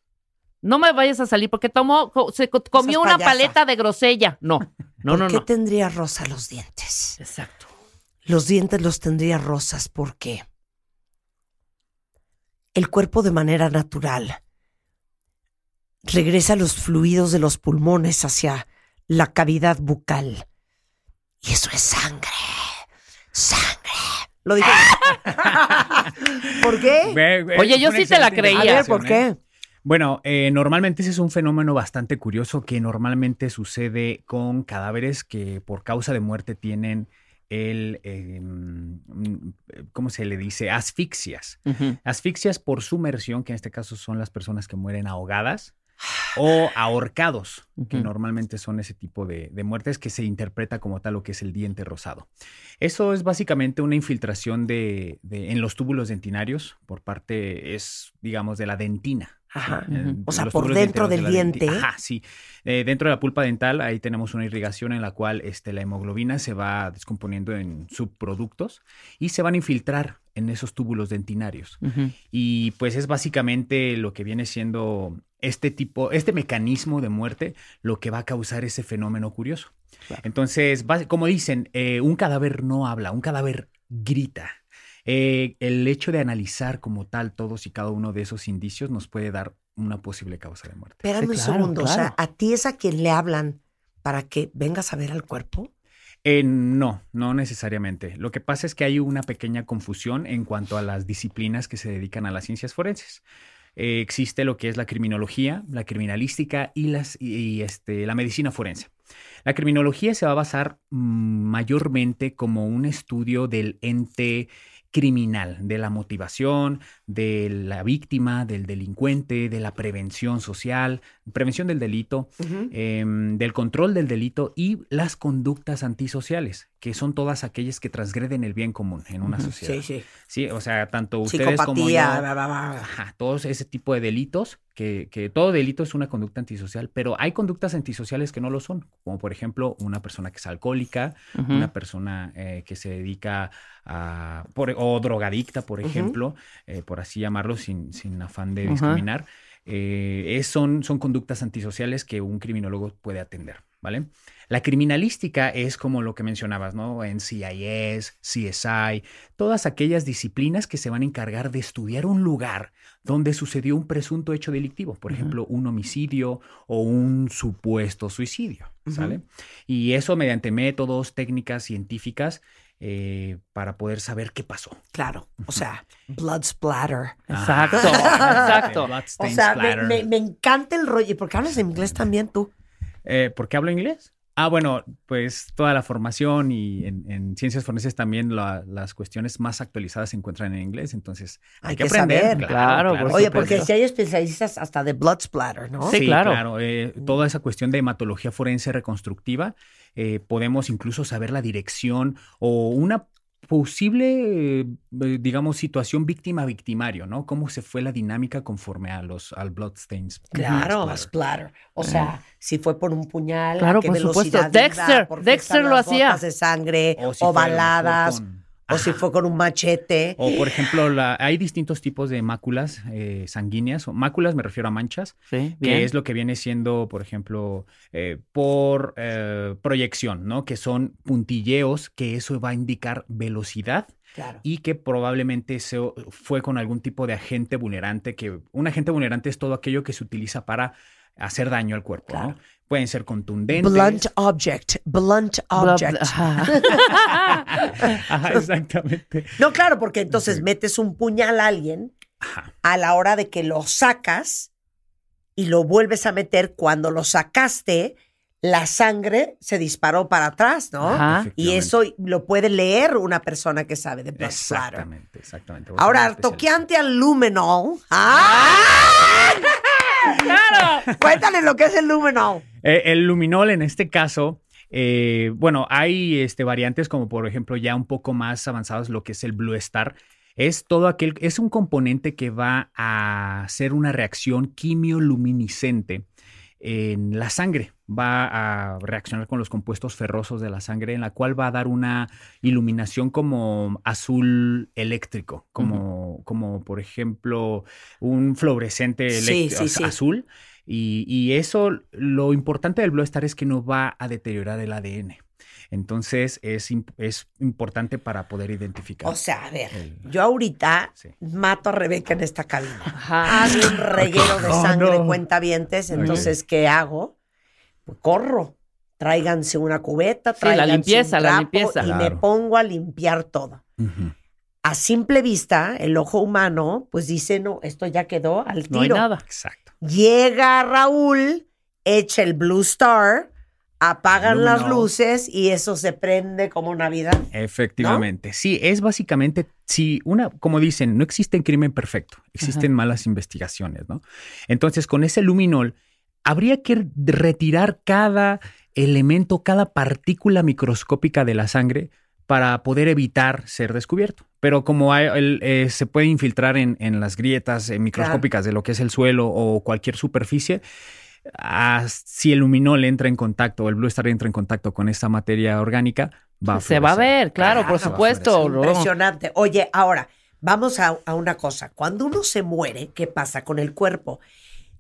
No me vayas a salir porque tomó, se co- comió una payasa. paleta de grosella. No, no, ¿Por no, qué no. tendría rosa los dientes? Exacto. Los dientes los tendría rosas porque el cuerpo de manera natural regresa los fluidos de los pulmones hacia la cavidad bucal. Y eso es sangre. Sangre. Lo dije. ¿Por qué? Oye, yo sí te la creía. A ver, ¿por investigación, ¿eh? qué? Bueno, eh, normalmente ese es un fenómeno bastante curioso que normalmente sucede con cadáveres que por causa de muerte tienen el, eh, mm, ¿cómo se le dice? Asfixias. Asfixias por sumersión, que en este caso son las personas que mueren ahogadas o ahorcados, que normalmente son ese tipo de, de muertes que se interpreta como tal lo que es el diente rosado. Eso es básicamente una infiltración de, de- en los túbulos dentinarios por parte, es, digamos, de la dentina. Ajá. O sea, por dentro de del denti- diente. Ajá, sí. Eh, dentro de la pulpa dental, ahí tenemos una irrigación en la cual este, la hemoglobina se va descomponiendo en subproductos y se van a infiltrar en esos túbulos dentinarios. Y pues es básicamente lo que viene siendo este tipo, este mecanismo de muerte, lo que va a causar ese fenómeno curioso. Entonces, como dicen, eh, un cadáver no habla, un cadáver grita. Eh, el hecho de analizar como tal todos y cada uno de esos indicios nos puede dar una posible causa de muerte. Espérame un claro, segundo. O sea. ¿a ti es a quien le hablan para que vengas a ver al cuerpo? Eh, no, no necesariamente. Lo que pasa es que hay una pequeña confusión en cuanto a las disciplinas que se dedican a las ciencias forenses. Eh, existe lo que es la criminología, la criminalística y, las, y, este, la medicina forense. La criminología se va a basar mm, mayormente como un estudio del ente criminal, de la motivación, de la víctima, del delincuente, de la prevención social, prevención del delito, em, del control del delito y las conductas antisociales, que son todas aquellas que transgreden el bien común en una sociedad. Sí, sí. Sí, o sea, tanto ustedes como yo, Psicopatía, bla, bla, bla. Ajá, todos ese tipo de delitos, que, que todo delito es una conducta antisocial, pero hay conductas antisociales que no lo son, como por ejemplo una persona que es alcohólica, una persona eh, que se dedica a, por- o drogadicta, por ejemplo, eh, por así llamarlo, sin, sin afán de discriminar. Eh, es- son, son conductas antisociales que un criminólogo puede atender, ¿vale? La criminalística es como lo que mencionabas, ¿no? En CIS, CSI, todas aquellas disciplinas que se van a encargar de estudiar un lugar donde sucedió un presunto hecho delictivo, por ejemplo, un homicidio o un supuesto suicidio, ¿sale? Y eso mediante métodos, técnicas científicas eh, para poder saber qué pasó. Claro, o sea, blood splatter. Exacto, exacto. O sea, me- me encanta el rollo. ¿Y por qué hablas en inglés también tú? Eh, ¿Por qué hablo inglés? Ah, bueno, pues toda la formación y en, en ciencias forenses también la- las cuestiones más actualizadas se encuentran en inglés, entonces hay, Hay que, que aprender. saber. Claro, por Oye, porque si hay especialistas hasta de blood splatter, ¿no? Sí, claro. eh, toda esa cuestión de hematología forense reconstructiva, eh, podemos incluso saber la dirección o una posible, eh, digamos, situación víctima-victimario, ¿no? Cómo se fue la dinámica conforme a los, al bloodstains. Claro, splatter. splatter. O sea, si fue por un puñal, Claro, a qué por velocidad supuesto. Dexter, Dexter lo hacía. de sangre, O si fue con- o si fue con un machete. O, por ejemplo, la- hay distintos tipos de máculas eh, sanguíneas. o Máculas me refiero a manchas, Sí, que es lo que viene siendo, por ejemplo, eh, por eh, proyección, ¿no? Que son puntilleos, que eso va a indicar velocidad Claro. y que probablemente eso fue con algún tipo de agente vulnerante, que un agente vulnerante es todo aquello que se utiliza para hacer daño al cuerpo, ¿no? Pueden ser contundentes. Blunt object, blunt object. Ajá, exactamente. No, claro, porque entonces metes un puñal a alguien a la hora de que lo sacas y lo vuelves a meter cuando lo sacaste, la sangre se disparó para atrás, ¿no? Ajá. Y eso lo puede leer una persona que sabe de splatter. Exactamente, exactamente. Ahora, toqueante al luminol. ¡Ah! ¡Claro! Cuéntale lo que es el luminol. Eh, el luminol en este caso Eh, bueno, hay este, variantes como por ejemplo ya un poco más avanzados lo que es el Blue Star. Es todo aquel, es un componente que va a hacer una reacción quimioluminiscente en la sangre. Va a reaccionar con los compuestos ferrosos de la sangre, en la cual va a dar una iluminación como azul eléctrico, como, como por ejemplo un fluorescente Sí, eléctrico sí, sí. azul. Y, y eso, lo importante del Blue Star es que no va a deteriorar el ADN. Entonces es, es importante para poder identificar. O sea, a ver, yo ahorita mato a Rebeca en esta cabina. Hago un reguero de Oh, sangre, no. cuentavientes. Ok. Entonces, ¿qué hago? Pues corro. Tráiganse una cubeta, Sí, la tráiganse limpieza, un la trapo limpieza. Y me pongo a limpiar todo. A simple vista, el ojo humano, pues dice, no, esto ya quedó al tiro. No hay nada. Exacto. Llega Raúl, echa el Blue Star, apagan las luces y eso se prende como Navidad. Efectivamente. Sí, es básicamente, sí, una, como dicen, no existe crimen perfecto, existen malas investigaciones, ¿no? Entonces, con ese luminol, habría que retirar cada elemento, cada partícula microscópica de la sangre para poder evitar ser descubierto. Pero como hay- el, eh, se puede infiltrar en, en las grietas eh, microscópicas de lo que es el suelo o cualquier superficie, ah, si el luminol entra en contacto o el Blue Star entra en contacto con esta materia orgánica, va a Se va a ver, claro, por supuesto. Impresionante. Oye, ahora, vamos a, a una cosa. Cuando uno se muere, ¿qué pasa con el cuerpo?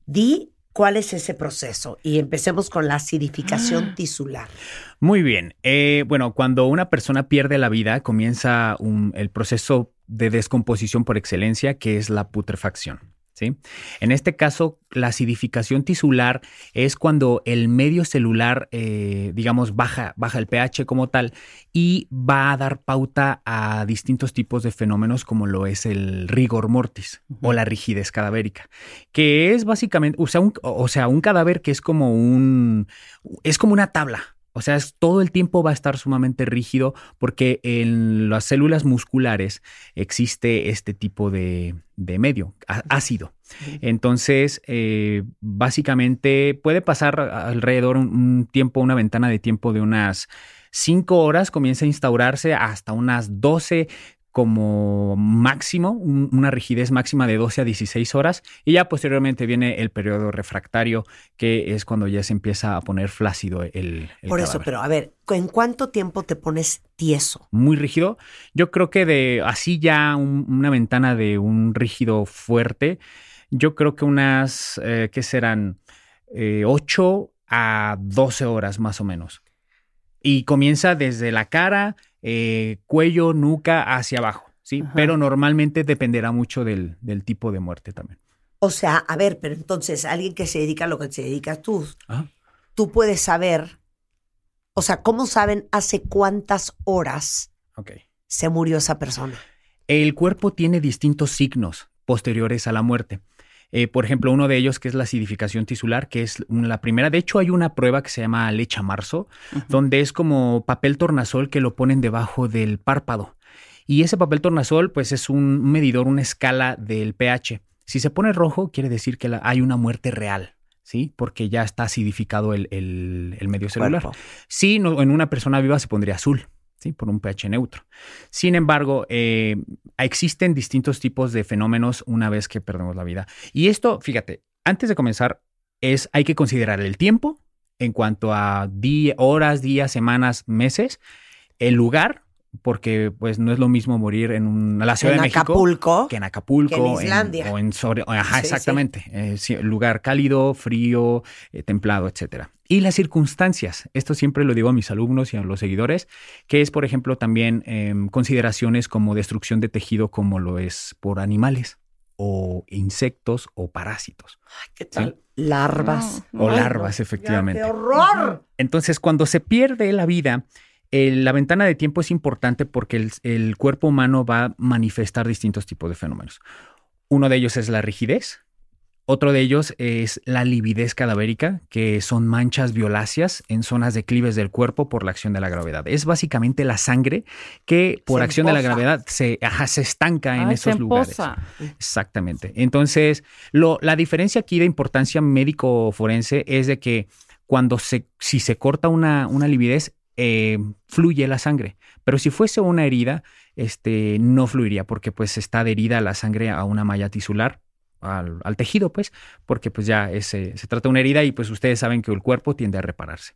Di cuál es ese proceso y empecemos con la Ah. acidificación tisular. Muy bien. Eh, bueno, cuando una persona pierde la vida, comienza un- el proceso de descomposición por excelencia, que es la putrefacción. ¿Sí? En este caso, la acidificación tisular es cuando el medio celular, eh, digamos, baja, baja el pH como tal y va a dar pauta a distintos tipos de fenómenos como lo es el rigor mortis o la rigidez cadavérica, que es básicamente, o sea, un, o sea, un cadáver que es como un, es como una tabla. O sea, es- todo el tiempo va a estar sumamente rígido porque en las células musculares existe este tipo de, de medio, ácido. Entonces, eh, básicamente puede pasar alrededor un, un tiempo, una ventana de tiempo de unas 5 horas, comienza a instaurarse hasta unas 12 como máximo, un- una rigidez máxima de 12 a 16 horas, y ya posteriormente viene el periodo refractario, que es cuando ya se empieza a poner flácido el, el Por eso, pero a ver, ¿en cuánto tiempo te pones tieso? Muy rígido. Yo creo que de así ya un- una ventana de un rígido fuerte, yo creo que unas, eh, ¿qué serán? Eh, 8 a 12 horas más o menos. Y comienza desde la cara, eh, cuello, nuca, hacia abajo, ¿sí? Pero normalmente dependerá mucho del, del tipo de muerte también. O sea, a ver, pero entonces alguien que se dedica a lo que se dedicas tú, Ajá. tú puedes saber, o sea, ¿cómo saben hace cuántas horas se murió esa persona? El cuerpo tiene distintos signos posteriores a la muerte. Eh, por ejemplo, uno de ellos que es la acidificación tisular, que es la primera. De hecho, hay una prueba que se llama lecha marzo, donde es como papel tornasol que lo ponen debajo del párpado. Y ese papel tornasol, pues es un medidor, una escala del pH. Si se pone rojo, quiere decir que la- hay una muerte real, ¿sí? Porque ya está acidificado el, el- el medio celular. Cuerpo. Sí, no- en una persona viva se pondría azul, ¿sí? Por un pH neutro. Sin embargo, eh, existen distintos tipos de fenómenos una vez que perdemos la vida. Y esto, fíjate, antes de comenzar, es, hay que considerar el tiempo en cuanto a horas, días, semanas, meses, el lugar, porque pues no es lo mismo morir en un- la Ciudad En de México Acapulco que en Acapulco que en Islandia. o en Sore- ajá, Sí, sí. exactamente, Eh, sí, lugar cálido, frío, eh, templado, etcétera. Y las circunstancias, esto siempre lo digo a mis alumnos y a los seguidores, que es por ejemplo también em, consideraciones como destrucción de tejido como lo es por animales o insectos o parásitos. ¿Qué tal? Larvas. O larvas, efectivamente. ¡Qué horror! Entonces, cuando se pierde la vida, eh, la ventana de tiempo es importante porque el, el cuerpo humano va a manifestar distintos tipos de fenómenos. Uno de ellos es la rigidez, otro de ellos es la lividez cadavérica, que son manchas violáceas en zonas declives del cuerpo por la acción de la gravedad. Es básicamente la sangre que por Se acción de la gravedad se, ajá, se estanca en Ay, esos se lugares. Exactamente. Entonces, lo, la diferencia aquí de importancia médico-forense es de que cuando se, si se corta una, una lividez, eh, fluye la sangre. Pero si fuese una herida, este, no fluiría porque pues está adherida la sangre a una malla tisular, al, al tejido, pues, porque pues ya eh, se trata de una herida y pues ustedes saben que el cuerpo tiende a repararse.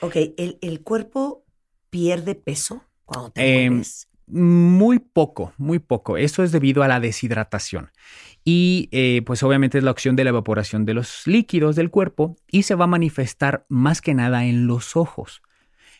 Ok, ¿el, el cuerpo pierde peso cuando te mueres? Muy poco, muy poco. Eso es debido a la deshidratación. Y eh, pues obviamente es la opción de la evaporación de los líquidos del cuerpo y se va a manifestar más que nada en los ojos.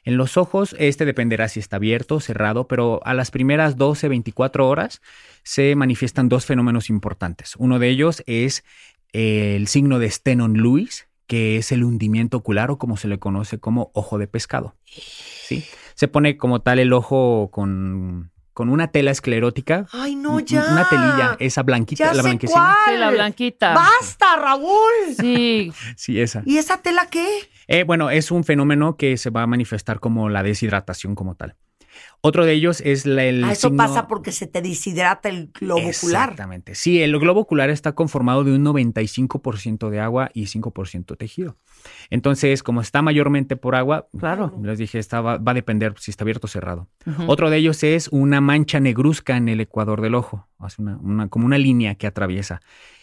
En los ojos, este dependerá si está abierto o cerrado, pero a las primeras 12, 24 horas se manifiestan dos fenómenos importantes. Uno de ellos es eh, el signo de Stenon-Lewis, que es el hundimiento ocular o como se le conoce como ojo de pescado. ¿sí? Se pone como tal el ojo con, con una tela esclerótica. Ay, no, ya. Una telilla, esa blanquita, Ya la sé blanquecina. cuál. Sí, la blanquita. ¡Basta, Raúl! Sí. Sí, esa. ¿Y esa tela qué? Eh, bueno, es un fenómeno que se va a manifestar como la deshidratación como tal. Otro de ellos es la, el Ah, eso signo- pasa porque se te deshidrata el globo ocular. Exactamente. Sí, el globo ocular está conformado de un 95% de agua y 5% tejido. Entonces, como está mayormente por agua, Claro. les dije, está, va, va a depender si está abierto o cerrado. Otro de ellos es una mancha negruzca en el ecuador del ojo, hace una, una- como una línea que atraviesa.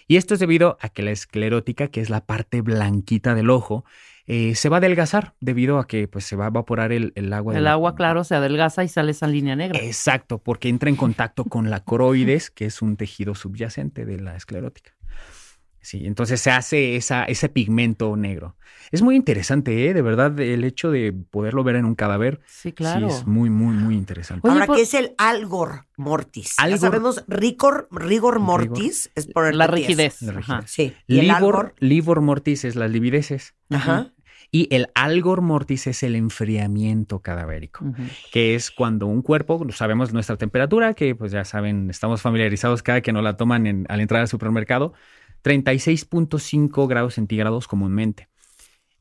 Y esto es debido a que la esclerótica, que es la parte blanquita del ojo, eh, se va a adelgazar debido a que pues, se va a evaporar el, el agua. El agua, claro, se adelgaza y sale esa línea negra. Exacto, porque entra en contacto con la coroides, que es un tejido subyacente de la esclerótica. Sí, entonces se hace esa, ese pigmento negro. Es muy interesante, ¿eh? De verdad, el hecho de poderlo ver en un cadáver. Sí, claro. es muy, muy, muy interesante. Ahora, ¿qué es el algor mortis? Ya Algor- sabemos, rigor, rigor mortis es por La rigidez. La rigidez. Ajá, sí. ¿Y el Livor, algor? mortis es las livideces. Ajá. Y el algor mortis es el enfriamiento cadavérico, que es cuando un cuerpo, sabemos nuestra temperatura, que pues ya saben, estamos familiarizados cada que nos la toman en- al entrar al supermercado, 36.5 grados centígrados comúnmente.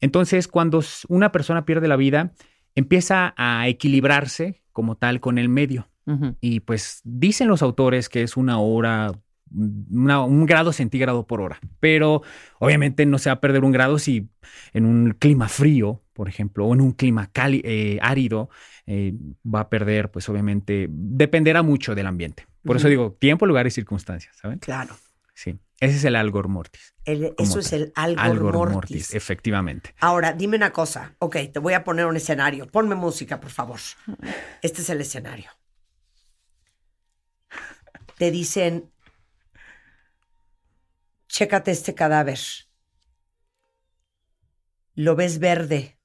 Entonces, cuando una persona pierde la vida, empieza a equilibrarse como tal con el medio. Y pues dicen los autores que es una hora, una- un grado centígrado por hora. Pero obviamente no se va a perder un grado si en un clima frío, por ejemplo, o en un clima cali- eh, árido, eh, va a perder, pues obviamente, dependerá mucho del ambiente. Por eso digo, tiempo, lugar y circunstancias, ¿saben? Claro. Sí, ese es el algor mortis. El- eso es el algor, mortis. efectivamente. Ahora, dime una cosa. Ok, te voy a poner un escenario. Ponme música, por favor. Este es el escenario. Te dicen, chécate este cadáver. Lo ves verde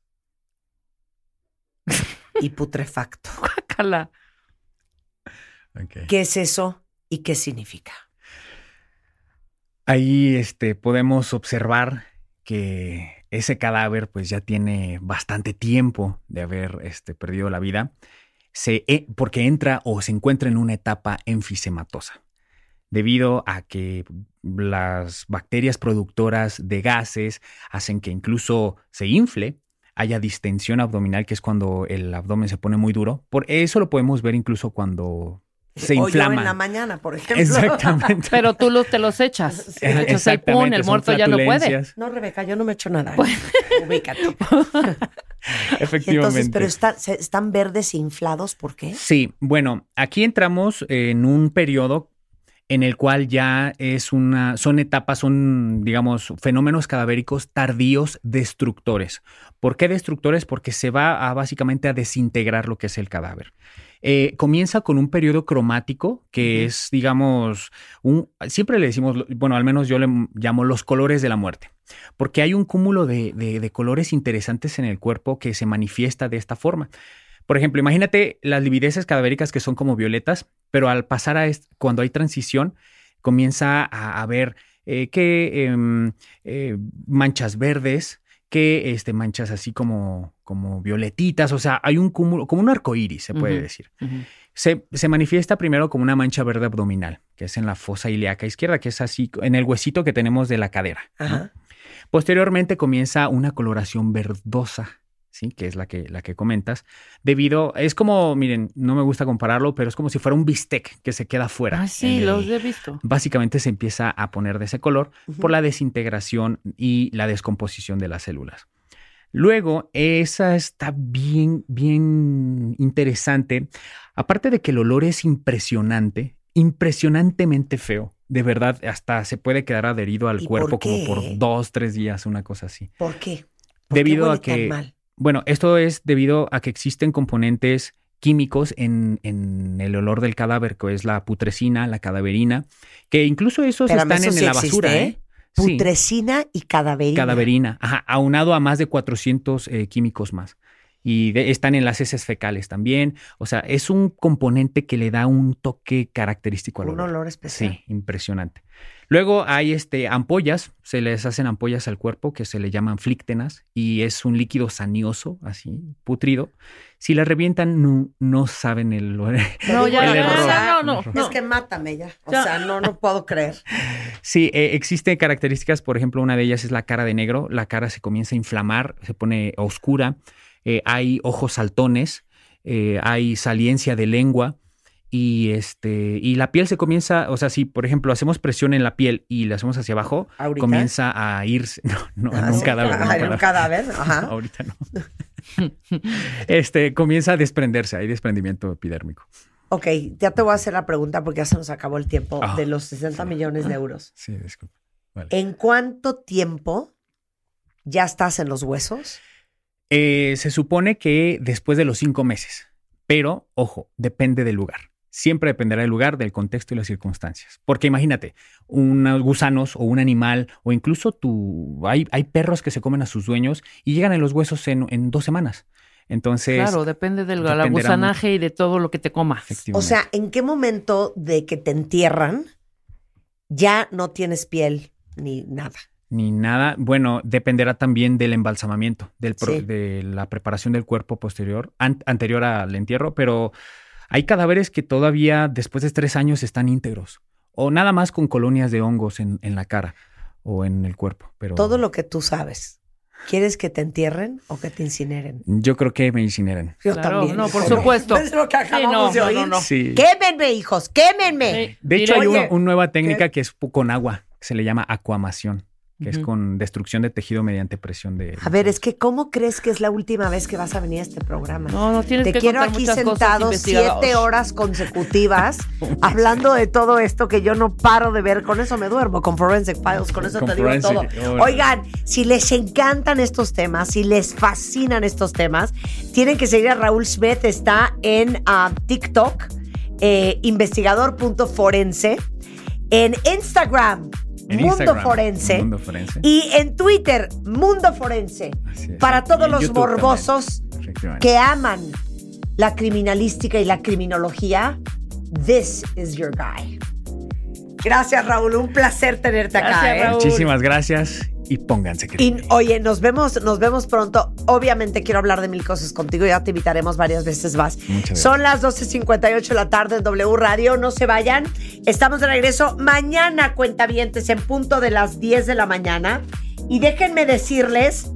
y putrefacto. ¿Qué es eso y qué significa? Ahí este, podemos observar que ese cadáver pues ya tiene bastante tiempo de haber este, perdido la vida, se, eh, porque entra o se encuentra en una etapa enfisematosa, debido a que las bacterias productoras de gases hacen que incluso se infle, haya distensión abdominal, que es cuando el abdomen se pone muy duro. Por eso lo podemos ver incluso cuando se O yo inflama. en la mañana, por ejemplo. Exactamente. Pero tú los, te los echas. Te echas el Exactamente, pun, el muerto ya no puede. No, Rebeca, yo no me echo nada. Pues Ubícate. Efectivamente. Entonces, pero está- se- están verdes e inflados, ¿por qué? Sí, bueno, aquí entramos en un periodo en el cual ya es una, son etapas, son, digamos, fenómenos cadavéricos tardíos destructores. ¿Por qué destructores? Porque se va a básicamente a desintegrar lo que es el cadáver. Eh, comienza con un periodo cromático que es, digamos, un, siempre le decimos, bueno, al menos yo le llamo los colores de la muerte, porque hay un cúmulo de, de- de colores interesantes en el cuerpo que se manifiesta de esta forma. Por ejemplo, imagínate las livideces cadavéricas que son como violetas, pero al pasar a cuando hay transición, comienza a haber eh, que em, eh, manchas verdes, que este, manchas así como, como violetitas, o sea, hay un cúmulo, como un arco iris, se puede decir. Se, se manifiesta primero como una mancha verde abdominal, que es en la fosa ilíaca izquierda, que es así, en el huesito que tenemos de la cadera. Posteriormente comienza una coloración verdosa, ¿sí? que es la que, la que comentas, debido, es como, miren, no me gusta compararlo, pero es como si fuera un bistec que se queda fuera. Ah, sí, el- los he visto. Básicamente se empieza a poner de ese color por la desintegración y la descomposición de las células. Luego, esa está bien, bien interesante. Aparte de que el olor es impresionante, impresionantemente feo. De verdad, hasta se puede quedar adherido al ¿Y cuerpo por como por dos, tres días, una cosa así. ¿Por qué? ¿Por Debido qué a que, mal? bueno, esto es debido a que existen componentes químicos en, en el olor del cadáver, que es la putrescina, la cadaverina, que incluso esos están eso en sí la existe, basura, ¿eh? Sí. Putrescina y cadaverina. Cadaverina, ajá, aunado a más de 400 eh, químicos más. Y de- están en las heces fecales también. O sea, es un componente que le da un toque característico al Un olor. olor especial. Sí, impresionante. Luego hay este, ampollas, se les hacen ampollas al cuerpo que se le llaman flíctenas y es un líquido sanioso, así, putrido. Si la revientan, no, no saben el, No, ya, el ya, error. ya, no, no, Es que mátame ya. O Ya. sea, no, no puedo creer. Sí, eh, existen características, por ejemplo, una de ellas es la cara de negro, la cara se comienza a inflamar, se pone oscura, eh, hay ojos saltones, eh, hay saliencia de lengua y, este, y la piel se comienza, o sea, si por ejemplo hacemos presión en la piel y la hacemos hacia abajo, ¿Ahorita? comienza a irse, no, no, en un sí, cadáver. en un ah, en un cadáver. ajá. Ahorita no. este, comienza a desprenderse, hay desprendimiento epidérmico. Ok, ya te voy a hacer la pregunta porque ya se nos acabó el tiempo Ah, de los 60 millones de euros. Sí, disculpe. Vale. ¿En cuánto tiempo ya estás en los huesos? Eh, se supone que después de los cinco meses, pero ojo, depende del lugar. Siempre dependerá del lugar, del contexto y las circunstancias. Porque imagínate, unos gusanos o un animal, o incluso tu. Hay, hay perros que se comen a sus dueños y llegan en los huesos en, en dos semanas. Entonces. Claro, depende del gusanaje y de todo lo que te comas. O sea, ¿en qué momento de que te entierran ya no tienes piel ni nada? Ni nada. Bueno, dependerá también del embalsamamiento, del pro- Sí. de la preparación del cuerpo posterior, an- anterior al entierro, pero hay cadáveres que todavía después de tres años están íntegros, o nada más con colonias de hongos en, en la cara o en el cuerpo. Pero Todo lo que tú sabes. ¿Quieres que te entierren o que te incineren? yo creo que me incineran. Yo Claro, también. no, por supuesto. Es lo que Sí, acabamos no, de no, oír. no, no. Sí. Quémenme, hijos, quémenme. De hecho, hay Oye, una, una nueva técnica que es con agua, que se le llama acuamación, que es con destrucción de tejido mediante presión de... A ver, es que ¿cómo crees que es la última vez que vas a venir a este programa? No, no tienes Te que quiero aquí sentado siete horas consecutivas hablando de todo esto que yo no paro de ver. Con eso me duermo, con Forensic Files, con eso Con te digo todo. Oigan, si les encantan estos temas, si les fascinan estos temas, tienen que seguir a Raúl Smith. Está en ah, TikTok, eh, investigador.forense, en Instagram, En Mundo Forense. Mundo Forense. Y en Twitter, Mundo Forense. Así es. Para todos los YouTube morbosos que aman la criminalística y la criminología, this is your guy. Gracias, Raúl. Un placer tenerte acá. Gracias, ¿eh? Raúl. Muchísimas gracias y pónganse Y oye, nos vemos, nos vemos pronto. Obviamente quiero hablar de mil cosas contigo. Ya te invitaremos varias veces más. Son las 12.58 de la tarde en W Radio. No se vayan. Estamos de regreso mañana, cuentavientes, en punto de las 10 de la mañana. Y déjenme decirles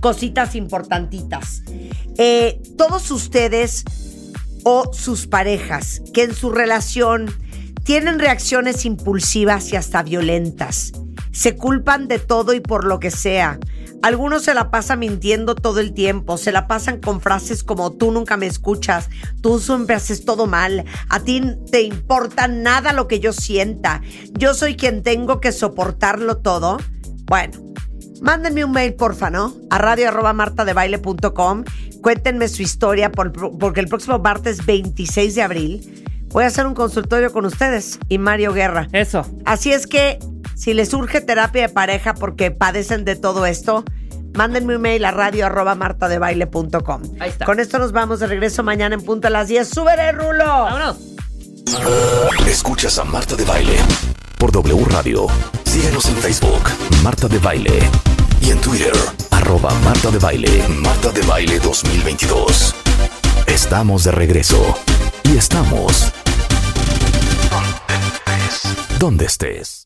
cositas importantitas. Eh, todos ustedes o sus parejas que en su relación tienen reacciones impulsivas y hasta violentas. Se culpan de todo y por lo que sea. Algunos se la pasan mintiendo todo el tiempo, se la pasan con frases como tú nunca me escuchas, tú siempre haces todo mal, a ti te importa nada lo que yo sienta, yo soy quien tengo que soportarlo todo. Bueno, Mándenme un mail, porfa, ¿no? A radio arroba martadebaile.com. Cuéntenme su historia por- porque el próximo martes 26 de abril voy a hacer un consultorio con ustedes y Mario Guerra. Eso. Así es que si les surge terapia de pareja porque padecen de todo esto, mándenme un mail a radio arroba martadebaile.com. Ahí está. Con esto nos vamos de regreso mañana en punto a las 10. ¡Súbele, Rulo! Vámonos. Escuchas a Marta de Baile por W Radio. Síguenos en Facebook, Marta de Baile. Y en Twitter, arroba Marta de Baile. Marta de Baile 2022. Estamos de regreso. Y estamos... Donde estés.